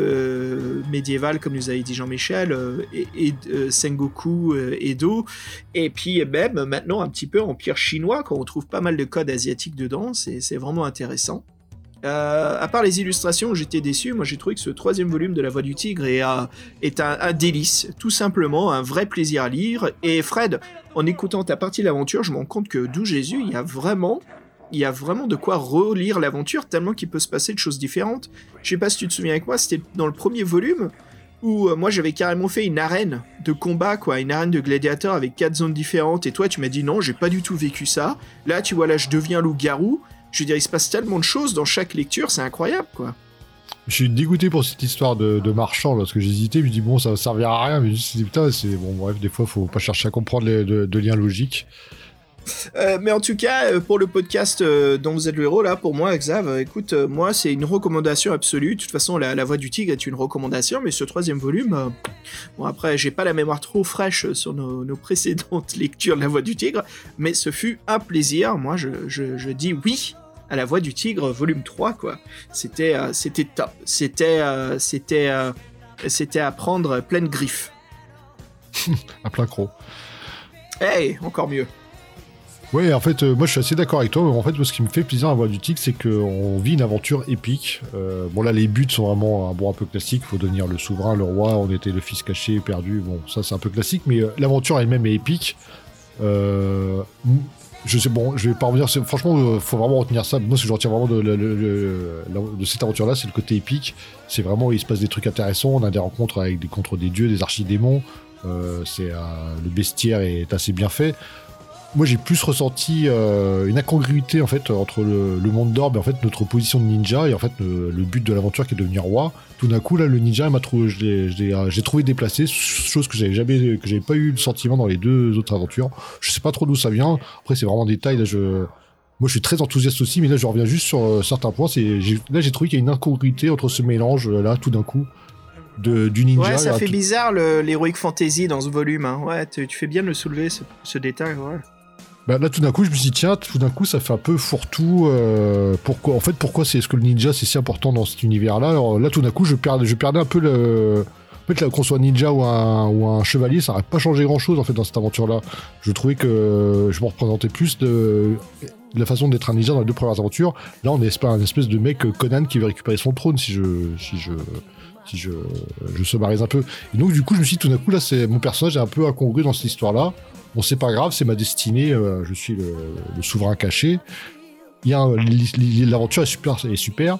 médiéval, comme nous avait dit Jean-Michel, et, Sengoku, Edo, et puis même maintenant un petit peu empire chinois, quand on trouve pas mal de codes asiatiques dedans, c'est vraiment intéressant. Euh, à part les illustrations j'étais déçu, moi j'ai trouvé que ce troisième volume de La Voix du Tigre est, un délice, tout simplement un vrai plaisir à lire. Et Fred, en écoutant ta partie de l'aventure, je me rends compte que d'où Jésus, il y a vraiment, il y a vraiment de quoi relire l'aventure tellement qu'il peut se passer de choses différentes. Je sais pas si tu te souviens avec moi, c'était dans le premier volume où euh, moi j'avais carrément fait une arène de combat, quoi, une arène de gladiateurs avec quatre zones différentes. Et toi, tu m'as dit non, j'ai pas du tout vécu ça. Là, tu vois, là, je deviens loup-garou. Je veux dire, il se passe tellement de choses dans chaque lecture, c'est incroyable, quoi. Je suis dégoûté pour cette histoire de, marchand, parce que j'hésitais, je me dis bon, ça va servir à rien, mais je me suis dit, putain, c'est bon, bref, des fois, faut pas chercher à comprendre les de, de liens logiques. Euh, mais en tout cas, euh, pour le podcast euh, dont vous êtes le héros, là, pour moi, Xav, euh, écoute, moi, c'est une recommandation absolue. De toute façon, la, la Voix du Tigre est une recommandation, mais ce troisième volume, bon, après, j'ai pas la mémoire trop fraîche sur nos, nos précédentes lectures de la Voix du Tigre, mais ce fut un plaisir. Moi, je, je, je dis oui à la Voix du Tigre, volume 3, quoi. C'était c'était top. C'était c'était c'était à prendre pleine griffe. À plein croc. Hey, encore mieux. Ouais, en fait, euh, moi je suis assez d'accord avec toi. En fait, ce qui me fait plaisir à voir du Tigre, c'est qu'on vit une aventure épique. Euh, bon, là, les buts sont vraiment un bon un peu classique. Faut devenir le souverain, le roi. On était le fils caché, perdu. Bon, ça c'est un peu classique, mais euh, l'aventure elle-même est épique. Je sais, bon, je vais pas revenir. Franchement, faut vraiment retenir ça. Moi, ce que je retiens vraiment de, de cette aventure-là, c'est le côté épique. C'est vraiment, il se passe des trucs intéressants. On a des rencontres avec des contre des dieux, des archidémons. C'est le bestiaire est assez bien fait moi j'ai plus ressenti euh, une incongruité en fait entre le, le monde d'orbe et en fait notre position de ninja et en fait le, le but de l'aventure qui est de devenir roi. Tout d'un coup là le ninja m'a trouvé, euh, j'ai trouvé déplacé, chose que j'avais jamais, que j'avais pas eu le sentiment dans les deux autres aventures. Je sais pas trop d'où ça vient. Après c'est vraiment des détail. Là je, moi je suis très enthousiaste aussi, mais là je reviens juste sur euh, certains points. C'est, là j'ai trouvé qu'il y a une incongruité entre ce mélange là tout d'un coup de du ninja. Ouais, ça fait tout- bizarre l'heroic fantasy dans ce volume. hein. Ouais, tu, tu fais bien de le soulever ce, ce détail. Ouais. Bah, là tout d'un coup je me suis dit tiens tout d'un coup ça fait un peu fourre-tout euh, pourquoi en fait pourquoi c'est est-ce que le ninja c'est si important dans cet univers là alors là tout d'un coup je perdais je perdais un peu le en fait qu'on soit ninja ou un, ou un chevalier ça n'aurait pas changé grand chose en fait dans cette aventure là je trouvais que je me représentais plus de, la façon d'être un ninja dans les deux premières aventures. Là on est pas un espèce de mec euh, Conan qui veut récupérer son trône si je si je si je je un peu. Et donc du coup je me suis dit tout d'un coup là c'est mon personnage est un peu incongru dans cette histoire là Bon, c'est pas grave, c'est ma destinée, euh, je suis le, le souverain caché. l'aventure est super, est super.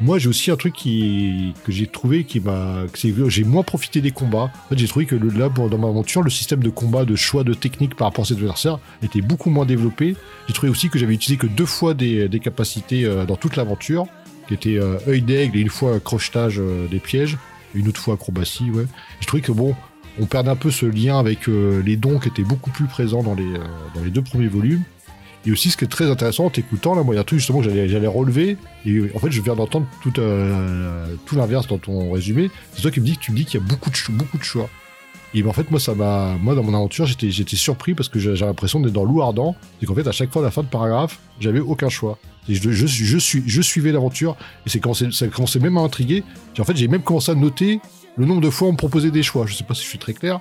Moi, j'ai aussi un truc qui, que j'ai trouvé qui m'a, j'ai moins profité des combats. En fait, j'ai trouvé que le, là, dans ma aventure, le système de combat, de choix de technique par rapport à ses adversaires était beaucoup moins développé. J'ai trouvé aussi que j'avais utilisé que deux fois des, des capacités euh, dans toute l'aventure, qui étaient euh, œil d'aigle et une fois crochetage euh, des pièges, une autre fois acrobatie, ouais. J'ai trouvé que bon, on perdait un peu ce lien avec euh, les dons qui étaient beaucoup plus présents dans les, euh, dans les deux premiers volumes. Et aussi, ce qui est très intéressant en t'écoutant, là, moi, il y a un truc justement que j'allais, relever, et euh, en fait, je viens d'entendre tout, tout l'inverse dans ton résumé. C'est toi qui me dis que tu me dis qu'il y a beaucoup de, beaucoup de choix. Et ben, en fait, moi, ça m'a, moi, dans mon aventure, j'étais, surpris parce que j'ai, l'impression d'être dans loup ardent. C'est qu'en fait, à chaque fois, à la fin de paragraphe, j'avais aucun choix. Et je, je, je, suis, je suivais l'aventure, et c'est commencé, ça commençait même à intriguer. En fait, j'ai même commencé à noter le nombre de fois où on me proposait des choix. Je sais pas si je suis très clair.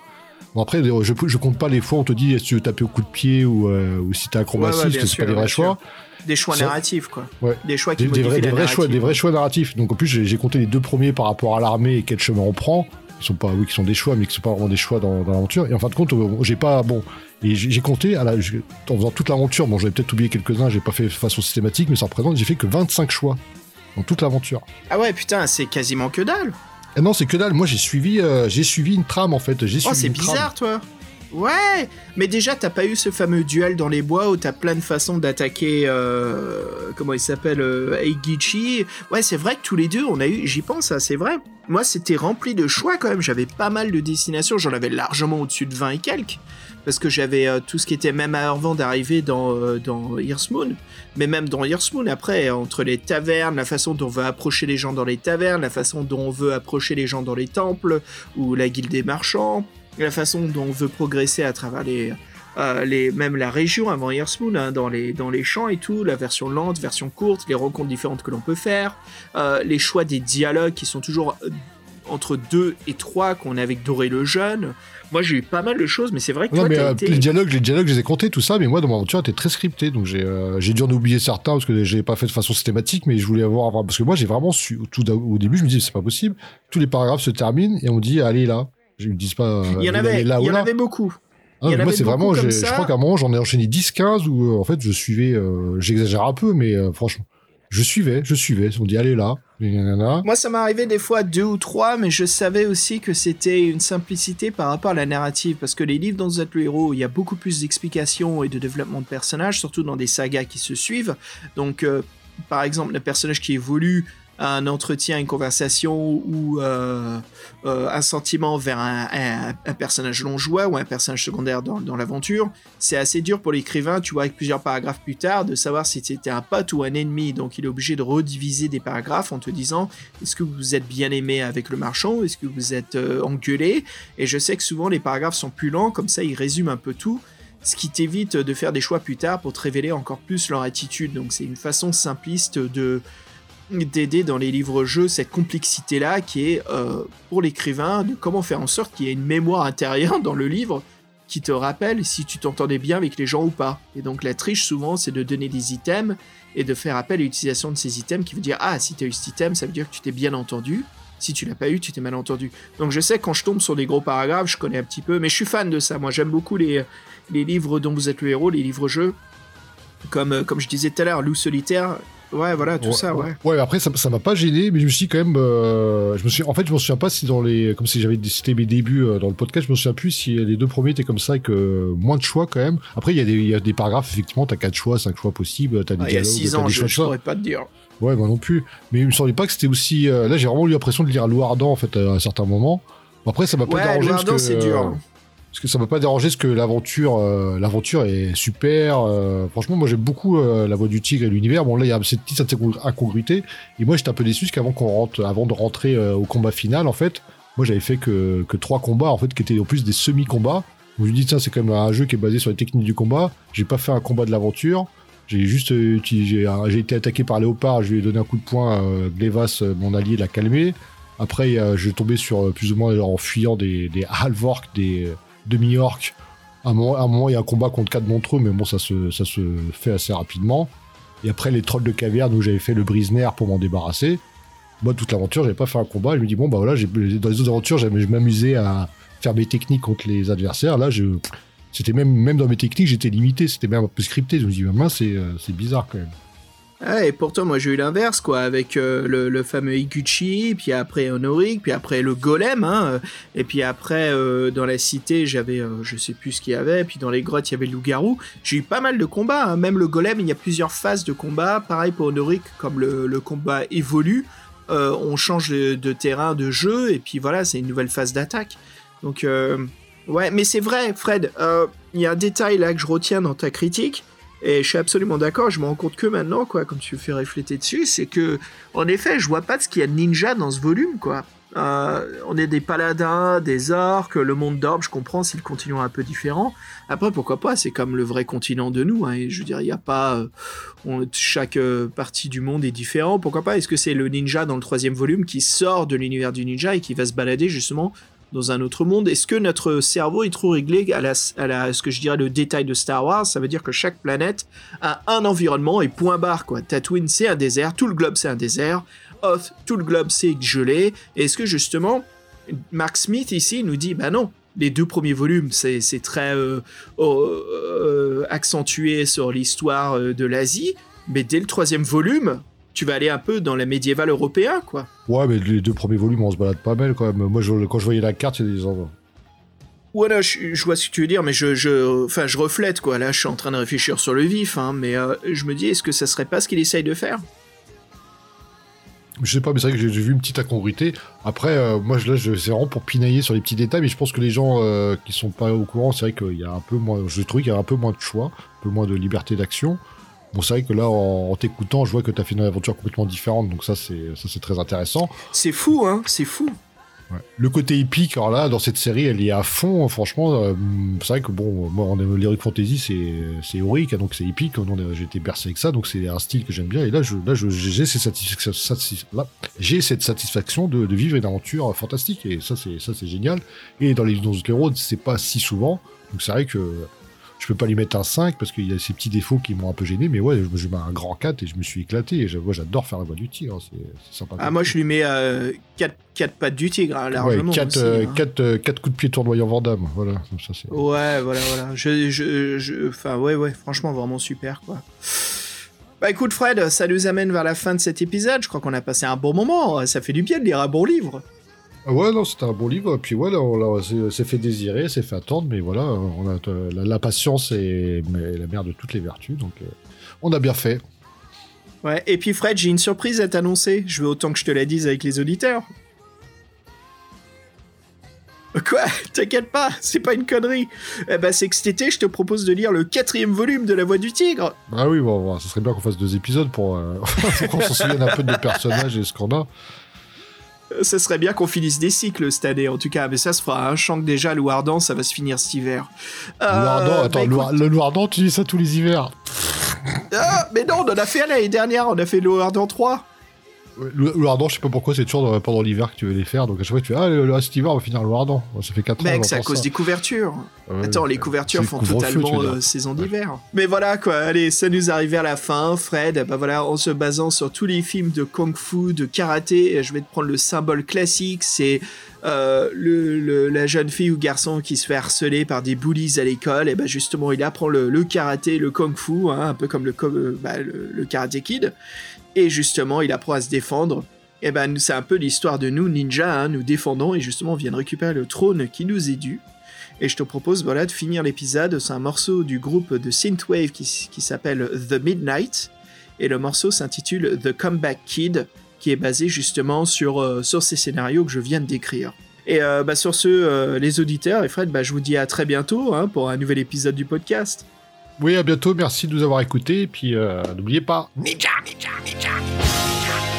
Bon, après, je, je compte pas les fois où on te dit est-ce que tu veux taper au coup de pied ou, euh, ou si t'es acrobatie, Ouais, ouais, c'est pas des vrais choix. Des choix Ça- narratifs, quoi. Ouais. Des choix qui Des, des vrais, des vrais choix, des vrais choix narratifs. Donc en plus, j'ai compté les deux premiers par rapport à l'armée et quel chemin on prend. Ils sont pas, oui, qui sont des choix, mais qui sont pas vraiment des choix dans, dans l'aventure. Et en fin de compte, euh, j'ai pas, bon, et j'ai compté à la, en faisant toute l'aventure. Bon, j'avais peut-être oublié quelques-uns, j'ai pas fait de façon systématique, mais ça représente, j'ai fait que 25 choix dans toute l'aventure. Ah ouais, putain, c'est quasiment que dalle. Et non, c'est que dalle. Moi, j'ai suivi, euh, j'ai suivi une trame en fait. J'ai Oh, suivi c'est trame. bizarre, toi. Ouais, mais déjà, t'as pas eu ce fameux duel dans les bois où t'as plein de façons d'attaquer. euh, comment il s'appelle euh, Eigichi. Ouais, c'est vrai que tous les deux, on a eu. J'y pense, hein, c'est vrai. Moi, c'était rempli de choix quand même. J'avais pas mal de destinations. J'en avais largement au-dessus de 20 et quelques. Parce que j'avais euh, tout ce qui était même avant d'arriver dans, euh, Moon. Mais même dans Hearth's Moon, après, entre les tavernes, la façon dont on veut approcher les gens dans les tavernes, la façon dont on veut approcher les gens dans les temples, ou la guilde des marchands, la façon dont on veut progresser à travers les, euh, même la région avant Hearth's Moon, hein, dans, les, dans les champs et tout, la version lente, version courte, les rencontres différentes que l'on peut faire, euh, les choix des dialogues qui sont toujours entre 2 et 3 qu'on a avec Doré le Jeune. Moi j'ai eu pas mal de choses, mais c'est vrai que Non, toi mais euh, été... les dialogues, les dialogues, je les ai comptés, tout ça, mais moi, dans mon aventure, était très scripté, donc j'ai euh, j'ai dû en oublier certains parce que j'ai pas fait de façon systématique, mais je voulais avoir, parce que moi, j'ai vraiment su, tout au début, je me disais, c'est pas possible, tous les paragraphes se terminent et on dit, allez là. Je me dis pas, euh, il y en avait, là il y en avait beaucoup. Ah, moi, c'est vraiment, je crois qu'à un moment, j'en ai enchaîné 10-15 où, euh, en fait, je suivais, euh, j'exagère un peu, mais euh, franchement, je suivais, je suivais. On dit, allez là. Moi, ça arrivé des fois deux ou trois, mais je savais aussi que c'était une simplicité par rapport à la narrative, parce que les livres dont vous êtes le héros, il y a beaucoup plus d'explications et de développement de personnages, surtout dans des sagas qui se suivent. Donc, euh, par exemple, le personnage qui évolue un entretien, une conversation ou euh, euh, un sentiment vers un, personnage long joie ou un personnage secondaire dans, dans l'aventure, c'est assez dur pour l'écrivain, tu vois, avec plusieurs paragraphes plus tard, de savoir si c'était un pote ou un ennemi. Donc il est obligé de rediviser des paragraphes en te disant est-ce que vous êtes bien aimé avec le marchand? Est-ce que vous êtes euh, engueulé? Et je sais que souvent les paragraphes sont plus lents, comme ça ils résument un peu tout, ce qui t'évite de faire des choix plus tard pour te révéler encore plus leur attitude. Donc c'est une façon simpliste de d'aider dans les livres-jeux cette complexité-là qui est euh, pour l'écrivain de comment faire en sorte qu'il y ait une mémoire intérieure dans le livre qui te rappelle si tu t'entendais bien avec les gens ou pas. Et donc la triche souvent c'est de donner des items et de faire appel à l'utilisation de ces items qui veut dire ah si tu as eu cet item ça veut dire que tu t'es bien entendu. Si tu l'as pas eu tu t'es mal entendu. Donc je sais quand je tombe sur des gros paragraphes je connais un petit peu mais je suis fan de ça moi. J'aime beaucoup les, livres dont vous êtes le héros les livres jeux comme, euh, comme je disais tout à l'heure loup solitaire ouais voilà tout ça ouais Ouais, après, ça ça m'a pas gêné, mais je me suis quand même. euh, je me suis, en fait, je me souviens pas si dans les. Comme si j'avais cité mes débuts euh, dans le podcast, je me souviens plus si les deux premiers étaient comme ça et que moins de choix quand même. Après, il y, a des- il y a des paragraphes, effectivement, t'as quatre choix, cinq choix possibles, t'as des Ah, il y a dialogues, 6 t'as ans des je, choix je pourrais pas te dire Ouais, moi non plus. Mais il me semblait pas que c'était aussi. euh, Là, j'ai vraiment eu l'impression de lire Loup Ardent, en fait, à un certain moment. Après, ça m'a pas ouais dérangé. le parce que, c'est dur euh, parce que ça m'a pas dérangé, parce que l'aventure, euh, l'aventure est super. euh, franchement, moi j'aime beaucoup euh, la voix du tigre et l'univers. Bon, là, il y a cette petite incongru- incongruité. Et moi, j'étais un peu déçu, parce qu'avant qu'on avant de rentrer au combat final, en fait, moi j'avais fait que, que trois combats, en fait, qui étaient en plus des semi-combats. Je me dis, tiens, c'est quand même un jeu qui est basé sur les techniques du combat. J'ai pas fait un combat de l'aventure. J'ai juste utilisé, j'ai été attaqué par Léopard, je lui ai donné un coup de poing, Glevas, mon allié, l'a calmé. Après, je tombé sur plus ou moins en fuyant des, des des demi-orques. À un moment, à il y a un combat contre quatre d'entre eux, mais bon, ça se, fait assez rapidement. Et après, les trolls de caverne où j'avais fait le brise-nerf pour m'en débarrasser. Moi, toute l'aventure, j'avais pas fait un combat. Je me dis, bon, bah voilà, dans les autres aventures, je m'amusais à faire mes techniques contre les adversaires. Là, je, c'était même, même dans mes techniques, j'étais limité, c'était même un peu scripté. Je me dis, bah, mince, c'est, euh, c'est bizarre quand même. Ah, et pourtant, moi, j'ai eu l'inverse, quoi, avec euh, le, fameux Iguchi, puis après Honoric, puis après le Golem, hein, et puis après, euh, dans la cité, j'avais, euh, je sais plus ce qu'il y avait, puis dans les grottes, il y avait le loup-garou. J'ai eu pas mal de combats, hein. même le Golem, il y a plusieurs phases de combat. Pareil pour Honoric, comme le, combat évolue, euh, on change de, terrain de jeu, et puis voilà, c'est une nouvelle phase d'attaque. Donc, euh, ouais, mais c'est vrai, Fred, euh, il y a un détail là que je retiens dans ta critique. Et je suis absolument d'accord, je me rends compte que maintenant, quoi, comme tu me fais réfléchir dessus, c'est que, en effet, je vois pas de ce qu'il y a de ninja dans ce volume, quoi. Euh, on est des paladins, des orques, le monde d'Orbe, je comprends si le un peu différent. Après, pourquoi pas, c'est comme le vrai continent de nous, hein, et je veux dire, il n'y a pas... euh, chaque euh, partie du monde est différent, pourquoi pas Est-ce que c'est le ninja dans le troisième volume qui sort de l'univers du ninja et qui va se balader justement dans un autre monde Est-ce que notre cerveau est trop réglé à, ce que je dirais le détail de Star Wars? Ça veut dire que chaque planète a un environnement et point barre quoi. Tatooine c'est un désert, tout le globe c'est un désert, Hoth tout le globe c'est gelé. Est-ce que justement Mark Smith ici nous dit bah non. Les deux premiers volumes, c'est très euh, euh, euh, accentué sur l'histoire de l'Asie, mais dès le troisième volume, tu vas aller un peu dans la médiévale européen, quoi. Ouais, mais les deux premiers volumes, on se balade pas mal quand même. Moi, je- quand je voyais la carte, il y a des endroits. Voilà, je, je vois ce que tu veux dire, mais je, je, enfin, je reflète quoi. Là, je suis en train de réfléchir sur le vif, hein, mais euh, je me dis, est-ce que ça serait pas ce qu'il essaye de faire? Je sais pas, mais c'est vrai que j'ai vu une petite incongruité. Après, euh, moi, je- là, je- c'est vraiment pour pinailler sur les petits détails, mais je pense que les gens euh, qui sont pas au courant, c'est vrai qu'il y a un peu moins. Je trouve qu'il y a un peu moins de choix, un peu moins de liberté d'action. Bon, c'est vrai que là, en, en t'écoutant, je vois que tu as fait une aventure complètement différente, donc ça, c'est ça, c'est très intéressant. C'est fou, hein, c'est fou. Ouais. Le côté épique, alors là, dans cette série, elle y est à fond, franchement. euh, c'est vrai que, bon, moi, en l'Heroic Fantasy, c'est héroïque, hein, donc c'est épique. J'ai été bercé avec ça, donc c'est un style que j'aime bien. Et là, je, là, je- j'ai cette satisfaction, j'ai cette de, de vivre une aventure fantastique, et ça, c'est génial. Et dans les les Road, c'est pas si souvent, donc c'est vrai que je peux pas lui mettre un 5 parce qu'il y a ces petits défauts qui m'ont un peu gêné, mais ouais, je, je mets un grand 4 et je me suis éclaté. Et j'adore faire la voix du tigre, c'est c'est sympa. Ah, moi, je lui mets 4 pattes du tigre, hein, largement. Ouais, 4 aussi, hein. euh, coups de pied tournoyant Vandame, voilà. Ça, Ouais, voilà, voilà. Je, je, je- enfin, ouais, ouais, franchement, vraiment super, quoi. Bah écoute, Fred, ça nous amène vers la fin de cet épisode. Je crois qu'on a passé un bon moment. Ça fait du bien de lire un bon livre. Ah ouais, non, c'était un bon livre. Puis voilà, on l'a- c'est c'est fait désirer, c'est fait attendre, mais voilà, on a la, la patience est la mère de toutes les vertus, donc euh, on a bien fait. Ouais, et puis Fred, j'ai une surprise à t'annoncer. Je veux autant que je te la dise avec les auditeurs. Quoi? T'inquiète pas, c'est pas une connerie. Eh ben, c'est que cet été, je te propose de lire le quatrième volume de La Voix du Tigre. Ah oui, bon, bon, ça serait bien qu'on fasse deux épisodes pour, euh, pour qu'on s'en souvienne un peu de nos personnages et ce qu'on a. Euh, Ça serait bien qu'on finisse des cycles cette année, en tout cas. Mais ça se fera un chant que déjà, Loup Ardent, ça va se finir cet hiver. Euh, Louardant, bah, attends, Loir- le Loardant, tu dis ça tous les hivers. Ah, mais non, on en a fait l'année dernière, on a fait Loup Ardent 3. Le Loardant, je sais pas pourquoi, c'est toujours dans- pendant l'hiver que tu veux les faire, donc à chaque fois tu fais Ah, le, le- cet hiver, on va finir le. Ouais, Ça fait 4 ans. Mec, c'est à cause ça. des couvertures. Ouais, Attends, les couvertures font totalement euh, saison d'hiver. Mais voilà quoi, allez, ça nous arrive à la fin, Fred. Bah voilà, en se basant sur tous les films de kung-fu, de karaté, je vais te prendre le symbole classique, c'est euh, le, le- la jeune fille ou garçon qui se fait harceler par des bullies à l'école. Et bah justement, il apprend le, le karaté, le kung-fu, hein, un peu comme le, euh, bah, le, le karaté kid. Et justement, il apprend à se défendre. Et ben, nous, c'est un peu l'histoire de nous, ninjas, hein, nous défendons, et justement, on vient de récupérer le trône qui nous est dû. Et je te propose voilà, de finir l'épisode. C'est un morceau du groupe de Synthwave qui, qui s'appelle The Midnight. Et le morceau s'intitule The Comeback Kid, qui est basé justement sur, euh, sur ces scénarios que je viens de décrire. Et euh, bah, sur ce, euh, les auditeurs, et Fred, bah, je vous dis à très bientôt hein, pour un nouvel épisode du podcast. Oui, à bientôt, merci de nous avoir écoutés, et puis euh, n'oubliez pas, Ninja, ninja, ninja.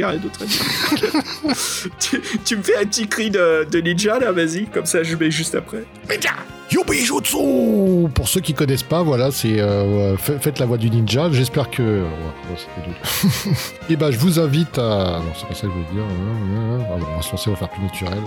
tu, me fais un petit cri de, ninja là, vas-y, comme ça je mets juste après. Ninja Yobijutsu Pour ceux qui connaissent pas, voilà, c'est euh, faites la voix du ninja. J'espère que. Et bah, eh ben, je vous invite à. Non, c'est pas ça que je voulais dire. Hein, hein, hein, on va se lancer, on va faire plus naturel.